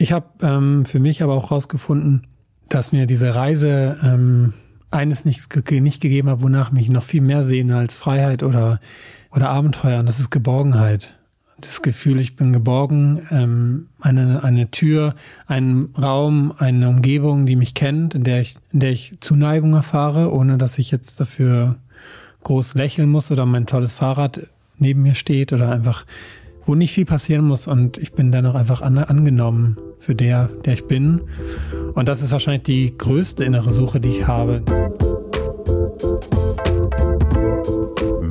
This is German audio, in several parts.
Ich habe ähm, für mich aber auch herausgefunden, dass mir diese Reise ähm, eines nicht, nicht gegeben hat, wonach mich noch viel mehr sehne als Freiheit oder, oder Abenteuer. Und das ist Geborgenheit. Das Gefühl, ich bin geborgen, ähm, eine, eine Tür, einen Raum, eine Umgebung, die mich kennt, in der ich, in der ich Zuneigung erfahre, ohne dass ich jetzt dafür groß lächeln muss oder mein tolles Fahrrad neben mir steht oder einfach, wo nicht viel passieren muss und ich bin dann auch einfach an, angenommen für der, der ich bin. Und das ist wahrscheinlich die größte innere Suche, die ich habe.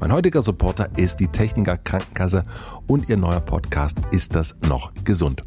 Mein heutiger Supporter ist die Techniker Krankenkasse und ihr neuer Podcast Ist das noch gesund?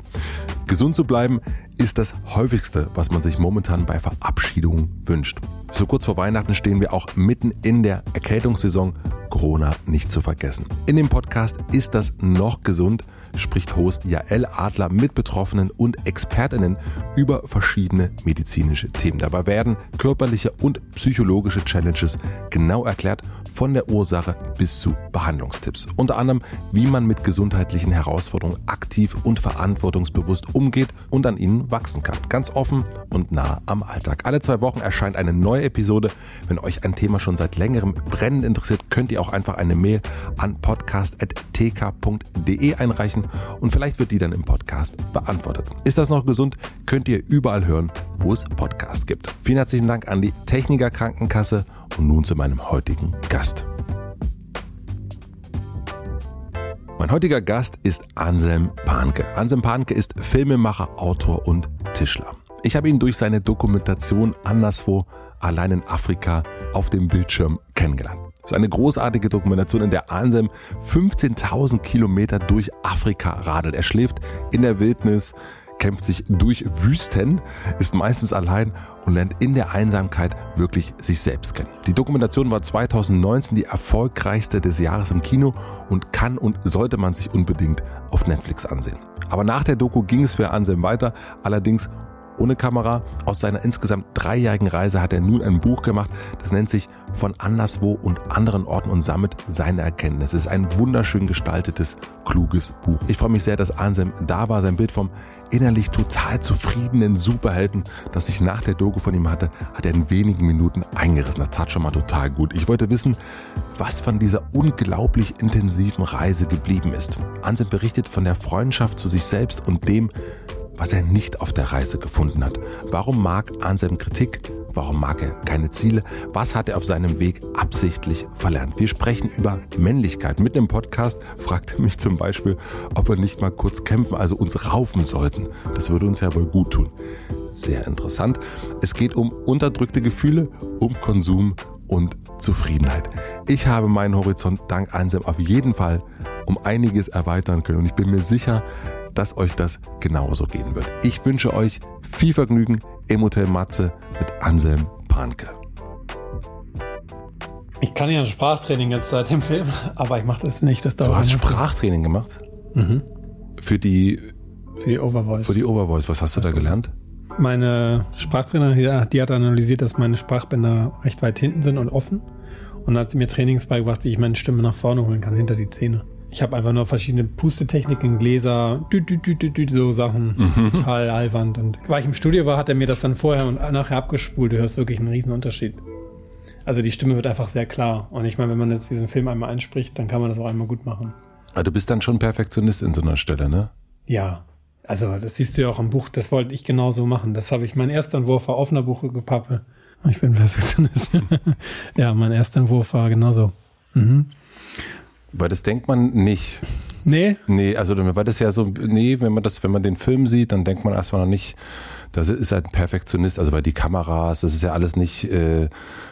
Gesund zu bleiben ist das häufigste, was man sich momentan bei Verabschiedungen wünscht. So kurz vor Weihnachten stehen wir auch mitten in der Erkältungssaison. Corona nicht zu vergessen. In dem Podcast Ist das noch gesund? spricht Host Jael Adler mit Betroffenen und Expertinnen über verschiedene medizinische Themen. Dabei werden körperliche und psychologische Challenges genau erklärt von der Ursache bis zu Behandlungstipps. Unter anderem, wie man mit gesundheitlichen Herausforderungen aktiv und verantwortungsbewusst umgeht und an ihnen wachsen kann. Ganz offen und nah am Alltag. Alle zwei Wochen erscheint eine neue Episode. Wenn euch ein Thema schon seit längerem brennend interessiert, könnt ihr auch einfach eine Mail an podcast.tk.de einreichen und vielleicht wird die dann im Podcast beantwortet. Ist das noch gesund? Könnt ihr überall hören, wo es Podcasts gibt. Vielen herzlichen Dank an die Techniker Krankenkasse und nun zu meinem heutigen Gast. Mein heutiger Gast ist Anselm Panke. Anselm Panke ist Filmemacher, Autor und Tischler. Ich habe ihn durch seine Dokumentation Anderswo, allein in Afrika, auf dem Bildschirm kennengelernt. Das ist eine großartige Dokumentation, in der Anselm 15.000 Kilometer durch Afrika radelt. Er schläft in der Wildnis, kämpft sich durch Wüsten, ist meistens allein und lernt in der Einsamkeit wirklich sich selbst kennen. Die Dokumentation war 2019 die erfolgreichste des Jahres im Kino und kann und sollte man sich unbedingt auf Netflix ansehen. Aber nach der Doku ging es für Anselm weiter, allerdings ohne Kamera. Aus seiner insgesamt dreijährigen Reise hat er nun ein Buch gemacht, das nennt sich Von anderswo und anderen Orten und sammelt seine Erkenntnisse. Es ist ein wunderschön gestaltetes, kluges Buch. Ich freue mich sehr, dass Ansem da war. Sein Bild vom innerlich total zufriedenen Superhelden, das ich nach der Doku von ihm hatte, hat er in wenigen Minuten eingerissen. Das tat schon mal total gut. Ich wollte wissen, was von dieser unglaublich intensiven Reise geblieben ist. Ansem berichtet von der Freundschaft zu sich selbst und dem, was er nicht auf der Reise gefunden hat. Warum mag Anselm Kritik? Warum mag er keine Ziele? Was hat er auf seinem Weg absichtlich verlernt? Wir sprechen über Männlichkeit. Mit dem Podcast fragt er mich zum Beispiel, ob wir nicht mal kurz kämpfen, also uns raufen sollten. Das würde uns ja wohl gut tun. Sehr interessant. Es geht um unterdrückte Gefühle, um Konsum und Zufriedenheit. Ich habe meinen Horizont dank Anselm auf jeden Fall um einiges erweitern können und ich bin mir sicher, dass euch das genauso gehen wird. Ich wünsche euch viel Vergnügen im Hotel Matze mit Anselm Panke. Ich kann ja ein Sprachtraining jetzt seit dem Film, aber ich mache das nicht. Das du hast Sprachtraining gemacht? Mhm. Für die für die Overvoice. Für die Overvoice. Was hast du also, da gelernt? Meine Sprachtrainerin, die hat analysiert, dass meine Sprachbänder recht weit hinten sind und offen. Und hat sie mir Trainings beigebracht, wie ich meine Stimme nach vorne holen kann, hinter die Zähne. Ich habe einfach nur verschiedene Pustetechniken, Gläser, dü, dü, dü, so Sachen. Mhm. Total albern. Und weil ich im Studio war, hat er mir das dann vorher und nachher abgespult. Du hörst wirklich einen riesen Unterschied. Also die Stimme wird einfach sehr klar. Und ich meine, wenn man jetzt diesen Film einmal einspricht, dann kann man das auch einmal gut machen. Aber du bist dann schon Perfektionist in so einer Stelle, ne? Ja. Also das siehst du ja auch im Buch. Das wollte ich genauso machen. Das habe ich, mein erster Entwurf war auf einer Buchgepappe. Ich bin Perfektionist. ja, mein erster Entwurf war genauso. Mhm. Weil das denkt man nicht. Nee? Nee, also weil das ja so, nee, wenn man das, wenn man den Film sieht, dann denkt man erstmal noch nicht, das ist halt ein Perfektionist, also weil die Kameras, das ist ja alles nicht, äh,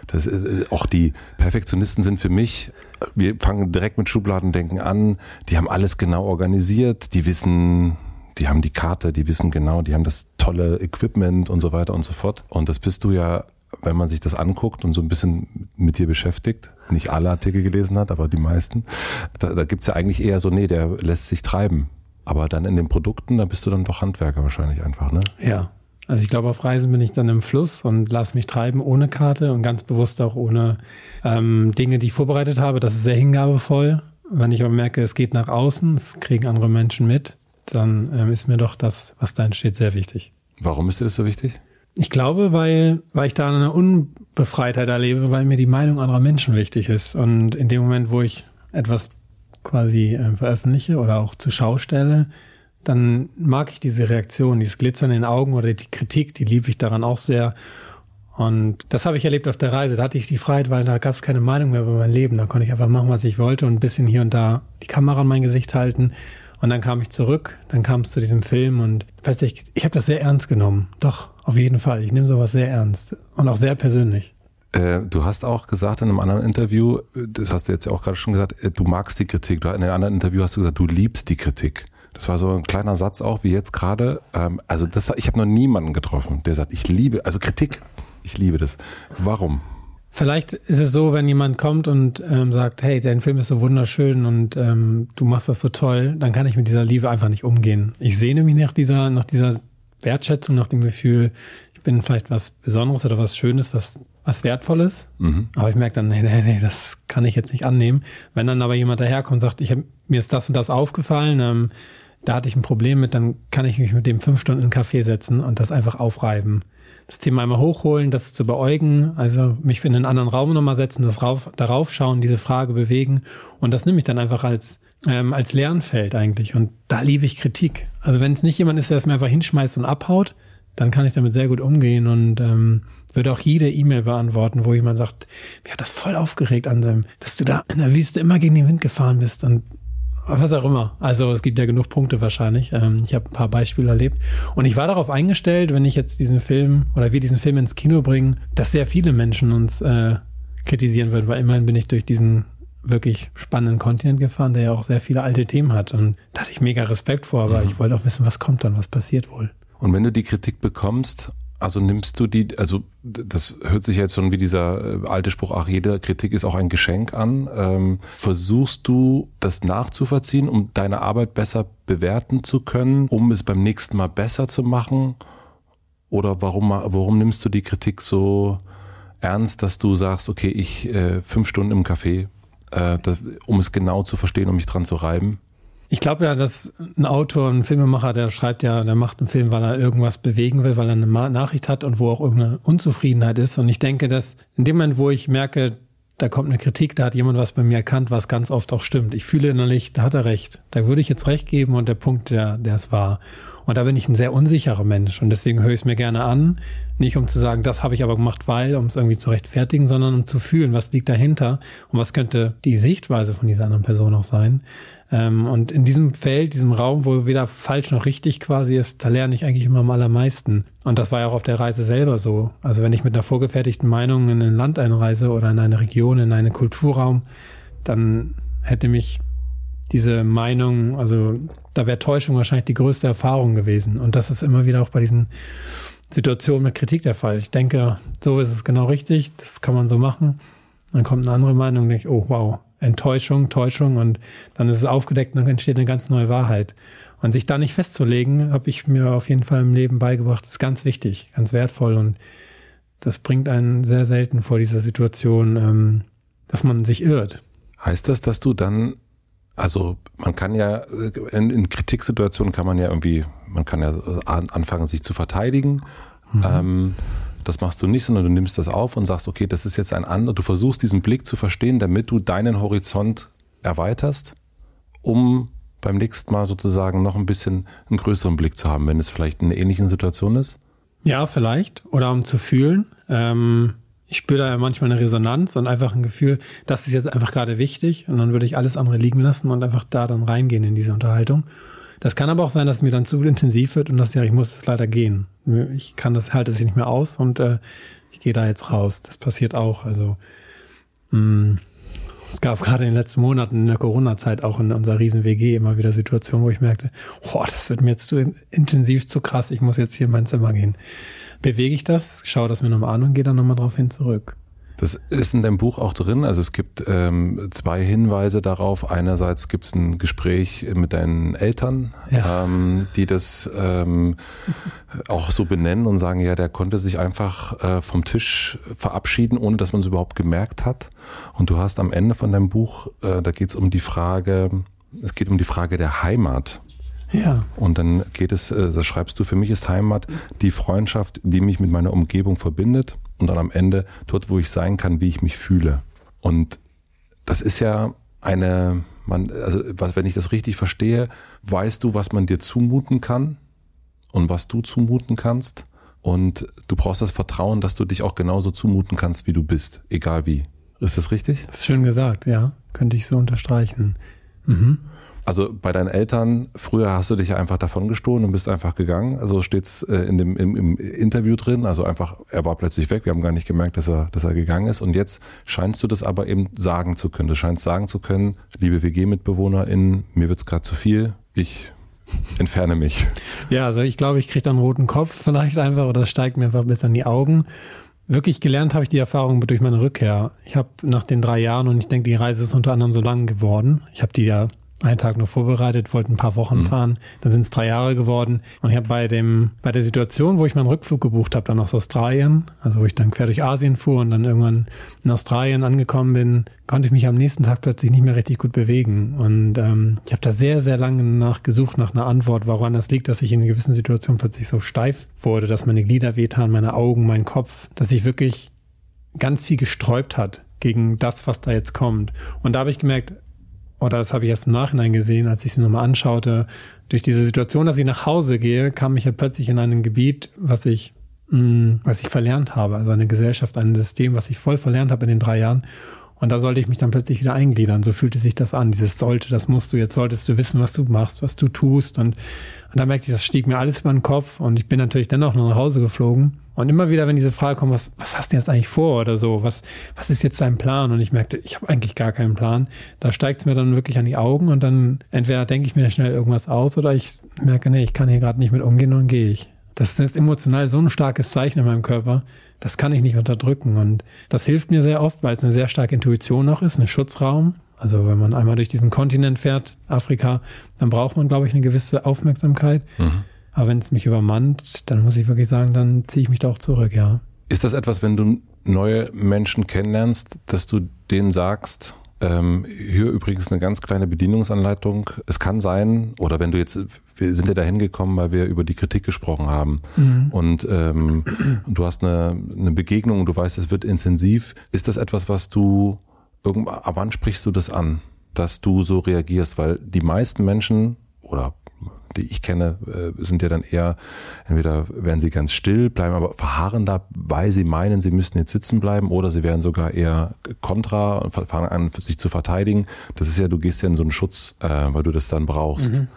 das, äh, auch die Perfektionisten sind für mich, wir fangen direkt mit Schubladendenken an, die haben alles genau organisiert, die wissen, die haben die Karte, die wissen genau, die haben das tolle Equipment und so weiter und so fort. Und das bist du ja, wenn man sich das anguckt und so ein bisschen mit dir beschäftigt, nicht alle Artikel gelesen hat, aber die meisten, da, da gibt's ja eigentlich eher so, nee, der lässt sich treiben. Aber dann in den Produkten, da bist du dann doch Handwerker wahrscheinlich einfach, ne? Ja. Also ich glaube, auf Reisen bin ich dann im Fluss und lass mich treiben ohne Karte und ganz bewusst auch ohne ähm, Dinge, die ich vorbereitet habe. Das ist sehr hingabevoll. Wenn ich aber merke, es geht nach außen, es kriegen andere Menschen mit, dann ähm, ist mir doch das, was da entsteht, sehr wichtig. Warum ist dir das so wichtig? Ich glaube, weil, weil ich da eine Unbefreitheit erlebe, weil mir die Meinung anderer Menschen wichtig ist. Und in dem Moment, wo ich etwas quasi äh, veröffentliche oder auch zur Schau stelle, dann mag ich diese Reaktion, dieses Glitzern in den Augen oder die Kritik, die liebe ich daran auch sehr. Und das habe ich erlebt auf der Reise. Da hatte ich die Freiheit, weil da gab es keine Meinung mehr über mein Leben. Da konnte ich einfach machen, was ich wollte und ein bisschen hier und da die Kamera an mein Gesicht halten. Und dann kam ich zurück, dann kam es zu diesem Film und plötzlich, ich habe das sehr ernst genommen. Doch, auf jeden Fall. Ich nehme sowas sehr ernst und auch sehr persönlich. Äh, du hast auch gesagt in einem anderen Interview, das hast du jetzt ja auch gerade schon gesagt, äh, du magst die Kritik. In einem anderen Interview hast du gesagt, du liebst die Kritik. Das war so ein kleiner Satz auch, wie jetzt gerade. Ähm, also das, ich habe noch niemanden getroffen, der sagt, ich liebe, also Kritik, ich liebe das. Warum? Vielleicht ist es so, wenn jemand kommt und ähm, sagt, hey, dein Film ist so wunderschön und ähm, du machst das so toll, dann kann ich mit dieser Liebe einfach nicht umgehen. Ich sehne mich nach dieser, nach dieser Wertschätzung, nach dem Gefühl, ich bin vielleicht was Besonderes oder was Schönes, was, was Wertvolles. Mhm. Aber ich merke dann, nee, nee, nee, das kann ich jetzt nicht annehmen. Wenn dann aber jemand daherkommt und sagt, ich hab, mir ist das und das aufgefallen, ähm, da hatte ich ein Problem mit, dann kann ich mich mit dem fünf Stunden in einen Café setzen und das einfach aufreiben. Das Thema einmal hochholen, das zu beäugen, also mich in einen anderen Raum nochmal setzen, das rauf, darauf schauen, diese Frage bewegen. Und das nehme ich dann einfach als, ähm, als Lernfeld eigentlich. Und da liebe ich Kritik. Also wenn es nicht jemand ist, der es mir einfach hinschmeißt und abhaut, dann kann ich damit sehr gut umgehen und ähm, würde auch jede E-Mail beantworten, wo jemand sagt, mir hat das voll aufgeregt an seinem, dass du da in der Wüste immer gegen den Wind gefahren bist und was auch immer. Also es gibt ja genug Punkte wahrscheinlich. Ähm, ich habe ein paar Beispiele erlebt. Und ich war darauf eingestellt, wenn ich jetzt diesen Film oder wir diesen Film ins Kino bringen, dass sehr viele Menschen uns äh, kritisieren würden, weil immerhin bin ich durch diesen wirklich spannenden Kontinent gefahren, der ja auch sehr viele alte Themen hat. Und da hatte ich mega Respekt vor, aber mhm. ich wollte auch wissen, was kommt dann, was passiert wohl. Und wenn du die Kritik bekommst, also nimmst du die, also das hört sich jetzt schon wie dieser äh, alte Spruch, ach, jede Kritik ist auch ein Geschenk an. Ähm, versuchst du das nachzuvollziehen, um deine Arbeit besser bewerten zu können, um es beim nächsten Mal besser zu machen? Oder warum, warum nimmst du die Kritik so ernst, dass du sagst, okay, ich äh, fünf Stunden im Café, äh, das, um es genau zu verstehen, um mich dran zu reiben? Ich glaube ja, dass ein Autor, ein Filmemacher, der schreibt ja, der macht einen Film, weil er irgendwas bewegen will, weil er eine Nachricht hat und wo auch irgendeine Unzufriedenheit ist. Und ich denke, dass in dem Moment, wo ich merke, da kommt eine Kritik, da hat jemand was bei mir erkannt, was ganz oft auch stimmt. Ich fühle innerlich, da hat er recht. Da würde ich jetzt recht geben und der Punkt, der, der es war. Und da bin ich ein sehr unsicherer Mensch und deswegen höre ich es mir gerne an. Nicht um zu sagen, das habe ich aber gemacht, weil, um es irgendwie zu rechtfertigen, sondern um zu fühlen, was liegt dahinter und was könnte die Sichtweise von dieser anderen Person auch sein. Ähm, und in diesem Feld, diesem Raum, wo weder falsch noch richtig quasi ist, da lerne ich eigentlich immer am allermeisten. Und das war ja auch auf der Reise selber so. Also wenn ich mit einer vorgefertigten Meinung in ein Land einreise oder in eine Region, in einen Kulturraum, dann hätte mich diese Meinung, also da wäre Täuschung wahrscheinlich die größte Erfahrung gewesen. Und das ist immer wieder auch bei diesen Situationen mit Kritik der Fall. Ich denke, so ist es genau richtig, das kann man so machen. Dann kommt eine andere Meinung denke, oh wow, Enttäuschung, Täuschung und dann ist es aufgedeckt und dann entsteht eine ganz neue Wahrheit. Und sich da nicht festzulegen, habe ich mir auf jeden Fall im Leben beigebracht, ist ganz wichtig, ganz wertvoll und das bringt einen sehr selten vor dieser Situation, ähm, dass man sich irrt. Heißt das, dass du dann, also man kann ja, in, in Kritiksituationen kann man ja irgendwie, man kann ja anfangen, sich zu verteidigen. Mhm. Ähm, das machst du nicht, sondern du nimmst das auf und sagst, okay, das ist jetzt ein anderer. Du versuchst diesen Blick zu verstehen, damit du deinen Horizont erweiterst, um beim nächsten Mal sozusagen noch ein bisschen einen größeren Blick zu haben, wenn es vielleicht in einer ähnlichen Situation ist? Ja, vielleicht. Oder um zu fühlen. Ähm, ich spüre da ja manchmal eine Resonanz und einfach ein Gefühl, das ist jetzt einfach gerade wichtig. Und dann würde ich alles andere liegen lassen und einfach da dann reingehen in diese Unterhaltung. Das kann aber auch sein, dass es mir dann zu intensiv wird und dass sage, ich muss jetzt leider gehen. Ich kann das, halte es nicht mehr aus und äh, ich gehe da jetzt raus. Das passiert auch. Also mh, mm, Es gab gerade in den letzten Monaten in der Corona-Zeit auch in unserer riesen WG immer wieder Situationen, wo ich merkte, boah, das wird mir jetzt zu intensiv, zu krass, ich muss jetzt hier in mein Zimmer gehen. Bewege ich das, schaue das mir nochmal an und gehe dann nochmal drauf hin zurück. Das ist in deinem Buch auch drin. Also es gibt ähm, zwei Hinweise darauf. Einerseits gibt es ein Gespräch mit deinen Eltern, ja. ähm, die das ähm, auch so benennen und sagen, ja, der konnte sich einfach äh, vom Tisch verabschieden, ohne dass man es überhaupt gemerkt hat. Und du hast am Ende von deinem Buch, äh, da geht es um die Frage, es geht um die Frage der Heimat. Ja. Und dann geht es, äh, da schreibst du, für mich ist Heimat die Freundschaft, die mich mit meiner Umgebung verbindet und dann am Ende dort, wo ich sein kann, wie ich mich fühle. Und das ist ja eine, man, also wenn ich das richtig verstehe, weißt du, was man dir zumuten kann und was du zumuten kannst. Und du brauchst das Vertrauen, dass du dich auch genauso zumuten kannst, wie du bist, egal wie. Ist das richtig? Das ist schön gesagt, ja. Könnte ich so unterstreichen. Mhm. Also bei deinen Eltern, früher hast du dich ja einfach davon gestohlen und bist einfach gegangen. Also steht es äh, in dem im, im, Interview drin. Also einfach, er war plötzlich weg. Wir haben gar nicht gemerkt, dass er, dass er gegangen ist. Und jetzt scheinst du das aber eben sagen zu können. Du scheinst sagen zu können, liebe WG-MitbewohnerInnen, mir wird's gerade zu viel. Ich entferne mich. Ja, also ich glaube, ich kriege dann einen roten Kopf vielleicht einfach oder es steigt mir einfach bis an die Augen. Wirklich gelernt habe ich die Erfahrung durch meine Rückkehr. Ich habe nach den drei Jahren und ich denke, die Reise ist unter anderem so lang geworden. Ich habe die ja einen Tag nur vorbereitet, wollte ein paar Wochen mhm. fahren, dann sind es drei Jahre geworden. Und ich habe bei dem, bei der Situation, wo ich meinen Rückflug gebucht habe, dann aus Australien, also wo ich dann quer durch Asien fuhr und dann irgendwann in Australien angekommen bin, konnte ich mich am nächsten Tag plötzlich nicht mehr richtig gut bewegen. Und ähm, ich habe da sehr, sehr lange nachgesucht nach einer Antwort, woran das liegt, dass ich in gewissen Situationen plötzlich so steif wurde, dass meine Glieder wehtan, meine Augen, mein Kopf, dass sich wirklich ganz viel gesträubt hat gegen das, was da jetzt kommt. Und da habe ich gemerkt, oder das habe ich erst im Nachhinein gesehen, als ich es mir nochmal anschaute, durch diese Situation, dass ich nach Hause gehe, kam ich ja plötzlich in ein Gebiet, was ich, mh, mm, was ich verlernt habe, also eine Gesellschaft, ein System, was ich voll verlernt habe in den drei Jahren. Und da sollte ich mich dann plötzlich wieder eingliedern. So fühlte sich das an. Dieses sollte, das musst du, jetzt solltest du wissen, was du machst, was du tust. Und, und da merkte ich, das stieg mir alles über den Kopf. Und ich bin natürlich dennoch noch nach Hause geflogen. Und immer wieder, wenn diese Frage kommt, was, was hast du jetzt eigentlich vor oder so, was, was ist jetzt dein Plan? Und ich merkte, ich habe eigentlich gar keinen Plan. Da steigt es mir dann wirklich an die Augen und dann entweder denke ich mir schnell irgendwas aus oder ich merke, nee, ich kann hier gerade nicht mit umgehen und gehe ich. Das ist emotional so ein starkes Zeichen in meinem Körper. Das kann ich nicht unterdrücken. Und das hilft mir sehr oft, weil es eine sehr starke Intuition noch ist, ein Schutzraum. Also wenn man einmal durch diesen Kontinent fährt, Afrika, dann braucht man, glaube ich, eine gewisse Aufmerksamkeit. Mhm. Aber wenn es mich übermannt, dann muss ich wirklich sagen, dann ziehe ich mich da auch zurück, ja. Ist das etwas, wenn du neue Menschen kennenlernst, dass du denen sagst, ähm, hier übrigens eine ganz kleine Bedienungsanleitung. Es kann sein, oder wenn du jetzt, wir sind ja dahin gekommen, weil wir über die Kritik gesprochen haben mhm. und ähm, du hast eine, eine Begegnung und du weißt, es wird intensiv. Ist das etwas, was du irgendwann, ab wann sprichst du das an, dass du so reagierst? Weil die meisten Menschen oder die ich kenne, äh, sind ja dann eher, entweder werden sie ganz still, bleiben aber verharren da, weil sie meinen, sie müssten jetzt sitzen bleiben, oder sie werden sogar eher kontra und fangen an, sich zu verteidigen. Das ist ja, du gehst ja in so einen Schutz, äh, weil du das dann brauchst. Mhm.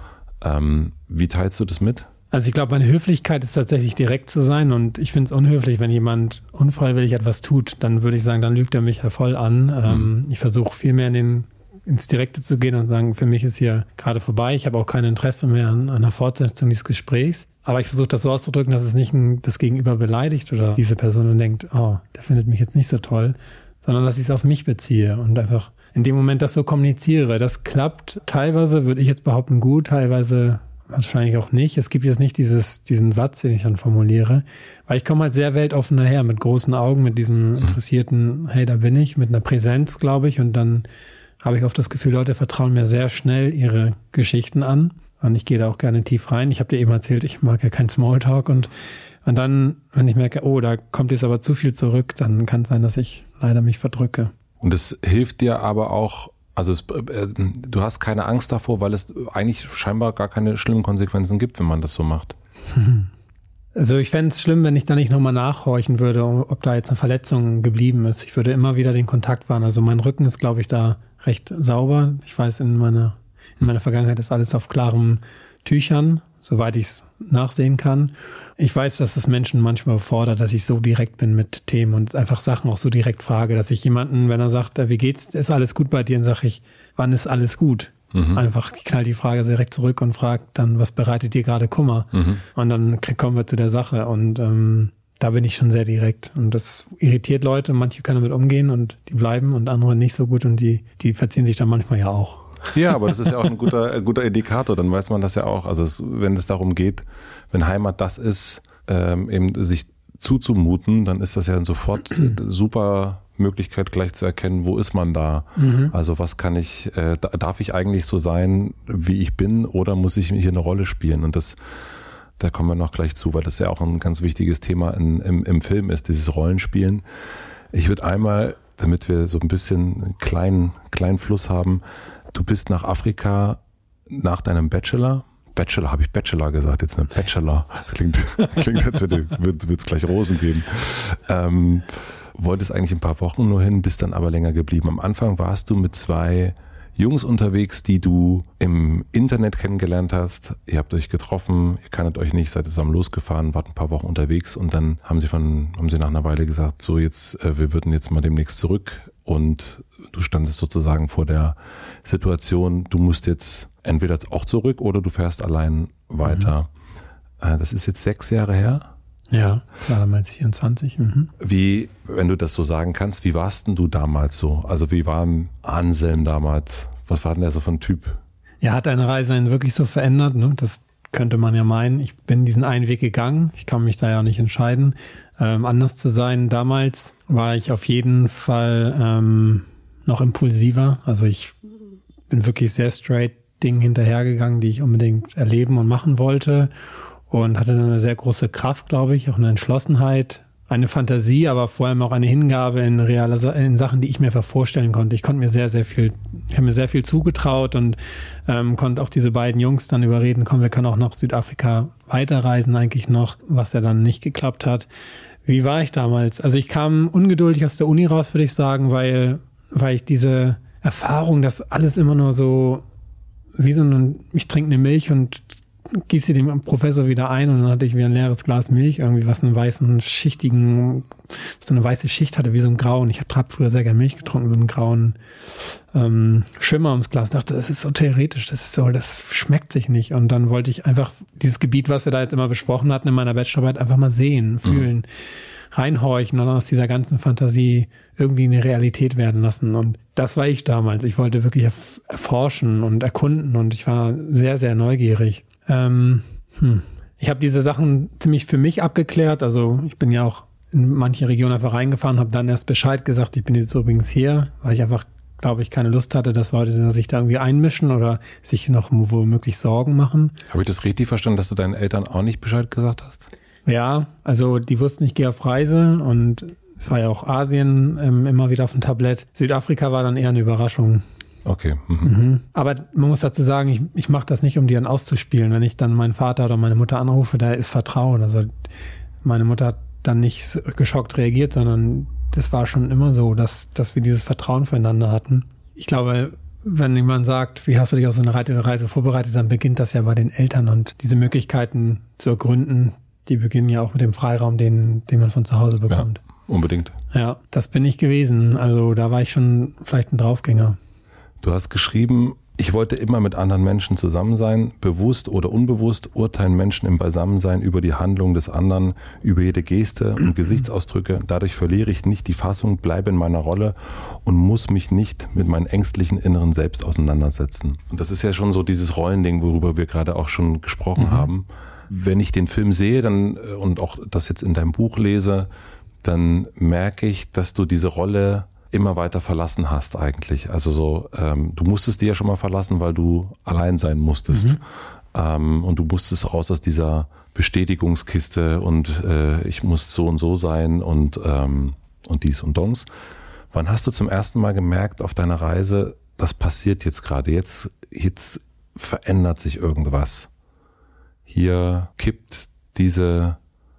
Ähm, wie teilst du das mit? Also ich glaube, meine Höflichkeit ist tatsächlich direkt zu sein und ich finde es unhöflich, wenn jemand unfreiwillig etwas tut, dann würde ich sagen, dann lügt er mich ja voll an. Ähm, mhm. ich versuche viel mehr in den ins Direkte zu gehen und sagen, für mich ist hier gerade vorbei. Ich habe auch kein Interesse mehr an, an einer Fortsetzung dieses Gesprächs. Aber ich versuche das so auszudrücken, dass es nicht ein, das Gegenüber beleidigt oder diese Person denkt, oh, der findet mich jetzt nicht so toll, sondern dass ich es auf mich beziehe und einfach in dem Moment das so kommuniziere. Das klappt teilweise, würde ich jetzt behaupten, gut, teilweise wahrscheinlich auch nicht. Es gibt jetzt nicht dieses, diesen Satz, den ich dann formuliere, weil ich komme halt sehr weltoffen daher, mit großen Augen, mit diesem interessierten, hey, da bin ich, mit einer Präsenz, glaube ich, und dann habe ich oft das Gefühl, Leute vertrauen mir sehr schnell ihre Geschichten an. Und ich gehe da auch gerne tief rein. Ich habe dir eben erzählt, ich mag ja kein Smalltalk und, und dann, wenn ich merke, oh, da kommt jetzt aber zu viel zurück, dann kann es sein, dass ich leider mich verdrücke. Und es hilft dir aber auch, also es, äh, du hast keine Angst davor, weil es eigentlich scheinbar gar keine schlimmen Konsequenzen gibt, wenn man das so macht. Also ich fände es schlimm, wenn ich da nicht nochmal nachhorchen würde, ob da jetzt eine Verletzung geblieben ist. Ich würde immer wieder den Kontakt wahren. Also mein Rücken ist, glaube ich, da recht sauber. Ich weiß, in meiner, in meiner Vergangenheit ist alles auf klarem Tüchern, soweit ich es nachsehen kann. Ich weiß, dass es Menschen manchmal fordert, dass ich so direkt bin mit Themen und einfach Sachen auch so direkt frage, dass ich jemanden, wenn er sagt, wie geht's, ist alles gut bei dir, dann sage ich, wann ist alles gut? Mhm. Einfach knall die Frage direkt zurück und frag dann, was bereitet dir gerade Kummer? Mhm. Und dann kommen wir zu der Sache. Und ähm, da bin ich schon sehr direkt. Und das irritiert Leute. Manche können damit umgehen und die bleiben und andere nicht so gut und die, die verziehen sich dann manchmal ja auch. Ja, aber das ist ja auch ein guter, ein guter Indikator. Dann weiß man das ja auch. Also es, wenn es darum geht, wenn Heimat das ist, ähm, eben sich zuzumuten, dann ist das ja sofort super Möglichkeit gleich zu erkennen, wo ist man da? Mhm. Also was kann ich, äh, darf ich eigentlich so sein, wie ich bin, oder muss ich hier eine Rolle spielen? Und das, da kommen wir noch gleich zu, weil das ja auch ein ganz wichtiges Thema in, im, im Film ist, dieses Rollenspielen. Ich würde einmal, damit wir so ein bisschen einen kleinen, kleinen Fluss haben, du bist nach Afrika nach deinem Bachelor, Bachelor, habe ich Bachelor gesagt, jetzt eine Bachelor. Das klingt, klingt als würde es gleich Rosen geben. Ähm, wolltest eigentlich ein paar Wochen nur hin, bist dann aber länger geblieben. Am Anfang warst du mit zwei Jungs unterwegs, die du im Internet kennengelernt hast. Ihr habt euch getroffen, ihr kanntet euch nicht, seid zusammen losgefahren, wart ein paar Wochen unterwegs und dann haben sie von, haben sie nach einer Weile gesagt, so jetzt, äh, wir würden jetzt mal demnächst zurück und du standest sozusagen vor der Situation, du musst jetzt entweder auch zurück oder du fährst allein weiter. Mhm. Äh, das ist jetzt sechs Jahre her. Ja, war damals 24. Mhm. Wie, wenn du das so sagen kannst, wie warst denn du damals so? Also wie war Anselm damals? Was war denn der so von Typ? Ja, hat deine Reise einen wirklich so verändert? Ne? Das könnte man ja meinen. Ich bin diesen einen Weg gegangen. Ich kann mich da ja nicht entscheiden, ähm, anders zu sein. Damals war ich auf jeden Fall ähm, noch impulsiver. Also ich bin wirklich sehr straight Dingen hinterhergegangen, die ich unbedingt erleben und machen wollte und hatte dann eine sehr große Kraft, glaube ich, auch eine Entschlossenheit, eine Fantasie, aber vor allem auch eine Hingabe in reale in Sachen, die ich mir vorstellen konnte. Ich konnte mir sehr, sehr viel, ich habe mir sehr viel zugetraut und ähm, konnte auch diese beiden Jungs dann überreden, komm, wir können auch nach Südafrika weiterreisen eigentlich noch, was ja dann nicht geklappt hat. Wie war ich damals? Also ich kam ungeduldig aus der Uni raus, würde ich sagen, weil, weil ich diese Erfahrung, dass alles immer nur so wie so ein, ich trinke eine Milch und gieße dem Professor wieder ein und dann hatte ich wieder ein leeres Glas Milch, irgendwie was einen weißen, schichtigen, so eine weiße Schicht hatte, wie so ein grauen. Ich habe früher sehr gerne Milch getrunken, so einen grauen ähm, Schimmer ums Glas. Ich dachte, das ist so theoretisch, das ist so, das schmeckt sich nicht. Und dann wollte ich einfach dieses Gebiet, was wir da jetzt immer besprochen hatten in meiner Bachelorarbeit, einfach mal sehen, fühlen. Mhm reinhorchen und aus dieser ganzen Fantasie irgendwie eine Realität werden lassen. Und das war ich damals. Ich wollte wirklich erforschen und erkunden und ich war sehr, sehr neugierig. Ähm, hm. Ich habe diese Sachen ziemlich für mich abgeklärt. Also ich bin ja auch in manche Regionen einfach reingefahren, habe dann erst Bescheid gesagt, ich bin jetzt übrigens hier, weil ich einfach, glaube ich, keine Lust hatte, dass Leute sich da irgendwie einmischen oder sich noch womöglich Sorgen machen. Habe ich das richtig verstanden, dass du deinen Eltern auch nicht Bescheid gesagt hast? Ja, also die wussten, ich gehe auf Reise und es war ja auch Asien ähm, immer wieder auf dem Tablett. Südafrika war dann eher eine Überraschung. Okay. Mhm. Mhm. Aber man muss dazu sagen, ich, ich mache das nicht, um die dann auszuspielen. Wenn ich dann meinen Vater oder meine Mutter anrufe, da ist Vertrauen. Also meine Mutter hat dann nicht geschockt reagiert, sondern das war schon immer so, dass, dass wir dieses Vertrauen füreinander hatten. Ich glaube, wenn jemand sagt, wie hast du dich auf so eine Reise vorbereitet, dann beginnt das ja bei den Eltern und diese Möglichkeiten zu ergründen, die beginnen ja auch mit dem Freiraum, den, den man von zu Hause bekommt. Ja, unbedingt. Ja, das bin ich gewesen. Also da war ich schon vielleicht ein Draufgänger. Du hast geschrieben, ich wollte immer mit anderen Menschen zusammen sein, bewusst oder unbewusst urteilen Menschen im Beisammensein über die Handlung des anderen, über jede Geste und Gesichtsausdrücke. Dadurch verliere ich nicht die Fassung, bleibe in meiner Rolle und muss mich nicht mit meinem ängstlichen inneren Selbst auseinandersetzen. Und das ist ja schon so dieses Rollending, worüber wir gerade auch schon gesprochen mhm. haben wenn ich den Film sehe dann äh, und auch das jetzt in deinem Buch lese, dann merke ich, dass du diese Rolle immer weiter verlassen hast eigentlich. Also so, ähm, du musstest die ja schon mal verlassen, weil du allein sein musstest. Mhm. Ähm, und du musstest raus aus dieser Bestätigungskiste und äh, ich muss so und so sein und, ähm, und dies und dons. Wann hast du zum ersten Mal gemerkt auf deiner Reise, das passiert jetzt gerade, jetzt, jetzt verändert sich irgendwas? hier kippt diese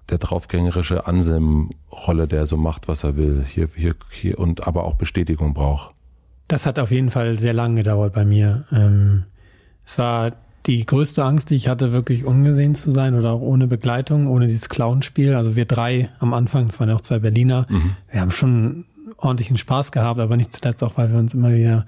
der draufgängerische Anselm-Rolle, der so macht, was er will, hier, hier, hier und aber auch Bestätigung braucht. Das hat auf jeden Fall sehr lange gedauert bei mir. Ähm, es war die größte Angst, die ich hatte, wirklich ungesehen zu sein oder auch ohne Begleitung, ohne dieses Clownspiel. Also wir drei am Anfang, es waren ja auch zwei Berliner, mhm. wir haben schon ordentlichen Spaß gehabt, aber nicht zuletzt auch, weil wir uns immer wieder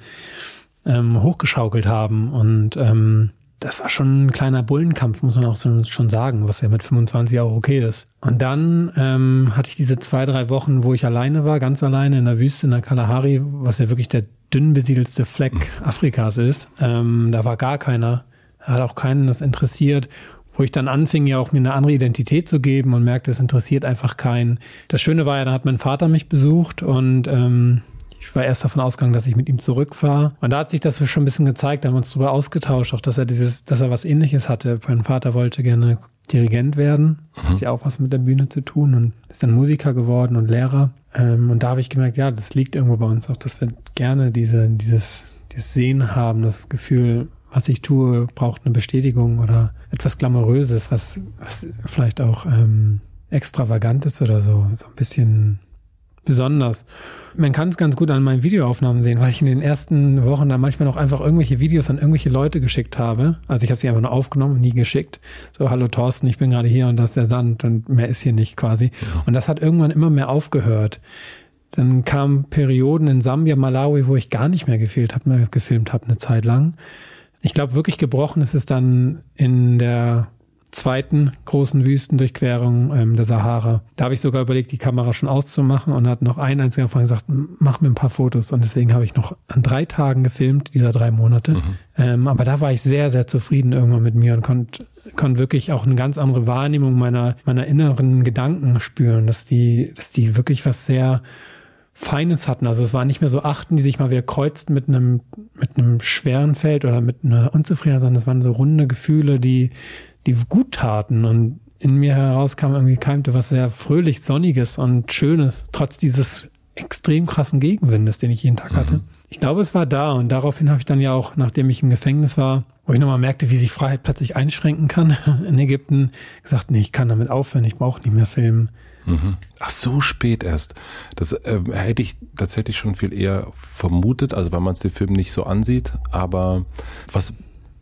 ähm, hochgeschaukelt haben. Und ähm, das war schon ein kleiner Bullenkampf, muss man auch so, schon sagen, was ja mit 25 auch okay ist. Und dann ähm, hatte ich diese zwei, drei Wochen, wo ich alleine war, ganz alleine in der Wüste in der Kalahari, was ja wirklich der dünn besiedelste Fleck mhm. Afrikas ist. Ähm, da war gar keiner, hat auch keinen das interessiert wo ich dann anfing, ja auch mir eine andere Identität zu geben und merkte, es interessiert einfach keinen. Das Schöne war ja, da hat mein Vater mich besucht und ähm, ich war erst davon ausgegangen, dass ich mit ihm zurückfahre. Und da hat sich das schon ein bisschen gezeigt, da haben wir uns darüber ausgetauscht, auch dass er dieses, dass er was ähnliches hatte. Mein Vater wollte gerne Dirigent werden. Das mhm. hat ja auch was mit der Bühne zu tun und ist dann Musiker geworden und Lehrer. Ähm, und da habe ich gemerkt, ja, das liegt irgendwo bei uns auch, dass wir gerne diese, dieses, dieses Sehen haben, das Gefühl, was ich tue, braucht eine Bestätigung oder etwas Glamouröses, was, was vielleicht auch ähm, extravagant ist oder so, so ein bisschen besonders. Man kann es ganz gut an meinen Videoaufnahmen sehen, weil ich in den ersten Wochen da manchmal noch einfach irgendwelche Videos an irgendwelche Leute geschickt habe. Also ich habe sie einfach nur aufgenommen, nie geschickt. So, hallo Thorsten, ich bin gerade hier und das ist der Sand und mehr ist hier nicht quasi. Ja. Und das hat irgendwann immer mehr aufgehört. Dann kamen Perioden in Sambia, Malawi, wo ich gar nicht mehr gefehlt habe, mehr gefilmt habe eine Zeit lang. Ich glaube, wirklich gebrochen ist es dann in der zweiten großen Wüstendurchquerung ähm, der Sahara. Da habe ich sogar überlegt, die Kamera schon auszumachen und hat noch ein einziger Freund gesagt, mach mir ein paar Fotos. Und deswegen habe ich noch an drei Tagen gefilmt, dieser drei Monate. Mhm. Ähm, aber da war ich sehr, sehr zufrieden irgendwann mit mir und konnte konnte wirklich auch eine ganz andere Wahrnehmung meiner, meiner inneren Gedanken spüren, dass die, dass die wirklich was sehr Feines hatten. Also es war nicht mehr so Achten, die sich mal wieder kreuzten mit einem, mit einem schweren Feld oder mit einer Unzufriedenheit, sondern es waren so runde Gefühle, die, die gut taten und in mir heraus kam irgendwie keimte was sehr fröhlich, sonniges und schönes, trotz dieses extrem krassen Gegenwindes, den ich jeden Tag hatte. Mhm. Ich glaube, es war da und daraufhin habe ich dann ja auch, nachdem ich im Gefängnis war, wo ich nochmal merkte, wie sich Freiheit plötzlich einschränken kann in Ägypten, gesagt, nee, ich kann damit aufhören, ich brauche nicht mehr filmen. Mhm. Ach, so spät erst. Das äh, hätte ich tatsächlich schon viel eher vermutet, also weil man es den Film nicht so ansieht. Aber was,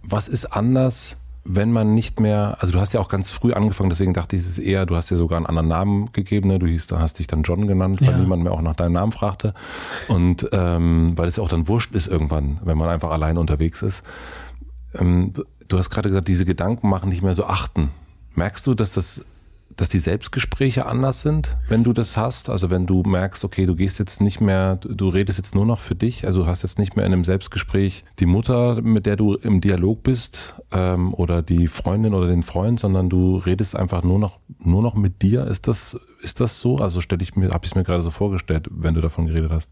was ist anders, wenn man nicht mehr, also du hast ja auch ganz früh angefangen, deswegen dachte ich, es ist eher, du hast ja sogar einen anderen Namen gegeben, ne? du hieß, da hast dich dann John genannt, weil ja. niemand mehr auch nach deinem Namen fragte. Und ähm, weil es ja auch dann wurscht ist irgendwann, wenn man einfach allein unterwegs ist. Ähm, du hast gerade gesagt, diese Gedanken machen nicht mehr so achten. Merkst du, dass das dass die Selbstgespräche anders sind, wenn du das hast? Also wenn du merkst, okay, du gehst jetzt nicht mehr, du redest jetzt nur noch für dich, also du hast jetzt nicht mehr in einem Selbstgespräch die Mutter, mit der du im Dialog bist, ähm, oder die Freundin oder den Freund, sondern du redest einfach nur noch, nur noch mit dir. Ist das, ist das so? Also stelle ich mir, habe ich es mir gerade so vorgestellt, wenn du davon geredet hast.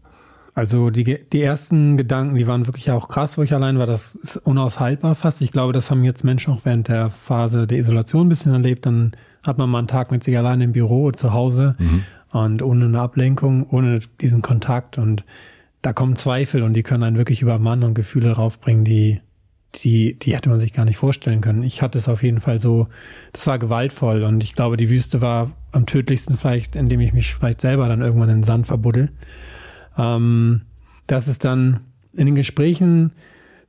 Also die, die ersten Gedanken, die waren wirklich auch krass, wo ich allein war. Das ist unaushaltbar fast. Ich glaube, das haben jetzt Menschen auch während der Phase der Isolation ein bisschen erlebt. Dann hat man mal einen Tag mit sich allein im Büro, zu Hause mhm. und ohne eine Ablenkung, ohne diesen Kontakt. Und da kommen Zweifel und die können einen wirklich über Mann und Gefühle raufbringen, die, die, die hätte man sich gar nicht vorstellen können. Ich hatte es auf jeden Fall so, das war gewaltvoll und ich glaube, die Wüste war am tödlichsten vielleicht, indem ich mich vielleicht selber dann irgendwann in den Sand verbuddel. Ähm, das ist dann in den Gesprächen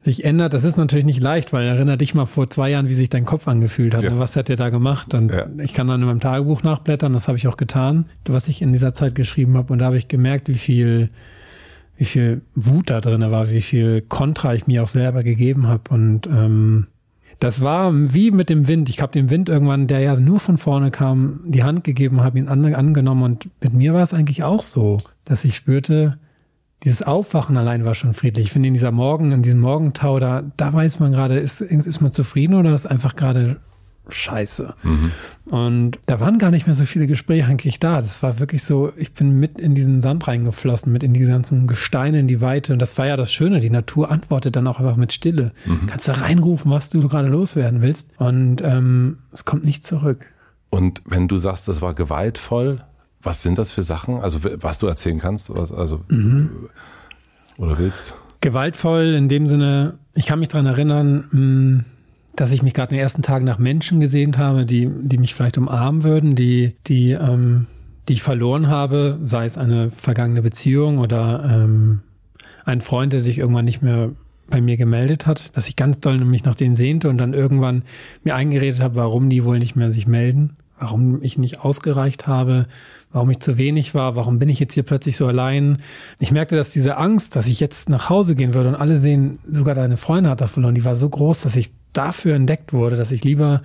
sich ändert, das ist natürlich nicht leicht, weil erinnere dich mal vor zwei Jahren, wie sich dein Kopf angefühlt hat. Ja. Was hat der da gemacht? Und ja. ich kann dann in meinem Tagebuch nachblättern, das habe ich auch getan, was ich in dieser Zeit geschrieben habe. Und da habe ich gemerkt, wie viel, wie viel Wut da drin war, wie viel Kontra ich mir auch selber gegeben habe. Und ähm, das war wie mit dem Wind. Ich habe dem Wind irgendwann, der ja nur von vorne kam, die Hand gegeben, habe ihn an, angenommen. Und mit mir war es eigentlich auch so, dass ich spürte, dieses Aufwachen allein war schon friedlich. Ich finde, in dieser Morgen, in diesem Morgentau, da, da weiß man gerade, ist, ist man zufrieden oder ist einfach gerade scheiße. Mhm. Und da waren gar nicht mehr so viele Gespräche eigentlich da. Das war wirklich so, ich bin mit in diesen Sand reingeflossen, mit in die ganzen Gesteine in die Weite. Und das war ja das Schöne. Die Natur antwortet dann auch einfach mit Stille. Mhm. Kannst da reinrufen, was du gerade loswerden willst. Und ähm, es kommt nicht zurück. Und wenn du sagst, das war gewaltvoll, was sind das für Sachen? Also was du erzählen kannst, was, also mhm. oder willst? Gewaltvoll in dem Sinne, ich kann mich daran erinnern, hm, dass ich mich gerade in den ersten Tagen nach Menschen gesehnt habe, die, die mich vielleicht umarmen würden, die, die, ähm, die ich verloren habe, sei es eine vergangene Beziehung oder ähm, ein Freund, der sich irgendwann nicht mehr bei mir gemeldet hat, dass ich ganz doll mich nach denen sehnte und dann irgendwann mir eingeredet habe, warum die wohl nicht mehr sich melden, warum ich nicht ausgereicht habe, warum ich zu wenig war, warum bin ich jetzt hier plötzlich so allein. Ich merkte, dass diese Angst, dass ich jetzt nach Hause gehen würde und alle sehen, sogar deine Freundin hat da verloren, die war so groß, dass ich dafür entdeckt wurde, dass ich lieber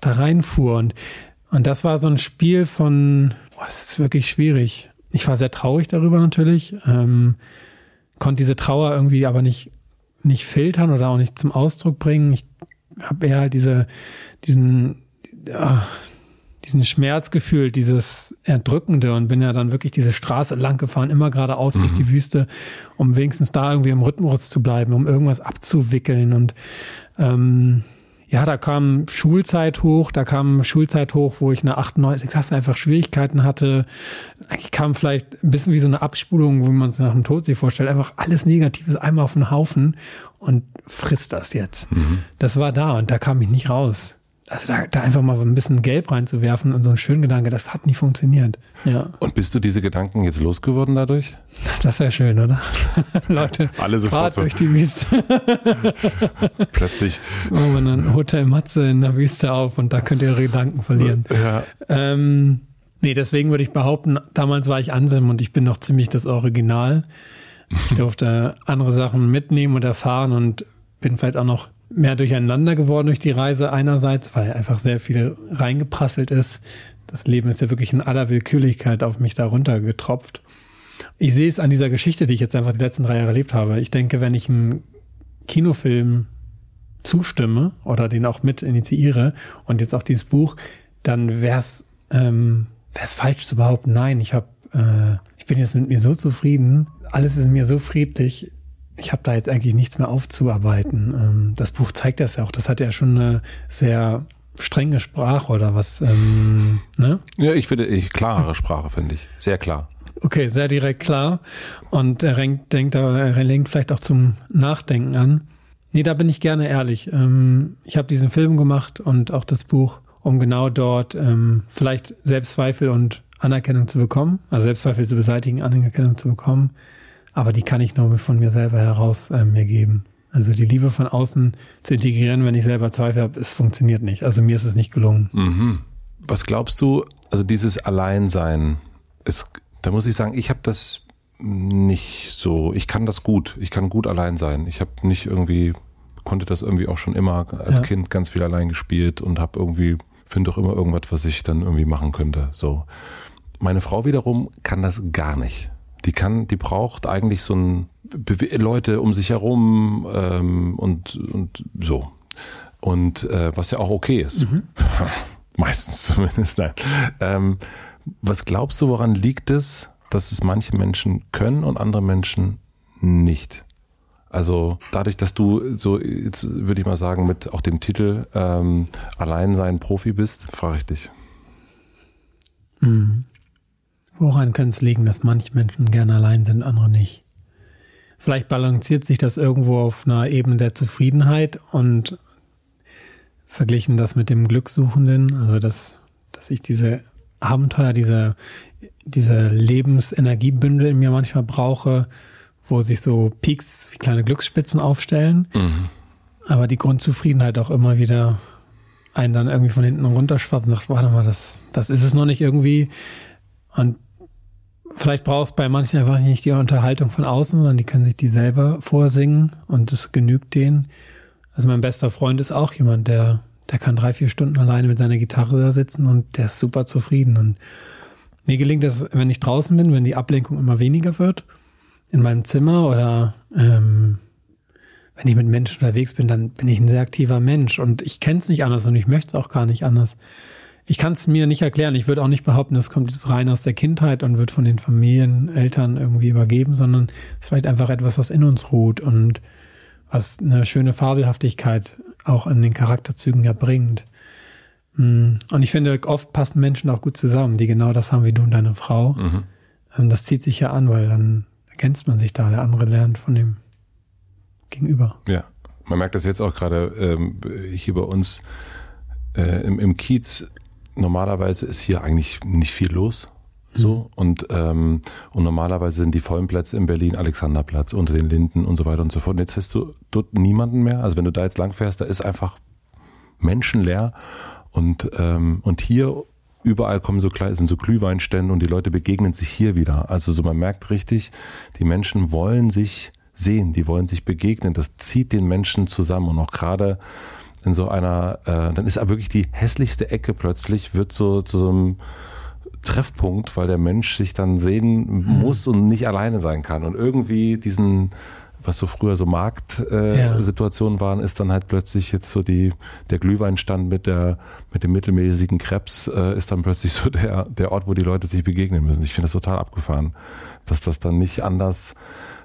da reinfuhr und und das war so ein Spiel von, boah, das ist wirklich schwierig. Ich war sehr traurig darüber natürlich, ähm, konnte diese Trauer irgendwie aber nicht nicht filtern oder auch nicht zum Ausdruck bringen. Ich habe eher halt diese, diesen, ja, diesen Schmerz gefühlt, dieses Erdrückende und bin ja dann wirklich diese Straße lang gefahren, immer geradeaus mhm. durch die Wüste, um wenigstens da irgendwie im Rhythmus zu bleiben, um irgendwas abzuwickeln und ähm, ja, da kam Schulzeit hoch, da kam Schulzeit hoch, wo ich in der 8., 9. Klasse einfach Schwierigkeiten hatte. Eigentlich kam vielleicht ein bisschen wie so eine Abspulung, wie man es nach dem Tod sich vorstellt, einfach alles Negatives einmal auf den Haufen und frisst das jetzt. Mhm. Das war da und da kam ich nicht raus also da, da einfach mal ein bisschen Gelb reinzuwerfen und so ein schönen Gedanke, das hat nicht funktioniert. Ja. Und bist du diese Gedanken jetzt losgeworden dadurch? Das wäre schön, oder? Leute, alle sofort so. durch die Wüste. Plötzlich. Machen wir ein Hotel Matze in der Wüste auf und da könnt ihr eure Gedanken verlieren. Ja. Ähm, nee, deswegen würde ich behaupten, damals war ich Anselm und ich bin noch ziemlich das Original. Ich durfte andere Sachen mitnehmen und erfahren und bin vielleicht auch noch mehr durcheinander geworden durch die Reise einerseits, weil einfach sehr viel reingeprasselt ist. Das Leben ist ja wirklich in aller Willkürlichkeit auf mich darunter getropft. Ich sehe es an dieser Geschichte, die ich jetzt einfach die letzten drei Jahre erlebt habe. Ich denke, wenn ich einen Kinofilm zustimme oder den auch mit initiiere und jetzt auch dieses Buch, dann wäre es ähm, wär's falsch zu behaupten, nein, ich habe, äh, ich bin jetzt mit mir so zufrieden, alles ist mir so friedlich, ich habe da jetzt eigentlich nichts mehr aufzuarbeiten. Ähm, das Buch zeigt das ja auch. Das hat ja schon eine sehr strenge Sprache oder was. Ähm, ne? Ja, ich finde, ich, klarere Sprache finde ich. Sehr klar. Okay, sehr direkt klar. Und er lenkt, denkt, er lenkt vielleicht auch zum Nachdenken an. Nee, da bin ich gerne ehrlich. Ähm, ich habe diesen Film gemacht und auch das Buch, um genau dort ähm, vielleicht Selbstzweifel und Anerkennung zu bekommen, also Selbstzweifel zu beseitigen, Anerkennung zu bekommen aber die kann ich nur von mir selber heraus äh, mir geben. Also die Liebe von außen zu integrieren, wenn ich selber Zweifel habe, es funktioniert nicht. Also mir ist es nicht gelungen. Mhm. Was glaubst du, also dieses Alleinsein, ist, da muss ich sagen, ich habe das nicht so, ich kann das gut, ich kann gut allein sein. Ich habe nicht irgendwie, konnte das irgendwie auch schon immer als ja. Kind ganz viel allein gespielt und habe irgendwie, finde doch immer irgendwas, was ich dann irgendwie machen könnte. So. Meine Frau wiederum kann das gar nicht. Die kann, die braucht eigentlich so ein Be Leute um sich herum ähm, und und so und äh, was ja auch okay ist, mhm. meistens zumindest. Nein. Ähm, was glaubst du, woran liegt es, dass es manche Menschen können und andere Menschen nicht? Also dadurch, dass du so, jetzt würde ich mal sagen, mit auch dem Titel ähm, Alleinsein Profi bist, frage ich dich. Mhm. Woran könnte es liegen, dass manche Menschen gerne allein sind, andere nicht? Vielleicht balanciert sich das irgendwo auf einer Ebene der Zufriedenheit und verglichen das mit dem Glückssuchenden, also dass, dass ich diese Abenteuer, diese, diese Lebensenergiebündel in mir manchmal brauche, wo sich so Peaks wie kleine Glücksspitzen aufstellen, mhm. aber die Grundzufriedenheit auch immer wieder einen dann irgendwie von hinten runterschwappt und sagt, warte mal, das, das ist es noch nicht irgendwie. Und vielleicht brauchst bei manchen einfach nicht die Unterhaltung von außen, sondern die können sich die selber vorsingen und es genügt denen. Also mein bester Freund ist auch jemand, der, der kann drei, vier Stunden alleine mit seiner Gitarre da sitzen und der ist super zufrieden. Und mir gelingt das, wenn ich draußen bin, wenn die Ablenkung immer weniger wird, in meinem Zimmer oder ähm, wenn ich mit Menschen unterwegs bin, dann bin ich ein sehr aktiver Mensch und ich kenne es nicht anders und ich möchte es auch gar nicht anders ich kann es mir nicht erklären. Ich würde auch nicht behaupten, es kommt jetzt rein aus der Kindheit und wird von den Familien, Eltern irgendwie übergeben, sondern es ist vielleicht einfach etwas, was in uns ruht und was eine schöne Fabelhaftigkeit auch an den Charakterzügen ja bringt. Hm. Und ich finde, oft passen Menschen auch gut zusammen, die genau das haben wie du und deine Frau. Mhm. Das zieht sich ja an, weil dann ergänzt man sich da, der andere lernt von dem Gegenüber. Ja, man merkt das jetzt auch gerade ähm, hier bei uns äh, im, im Kiez normalerweise ist hier eigentlich nicht viel los. So mhm. und ähm, und normalerweise sind die vollen Plätze in Berlin Alexanderplatz unter den Linden und so weiter und so fort. Und jetzt hast du dort niemanden mehr. Also wenn du da jetzt lang fährst, da ist einfach menschenleer und ähm, und hier überall kommen so klein, sind so Glühweinstände und die Leute begegnen sich hier wieder. Also so man merkt richtig, die Menschen wollen sich sehen, die wollen sich begegnen. Das zieht den Menschen zusammen und auch gerade in so einer, äh, dann ist aber wirklich die hässlichste Ecke plötzlich wird so zu so einem Treffpunkt, weil der Mensch sich dann sehen mhm. muss und nicht alleine sein kann und irgendwie diesen was so früher so Marktsituationen äh, ja. waren, ist dann halt plötzlich jetzt so die der Glühweinstand mit der mit dem mittelmäßigen Krebs äh, ist dann plötzlich so der der Ort, wo die Leute sich begegnen müssen. Ich finde das total abgefahren, dass das dann nicht anders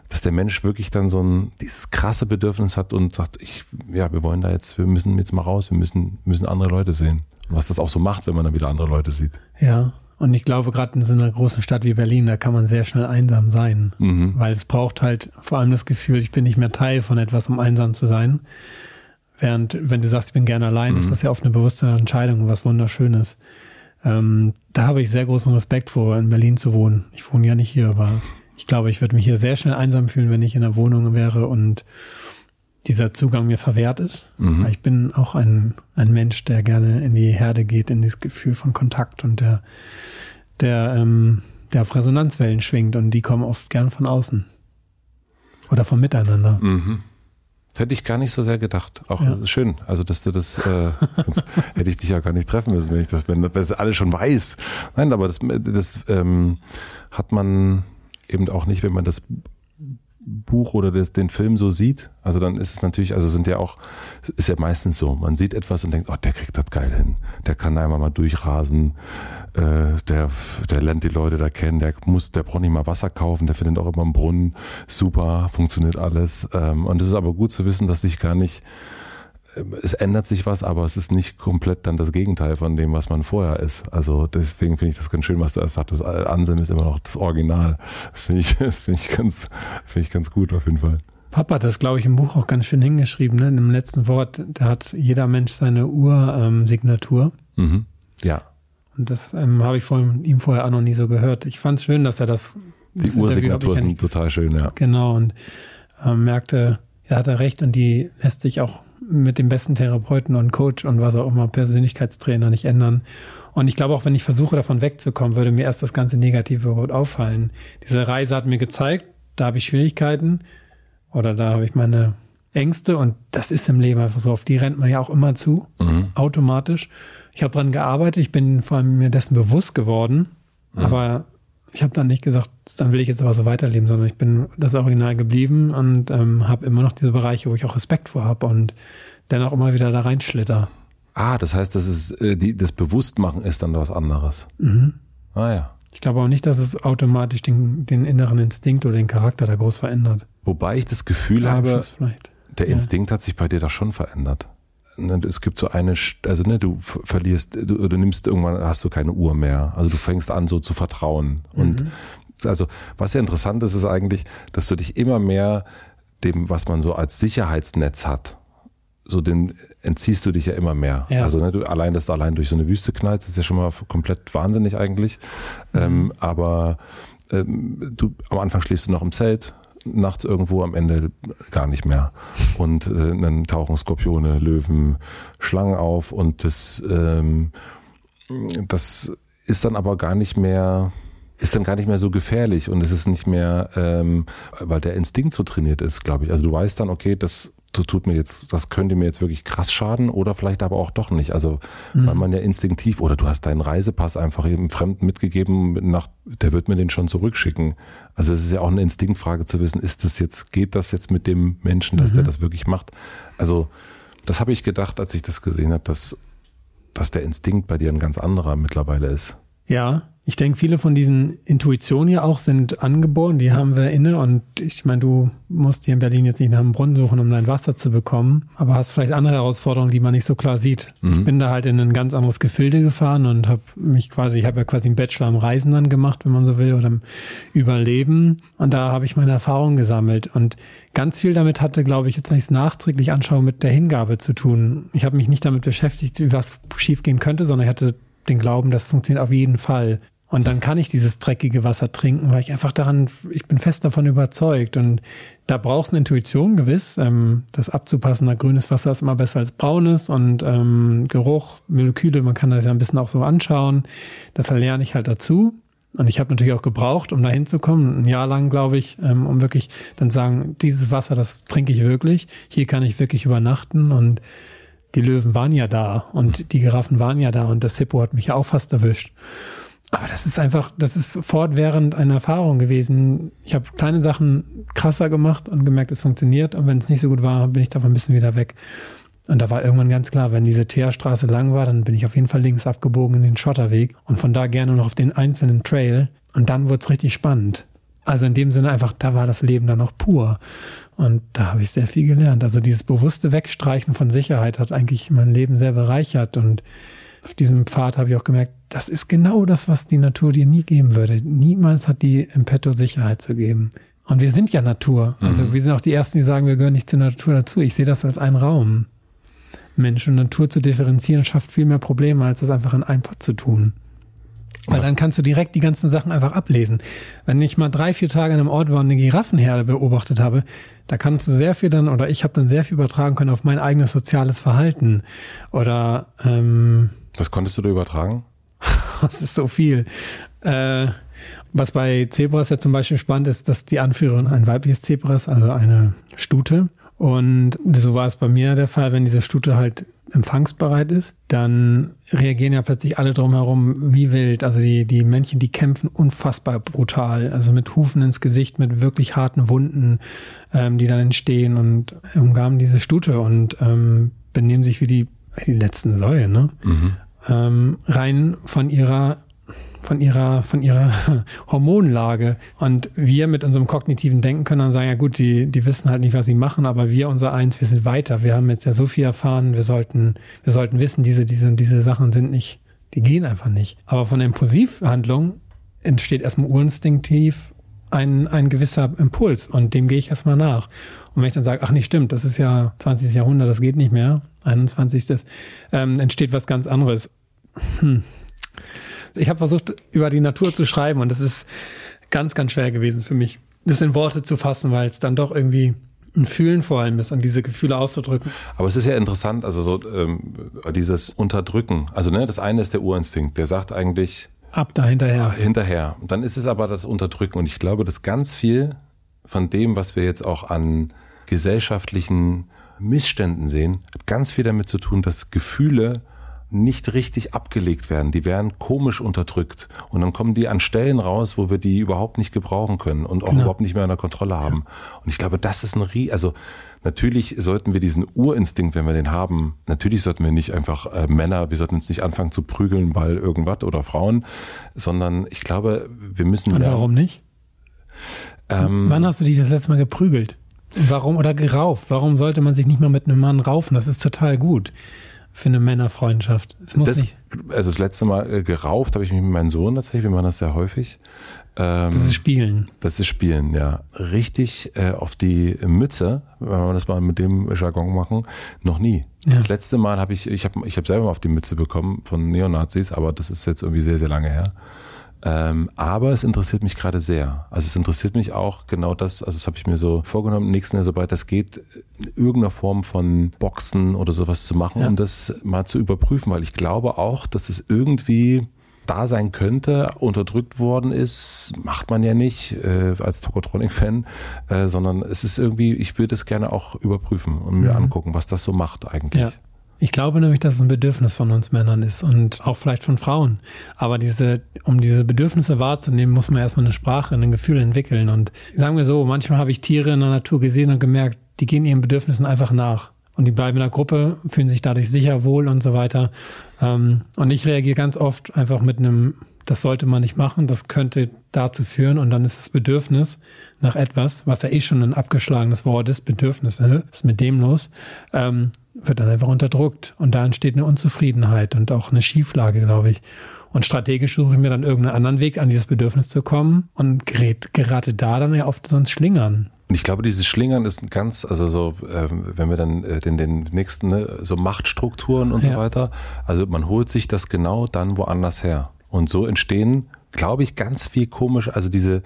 dass der Mensch wirklich dann so ein dieses krasse Bedürfnis hat und sagt, ich ja, wir wollen da jetzt, wir müssen jetzt mal raus, wir müssen müssen andere Leute sehen. Und was das auch so macht, wenn man dann wieder andere Leute sieht. Ja, und ich glaube, gerade in so einer großen Stadt wie Berlin, da kann man sehr schnell einsam sein. Mhm. Weil es braucht halt vor allem das Gefühl, ich bin nicht mehr Teil von etwas, um einsam zu sein. Während, wenn du sagst, ich bin gerne allein, mhm. ist das ja oft eine bewusste Entscheidung, was Wunderschönes. Ähm, da habe ich sehr großen Respekt vor, in Berlin zu wohnen. Ich wohne ja nicht hier, aber ich glaube, ich würde mich hier sehr schnell einsam fühlen, wenn ich in der Wohnung wäre und dieser Zugang mir verwehrt ist. Mhm. Ich bin auch ein, ein Mensch, der gerne in die Herde geht, in dieses Gefühl von Kontakt und der, der, ähm, der auf Resonanzwellen schwingt und die kommen oft gern von außen. Oder vom Miteinander. Mhm. Das hätte ich gar nicht so sehr gedacht. Auch ja. schön. Also, dass du das, äh, hätte ich dich ja gar nicht treffen müssen, wenn ich das, wenn das alles schon weiß. Nein, aber das, das ähm, hat man eben auch nicht, wenn man das Buch oder das, den Film so sieht, also dann ist es natürlich, also sind ja auch, ist ja meistens so, man sieht etwas und denkt, oh, der kriegt das geil hin, der kann einmal mal durchrasen, äh, der, der lernt die Leute da kennen, der muss, der braucht nicht mal Wasser kaufen, der findet auch immer einen Brunnen, super, funktioniert alles. Ähm, und es ist aber gut zu wissen, dass sich gar nicht es ändert sich was, aber es ist nicht komplett dann das Gegenteil von dem, was man vorher ist. Also deswegen finde ich das ganz schön, was du erst sagst. Das Ansem ist immer noch das Original. Das finde ich, das finde ich ganz, finde ich ganz gut auf jeden Fall. Papa hat das, glaube ich, im Buch auch ganz schön hingeschrieben, ne? Im letzten Wort, da hat jeder Mensch seine Ursignatur. Ähm, mhm. Ja. Und das ähm, habe ich von ihm vorher auch noch nie so gehört. Ich fand es schön, dass er das. Die Ursignaturen sind total schön, ja. Genau, und äh, merkte, er hatte recht und die lässt sich auch mit dem besten Therapeuten und Coach und was auch immer, Persönlichkeitstrainer nicht ändern. Und ich glaube auch, wenn ich versuche, davon wegzukommen, würde mir erst das ganze Negative überhaupt auffallen. Diese Reise hat mir gezeigt, da habe ich Schwierigkeiten oder da habe ich meine Ängste und das ist im Leben einfach so. Auf die rennt man ja auch immer zu, mhm. automatisch. Ich habe dran gearbeitet, ich bin vor allem mir dessen bewusst geworden, mhm. aber ich habe dann nicht gesagt, dann will ich jetzt aber so weiterleben, sondern ich bin das Original geblieben und ähm, habe immer noch diese Bereiche, wo ich auch Respekt vor habe und dennoch immer wieder da reinschlitter. Ah, das heißt, das ist äh, die, das Bewusstmachen ist dann was anderes. Mhm. Ah ja. Ich glaube auch nicht, dass es automatisch den, den inneren Instinkt oder den Charakter da groß verändert. Wobei ich das Gefühl habe, der Instinkt ja. hat sich bei dir da schon verändert. Ne, es gibt so eine, also ne, du verlierst, du, du nimmst irgendwann, hast du keine Uhr mehr. Also du fängst an so zu vertrauen. Und mhm. also was ja interessant ist, ist eigentlich, dass du dich immer mehr dem, was man so als Sicherheitsnetz hat, so dem entziehst du dich ja immer mehr. Ja. Also ne, du allein, dass du allein durch so eine Wüste knallst, ist ja schon mal komplett wahnsinnig eigentlich. Mhm. Ähm, aber ähm, du am Anfang schläfst du noch im Zelt, nachts irgendwo am Ende gar nicht mehr. Und äh, dann tauchen Skorpione, Löwen, Schlangen auf und das, ähm, das ist dann aber gar nicht mehr, ist dann gar nicht mehr so gefährlich und es ist nicht mehr, ähm, weil der Instinkt so trainiert ist, glaube ich. Also du weißt dann, okay, das tut mir jetzt, das könnte mir jetzt wirklich krass schaden oder vielleicht aber auch doch nicht. Also mhm. weil man ja instinktiv oder du hast deinen Reisepass einfach eben Fremden mitgegeben, nach, der wird mir den schon zurückschicken. Also es ist ja auch eine Instinktfrage zu wissen, ist das jetzt, geht das jetzt mit dem Menschen, dass mhm. der das wirklich macht? Also das habe ich gedacht, als ich das gesehen habe, dass, dass der Instinkt bei dir ein ganz anderer mittlerweile ist. Ja, ich denke, viele von diesen Intuitionen ja auch sind angeboren, die haben wir inne. Und ich meine, du musst hier in Berlin jetzt nicht nach einem Brunnen suchen, um dein Wasser zu bekommen, aber hast vielleicht andere Herausforderungen, die man nicht so klar sieht. Mhm. Ich bin da halt in ein ganz anderes Gefilde gefahren und habe mich quasi, ich habe ja quasi einen Bachelor im Reisen dann gemacht, wenn man so will, oder im Überleben. Und da habe ich meine Erfahrungen gesammelt. Und ganz viel damit hatte, glaube ich, jetzt wenn ich es nachträglich anschaue, mit der Hingabe zu tun. Ich habe mich nicht damit beschäftigt, wie was schiefgehen könnte, sondern ich hatte den Glauben, das funktioniert auf jeden Fall. Und dann kann ich dieses dreckige Wasser trinken, weil ich einfach daran, ich bin fest davon überzeugt. Und da brauchst du eine Intuition gewiss. Ähm, das abzupassen, grünes Wasser ist immer besser als braunes und ähm, Geruch, Moleküle, man kann das ja ein bisschen auch so anschauen. Das lerne ich halt dazu. Und ich habe natürlich auch gebraucht, um da hinzukommen, ein Jahr lang, glaube ich, ähm, um wirklich dann sagen, dieses Wasser, das trinke ich wirklich. Hier kann ich wirklich übernachten und die Löwen waren ja da und die Giraffen waren ja da und das Hippo hat mich ja auch fast erwischt. Aber das ist einfach, das ist fortwährend eine Erfahrung gewesen. Ich habe kleine Sachen krasser gemacht und gemerkt, es funktioniert. Und wenn es nicht so gut war, bin ich davon ein bisschen wieder weg. Und da war irgendwann ganz klar, wenn diese Teerstraße lang war, dann bin ich auf jeden Fall links abgebogen in den Schotterweg und von da gerne noch auf den einzelnen Trail. Und dann wurde es richtig spannend. Also in dem Sinne einfach, da war das Leben dann noch pur. Und da habe ich sehr viel gelernt. Also dieses bewusste Wegstreichen von Sicherheit hat eigentlich mein Leben sehr bereichert. Und auf diesem Pfad habe ich auch gemerkt, das ist genau das, was die Natur dir nie geben würde. Niemals hat die im Petto Sicherheit zu geben. Und wir sind ja Natur. Also mhm. wir sind auch die Ersten, die sagen, wir gehören nicht zur Natur dazu. Ich sehe das als einen Raum. Mensch und Natur zu differenzieren, schafft viel mehr Probleme, als das einfach in einen Pot zu tun. Weil dann kannst du direkt die ganzen Sachen einfach ablesen. Wenn ich mal drei, vier Tage an einem Ort war und eine Giraffenherde beobachtet habe, da kannst du sehr viel dann, oder ich habe dann sehr viel übertragen können auf mein eigenes soziales Verhalten. Oder ähm, Was konntest du da übertragen? das ist so viel. Äh, was bei Zebras ja zum Beispiel spannend ist, dass die Anführerin ein weibliches Zebras, also eine Stute, und so war es bei mir der Fall, wenn diese Stute halt empfangsbereit ist, dann reagieren ja plötzlich alle drumherum wie wild. Also die, die Männchen, die kämpfen unfassbar brutal. Also mit Hufen ins Gesicht, mit wirklich harten Wunden, ähm, die dann entstehen und umgaben diese Stute und ähm, benehmen sich wie die, die letzten Säue, ne? Mhm. Ähm, rein von ihrer von ihrer, von ihrer Hormonlage. Und wir mit unserem kognitiven Denken können dann sagen, ja gut, die, die wissen halt nicht, was sie machen, aber wir, unser Eins, wir sind weiter. Wir haben jetzt ja so viel erfahren, wir sollten, wir sollten wissen, diese, diese, diese Sachen sind nicht, die gehen einfach nicht. Aber von der Impulsivhandlung entsteht erstmal urinstinktiv ein, ein gewisser Impuls und dem gehe ich erstmal nach. Und wenn ich dann sage, ach nicht stimmt, das ist ja 20. Jahrhundert, das geht nicht mehr, 21. Ähm, entsteht was ganz anderes. Hm ich habe versucht, über die Natur zu schreiben und das ist ganz, ganz schwer gewesen für mich, das in Worte zu fassen, weil es dann doch irgendwie ein Fühlen vor allem ist und diese Gefühle auszudrücken. Aber es ist ja interessant, also so ähm, dieses Unterdrücken. Also ne, das eine ist der Urinstinkt, der sagt eigentlich ab da hinterher. Hinterher. Und dann ist es aber das Unterdrücken und ich glaube, dass ganz viel von dem, was wir jetzt auch an gesellschaftlichen Missständen sehen, hat ganz viel damit zu tun, dass Gefühle nicht richtig abgelegt werden. Die werden komisch unterdrückt. Und dann kommen die an Stellen raus, wo wir die überhaupt nicht gebrauchen können und auch genau. überhaupt nicht mehr unter Kontrolle haben. Ja. Und ich glaube, das ist ein Rie also natürlich sollten wir diesen Urinstinkt, wenn wir den haben, natürlich sollten wir nicht einfach äh, Männer, wir sollten uns nicht anfangen zu prügeln, weil irgendwas oder Frauen, sondern ich glaube, wir müssen. Und warum nicht? Ähm, Wann hast du dich das letzte Mal geprügelt? Warum oder gerauft? Warum sollte man sich nicht mal mit einem Mann raufen? Das ist total gut für eine Männerfreundschaft. Es muss das, nicht. Also das letzte Mal äh, gerauft habe ich mich mit meinem Sohn tatsächlich, wir machen das sehr häufig. Ähm, das ist Spielen. Das ist Spielen, ja. Richtig äh, auf die Mütze, wenn wir das mal mit dem Jargon machen, noch nie. Ja. Das letzte Mal habe ich, ich habe ich hab selber mal auf die Mütze bekommen von Neonazis, aber das ist jetzt irgendwie sehr, sehr lange her. Ähm, aber es interessiert mich gerade sehr. Also es interessiert mich auch genau das, also das habe ich mir so vorgenommen, im nächsten Jahr, sobald das geht, irgendeiner Form von Boxen oder sowas zu machen, ja. um das mal zu überprüfen, weil ich glaube auch, dass es irgendwie da sein könnte, unterdrückt worden ist, macht man ja nicht äh, als Tokotronic-Fan, äh, sondern es ist irgendwie, ich würde es gerne auch überprüfen und mir mhm. angucken, was das so macht eigentlich. Ja. Ich glaube nämlich, dass es ein Bedürfnis von uns Männern ist und auch vielleicht von Frauen. Aber diese, um diese Bedürfnisse wahrzunehmen, muss man erstmal eine Sprache, ein Gefühl entwickeln. Und sagen wir so, manchmal habe ich Tiere in der Natur gesehen und gemerkt, die gehen ihren Bedürfnissen einfach nach. Und die bleiben in der Gruppe, fühlen sich dadurch sicher, wohl und so weiter. Ähm, und ich reagiere ganz oft einfach mit einem, das sollte man nicht machen, das könnte dazu führen. Und dann ist das Bedürfnis nach etwas, was ja eh schon ein abgeschlagenes Wort ist, Bedürfnis, ist mit dem los, ähm, wird dann einfach unterdrückt. Und da entsteht eine Unzufriedenheit und auch eine Schieflage, glaube ich. Und strategisch suche ich mir dann irgendeinen anderen Weg, an dieses Bedürfnis zu kommen und gerät, gerate da dann ja oft so ins Schlingern. Und ich glaube, dieses Schlingern ist ein ganz, also so, äh, wenn wir dann äh, den, den nächsten, ne, so Machtstrukturen und ja. so weiter, also man holt sich das genau dann woanders her. Und so entstehen glaube ich, ganz viel komisch, also diese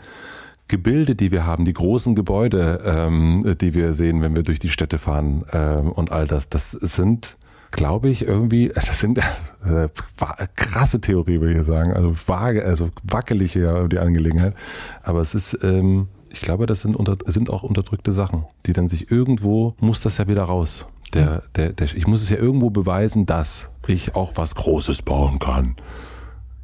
Gebilde, die wir haben, die großen Gebäude, ähm, die wir sehen, wenn wir durch die Städte fahren ähm, und all das, das sind, glaube ich, irgendwie, das sind äh, krasse Theorie, würde ich sagen, also vage, also wackelig ja die Angelegenheit, aber es ist, ähm, ich glaube, das sind, unter, sind auch unterdrückte Sachen, die dann sich irgendwo, muss das ja wieder raus. Der, der, der, ich muss es ja irgendwo beweisen, dass ich auch was Großes bauen kann.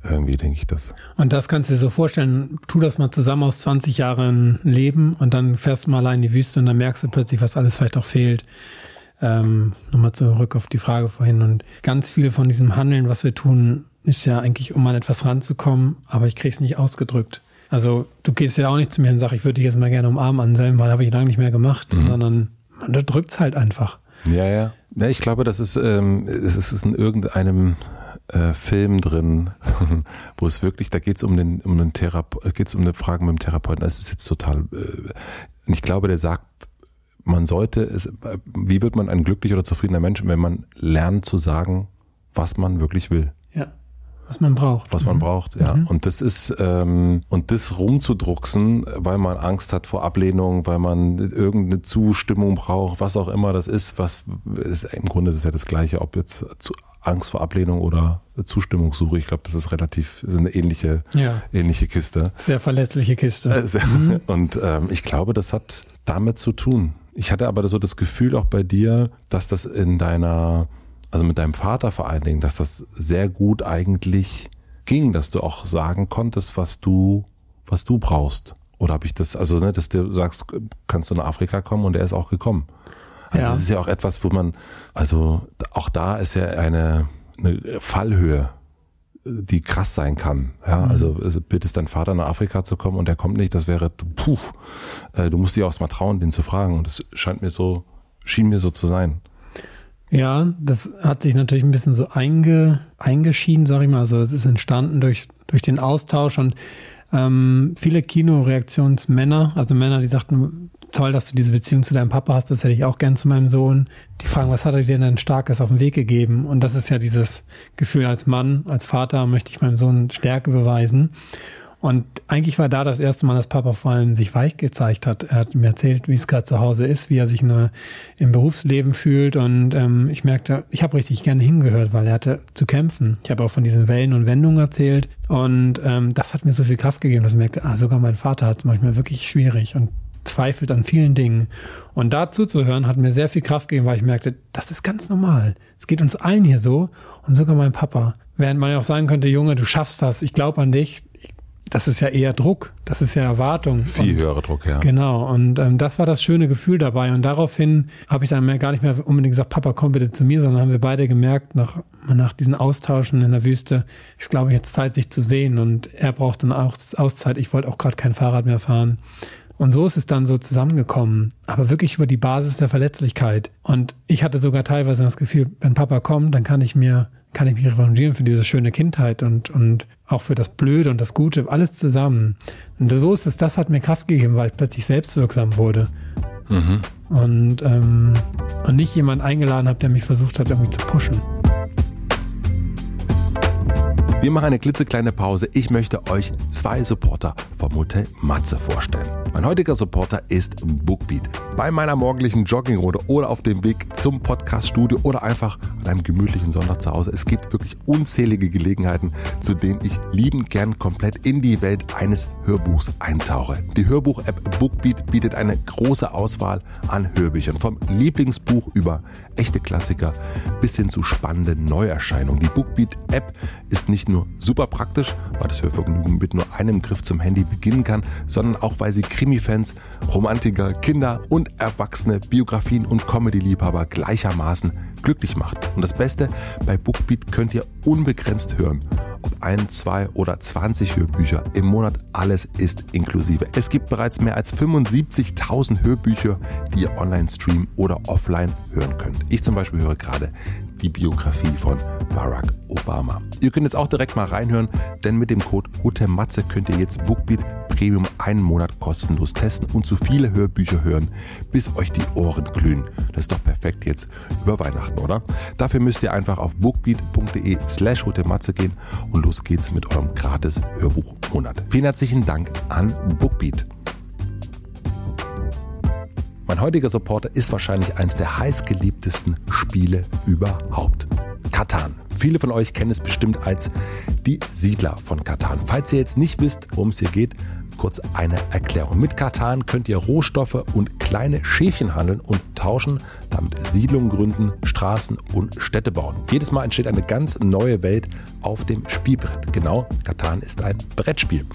Irgendwie denke ich das. Und das kannst du dir so vorstellen, tu das mal zusammen aus 20 Jahren Leben und dann fährst du mal allein in die Wüste und dann merkst du plötzlich, was alles vielleicht auch fehlt. Ähm, Nochmal zurück auf die Frage vorhin. Und ganz viel von diesem Handeln, was wir tun, ist ja eigentlich, um an etwas ranzukommen, aber ich krieg's nicht ausgedrückt. Also du gehst ja auch nicht zu mir und sagst, ich würde dich jetzt mal gerne umarmen Anselm, weil habe ich lange nicht mehr gemacht, mhm. sondern man drückt's halt einfach. Ja, ja. Ja, ich glaube, das ist, ähm, es ist in irgendeinem äh, Film drin, wo es wirklich, da geht es um den, um den Therape geht es um eine Frage mit dem Therapeuten. Das ist jetzt total, äh, ich glaube, der sagt, man sollte es, wie wird man ein glücklicher oder zufriedener Mensch, wenn man lernt zu sagen, was man wirklich will. Ja. Was man braucht. Was man mhm. braucht, ja. Mhm. Und das ist, ähm, und das rumzudrucksen, weil man Angst hat vor Ablehnung, weil man irgendeine Zustimmung braucht, was auch immer das ist, was ist, im Grunde ist es ja das Gleiche, ob jetzt zu, Angst vor Ablehnung oder Zustimmungssuche. Ich glaube, das ist relativ, ist eine ähnliche, ja. ähnliche Kiste. Sehr verletzliche Kiste. Äh, sehr, mhm. Und ähm, ich glaube, das hat damit zu tun. Ich hatte aber so das Gefühl auch bei dir, dass das in deiner, also mit deinem Vater vor allen Dingen, dass das sehr gut eigentlich ging, dass du auch sagen konntest, was du, was du brauchst. Oder habe ich das, also ne, dass du sagst, kannst du nach Afrika kommen und er ist auch gekommen. Also es ist ja auch etwas, wo man, also auch da ist ja eine, eine Fallhöhe, die krass sein kann. Ja, mhm. also, also bittest dein Vater nach Afrika zu kommen und der kommt nicht, das wäre, puh, äh, du musst dich auch mal trauen, den zu fragen. Und das scheint mir so, schien mir so zu sein. Ja, das hat sich natürlich ein bisschen so einge, eingeschieden, sag ich mal. Also es ist entstanden durch, durch den Austausch und ähm, viele Kinoreaktionsmänner, also Männer, die sagten, toll, dass du diese Beziehung zu deinem Papa hast, das hätte ich auch gern zu meinem Sohn. Die fragen, was hat er dir denn Starkes auf den Weg gegeben? Und das ist ja dieses Gefühl als Mann, als Vater möchte ich meinem Sohn Stärke beweisen. Und eigentlich war da das erste Mal, dass Papa vor allem sich weich gezeigt hat. Er hat mir erzählt, wie es gerade zu Hause ist, wie er sich nur im Berufsleben fühlt. Und ähm, ich merkte, ich habe richtig gerne hingehört, weil er hatte zu kämpfen. Ich habe auch von diesen Wellen und Wendungen erzählt. Und ähm, das hat mir so viel Kraft gegeben, dass ich merkte, ah, sogar mein Vater hat es manchmal wirklich schwierig. Und zweifelt an vielen Dingen. Und dazu zu hören, hat mir sehr viel Kraft gegeben, weil ich merkte, das ist ganz normal. Es geht uns allen hier so und sogar mein Papa. Während man ja auch sagen könnte, Junge, du schaffst das, ich glaube an dich. Das ist ja eher Druck, das ist ja Erwartung. Viel und, höherer Druck, ja. Genau, und ähm, das war das schöne Gefühl dabei. Und daraufhin habe ich dann mehr, gar nicht mehr unbedingt gesagt, Papa, komm bitte zu mir, sondern haben wir beide gemerkt, nach, nach diesen Austauschen in der Wüste, ist, glaube ich, jetzt Zeit, sich zu sehen. Und er braucht dann auch Auszeit. Ich wollte auch gerade kein Fahrrad mehr fahren. Und so ist es dann so zusammengekommen, aber wirklich über die Basis der Verletzlichkeit. Und ich hatte sogar teilweise das Gefühl, wenn Papa kommt, dann kann ich mir, kann ich mich revanchieren für diese schöne Kindheit und, und auch für das Blöde und das Gute, alles zusammen. Und so ist es, das hat mir Kraft gegeben, weil ich plötzlich selbstwirksam wurde. Mhm. Und, ähm, und nicht jemand eingeladen habe, der mich versucht hat, irgendwie zu pushen. Wir machen eine klitzekleine Pause. Ich möchte euch zwei Supporter vom Hotel Matze vorstellen. Mein heutiger Supporter ist Bookbeat. Bei meiner morgendlichen Joggingrunde oder auf dem Weg zum Podcaststudio oder einfach an einem gemütlichen Sonntag zu Hause. Es gibt wirklich unzählige Gelegenheiten, zu denen ich liebend gern komplett in die Welt eines Hörbuchs eintauche. Die Hörbuch-App Bookbeat bietet eine große Auswahl an Hörbüchern. Vom Lieblingsbuch über echte Klassiker bis hin zu spannenden Neuerscheinungen. Die Bookbeat-App ist nicht nur super praktisch, weil das Hörvergnügen mit nur einem Griff zum Handy beginnen kann, sondern auch weil sie Krimi-Fans, Romantiker, Kinder und Erwachsene, Biografien und Comedy-Liebhaber gleichermaßen glücklich macht. Und das Beste, bei Bookbeat könnt ihr unbegrenzt hören. Ob ein, zwei oder 20 Hörbücher im Monat, alles ist inklusive. Es gibt bereits mehr als 75.000 Hörbücher, die ihr online streamen oder offline hören könnt. Ich zum Beispiel höre gerade die Biografie von Barack Obama. Ihr könnt jetzt auch direkt mal reinhören, denn mit dem Code HOTEMATZE könnt ihr jetzt Bookbeat Premium einen Monat kostenlos testen und so viele Hörbücher hören, bis euch die Ohren glühen. Das ist doch perfekt jetzt über Weihnachten, oder? Dafür müsst ihr einfach auf bookbeat.de slash hotematze gehen und los geht's mit eurem gratis Hörbuchmonat. Vielen herzlichen Dank an Bookbeat. Mein heutiger Supporter ist wahrscheinlich eines der heißgeliebtesten Spiele überhaupt. Katan. Viele von euch kennen es bestimmt als die Siedler von Katan. Falls ihr jetzt nicht wisst, worum es hier geht, kurz eine Erklärung. Mit Katan könnt ihr Rohstoffe und kleine Schäfchen handeln und tauschen, damit Siedlungen gründen, Straßen und Städte bauen. Jedes Mal entsteht eine ganz neue Welt auf dem Spielbrett. Genau, Katan ist ein Brettspiel.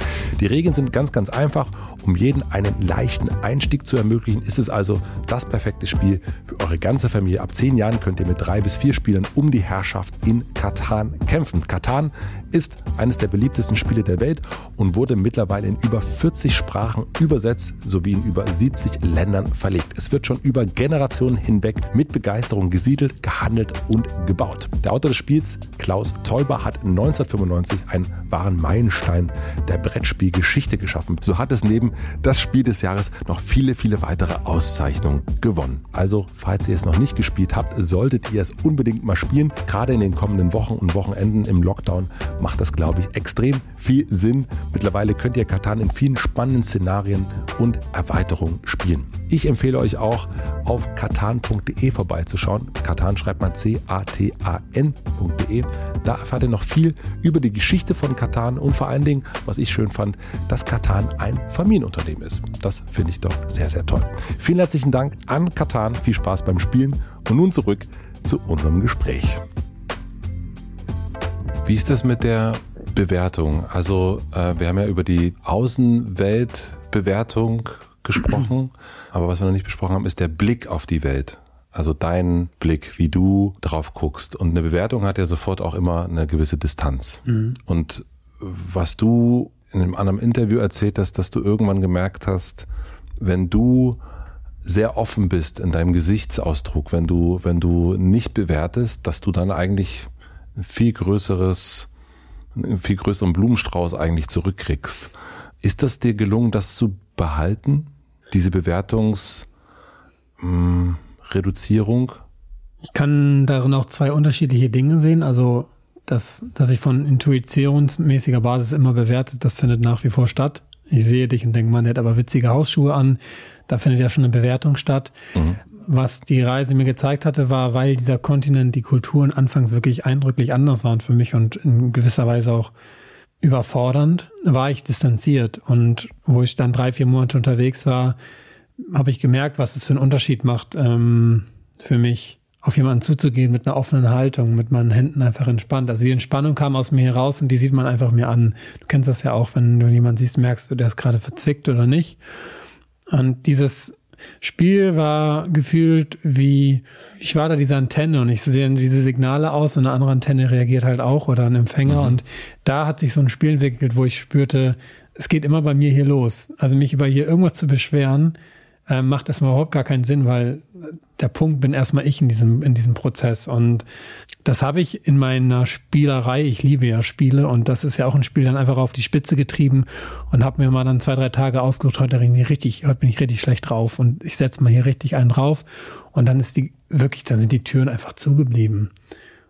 Die Regeln sind ganz, ganz einfach. Um jeden einen leichten Einstieg zu ermöglichen, ist es also das perfekte Spiel für eure ganze Familie. Ab zehn Jahren könnt ihr mit drei bis vier Spielern um die Herrschaft in Katan kämpfen. Katan ist eines der beliebtesten Spiele der Welt und wurde mittlerweile in über 40 Sprachen übersetzt sowie in über 70 Ländern verlegt. Es wird schon über Generationen hinweg mit Begeisterung gesiedelt, gehandelt und gebaut. Der Autor des Spiels, Klaus Teuber, hat 1995 einen wahren Meilenstein der Brettspielgeschichte geschaffen. So hat es neben das Spiel des Jahres noch viele, viele weitere Auszeichnungen gewonnen. Also, falls ihr es noch nicht gespielt habt, solltet ihr es unbedingt mal spielen. Gerade in den kommenden Wochen und Wochenenden im Lockdown macht das, glaube ich, extrem viel Sinn. Mittlerweile könnt ihr Katan in vielen spannenden Szenarien und Erweiterungen spielen. Ich empfehle euch auch, auf katan.de vorbeizuschauen. Katan schreibt man C-A-T-A-N.de. Da erfahrt ihr noch viel über die Geschichte von Katan und vor allen Dingen, was ich schön fand, dass Katan ein Familienunternehmen ist. Das finde ich doch sehr, sehr toll. Vielen herzlichen Dank an Katan. Viel Spaß beim Spielen. Und nun zurück zu unserem Gespräch. Wie ist das mit der Bewertung? Also, äh, wir haben ja über die Außenweltbewertung gesprochen, aber was wir noch nicht besprochen haben, ist der Blick auf die Welt. Also dein Blick, wie du drauf guckst. Und eine Bewertung hat ja sofort auch immer eine gewisse Distanz. Mhm. Und was du in einem anderen Interview erzählt hast, dass du irgendwann gemerkt hast, wenn du sehr offen bist in deinem Gesichtsausdruck, wenn du, wenn du nicht bewertest, dass du dann eigentlich ein viel größeres, einen viel größeren Blumenstrauß eigentlich zurückkriegst. Ist das dir gelungen, das zu behalten? Diese Bewertungsreduzierung? Hm, ich kann darin auch zwei unterschiedliche Dinge sehen. Also, dass, dass ich von intuitionsmäßiger Basis immer bewertet, das findet nach wie vor statt. Ich sehe dich und denke, man hat aber witzige Hausschuhe an. Da findet ja schon eine Bewertung statt. Mhm. Was die Reise mir gezeigt hatte, war, weil dieser Kontinent, die Kulturen anfangs wirklich eindrücklich anders waren für mich und in gewisser Weise auch überfordernd, war ich distanziert. Und wo ich dann drei, vier Monate unterwegs war, habe ich gemerkt, was es für einen Unterschied macht ähm, für mich, auf jemanden zuzugehen mit einer offenen Haltung, mit meinen Händen einfach entspannt. Also die Entspannung kam aus mir heraus und die sieht man einfach mir an. Du kennst das ja auch, wenn du jemanden siehst, merkst du, der ist gerade verzwickt oder nicht. Und dieses Spiel war gefühlt wie, ich war da diese Antenne und ich sehe diese Signale aus und eine andere Antenne reagiert halt auch oder ein Empfänger. Mhm. Und da hat sich so ein Spiel entwickelt, wo ich spürte, es geht immer bei mir hier los. Also mich über hier irgendwas zu beschweren, äh, macht erstmal überhaupt gar keinen Sinn, weil der Punkt bin erstmal ich in diesem, in diesem Prozess. Und das habe ich in meiner Spielerei. Ich liebe ja Spiele und das ist ja auch ein Spiel dann einfach auf die Spitze getrieben und habe mir mal dann zwei, drei Tage ausgesucht, heute bin ich richtig, heute bin ich richtig schlecht drauf und ich setze mal hier richtig einen drauf und dann ist die wirklich, dann sind die Türen einfach zugeblieben.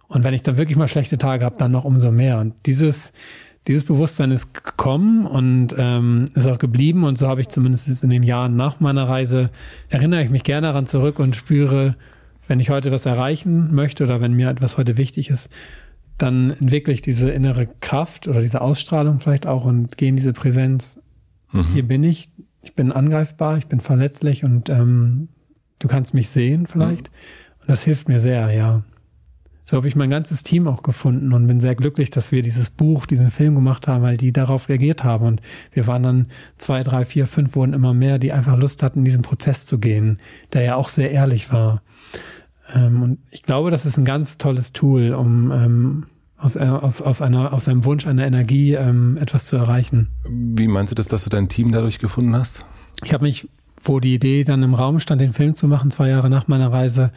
Und wenn ich dann wirklich mal schlechte Tage habe, dann noch umso mehr. Und dieses, dieses Bewusstsein ist gekommen und ähm, ist auch geblieben. Und so habe ich zumindest in den Jahren nach meiner Reise, erinnere ich mich gerne daran zurück und spüre, wenn ich heute was erreichen möchte oder wenn mir etwas heute wichtig ist, dann entwickle ich diese innere Kraft oder diese Ausstrahlung vielleicht auch und gehe in diese Präsenz. Mhm. Hier bin ich, ich bin angreifbar, ich bin verletzlich und ähm, du kannst mich sehen vielleicht. Mhm. Und das hilft mir sehr, ja. So habe ich mein ganzes Team auch gefunden und bin sehr glücklich, dass wir dieses Buch, diesen Film gemacht haben, weil die darauf reagiert haben. Und wir waren dann zwei, drei, vier, fünf wurden immer mehr, die einfach Lust hatten, in diesen Prozess zu gehen, der ja auch sehr ehrlich war. Ähm, und ich glaube, das ist ein ganz tolles Tool, um ähm, aus, äh, aus, aus, einer, aus einem Wunsch, einer Energie ähm, etwas zu erreichen. Wie meinst du das, dass du dein Team dadurch gefunden hast? Ich habe mich, wo die Idee dann im Raum stand, den Film zu machen, zwei Jahre nach meiner Reise,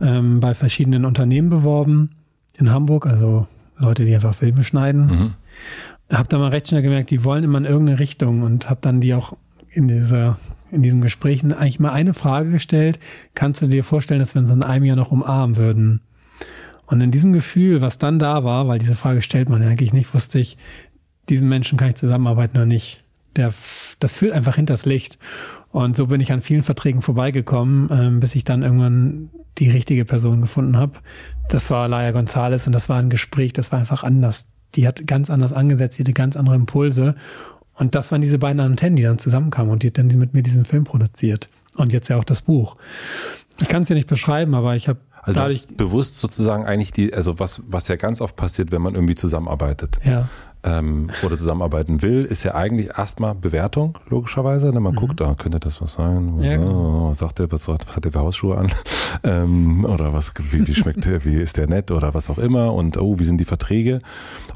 ähm, bei verschiedenen Unternehmen beworben in Hamburg, also Leute, die einfach Filme schneiden. Mhm. Hab da mal recht schnell gemerkt, die wollen immer in irgendeine Richtung und hab dann die auch in dieser in diesem Gespräch eigentlich mal eine Frage gestellt. Kannst du dir vorstellen, dass wir uns in einem Jahr noch umarmen würden? Und in diesem Gefühl, was dann da war, weil diese Frage stellt man ja eigentlich nicht, wusste ich, diesen Menschen kann ich zusammenarbeiten oder nicht. Der, das führt einfach hinters Licht. Und so bin ich an vielen Verträgen vorbeigekommen, ähm, bis ich dann irgendwann die richtige Person gefunden habe. Das war Laia González und das war ein Gespräch, das war einfach anders. Die hat ganz anders angesetzt, die hatte ganz andere Impulse. Und das waren diese beiden Antennen, die dann zusammenkamen und die hat dann mit mir diesen Film produziert. Und jetzt ja auch das Buch. Ich kann es ja nicht beschreiben, aber ich habe also dadurch bewusst sozusagen eigentlich die, also was, was ja ganz oft passiert, wenn man irgendwie zusammenarbeitet. Ja ähm, oder zusammenarbeiten will, ist ja eigentlich erstmal Bewertung, logischerweise. Ne? Man mhm. guckt, da könnte das was sein. Ja, genau. Was sagt der, was, was hat der für Hausschuhe an? ähm, oder was, wie, wie schmeckt der, wie ist der nett oder was auch immer und oh, wie sind die Verträge?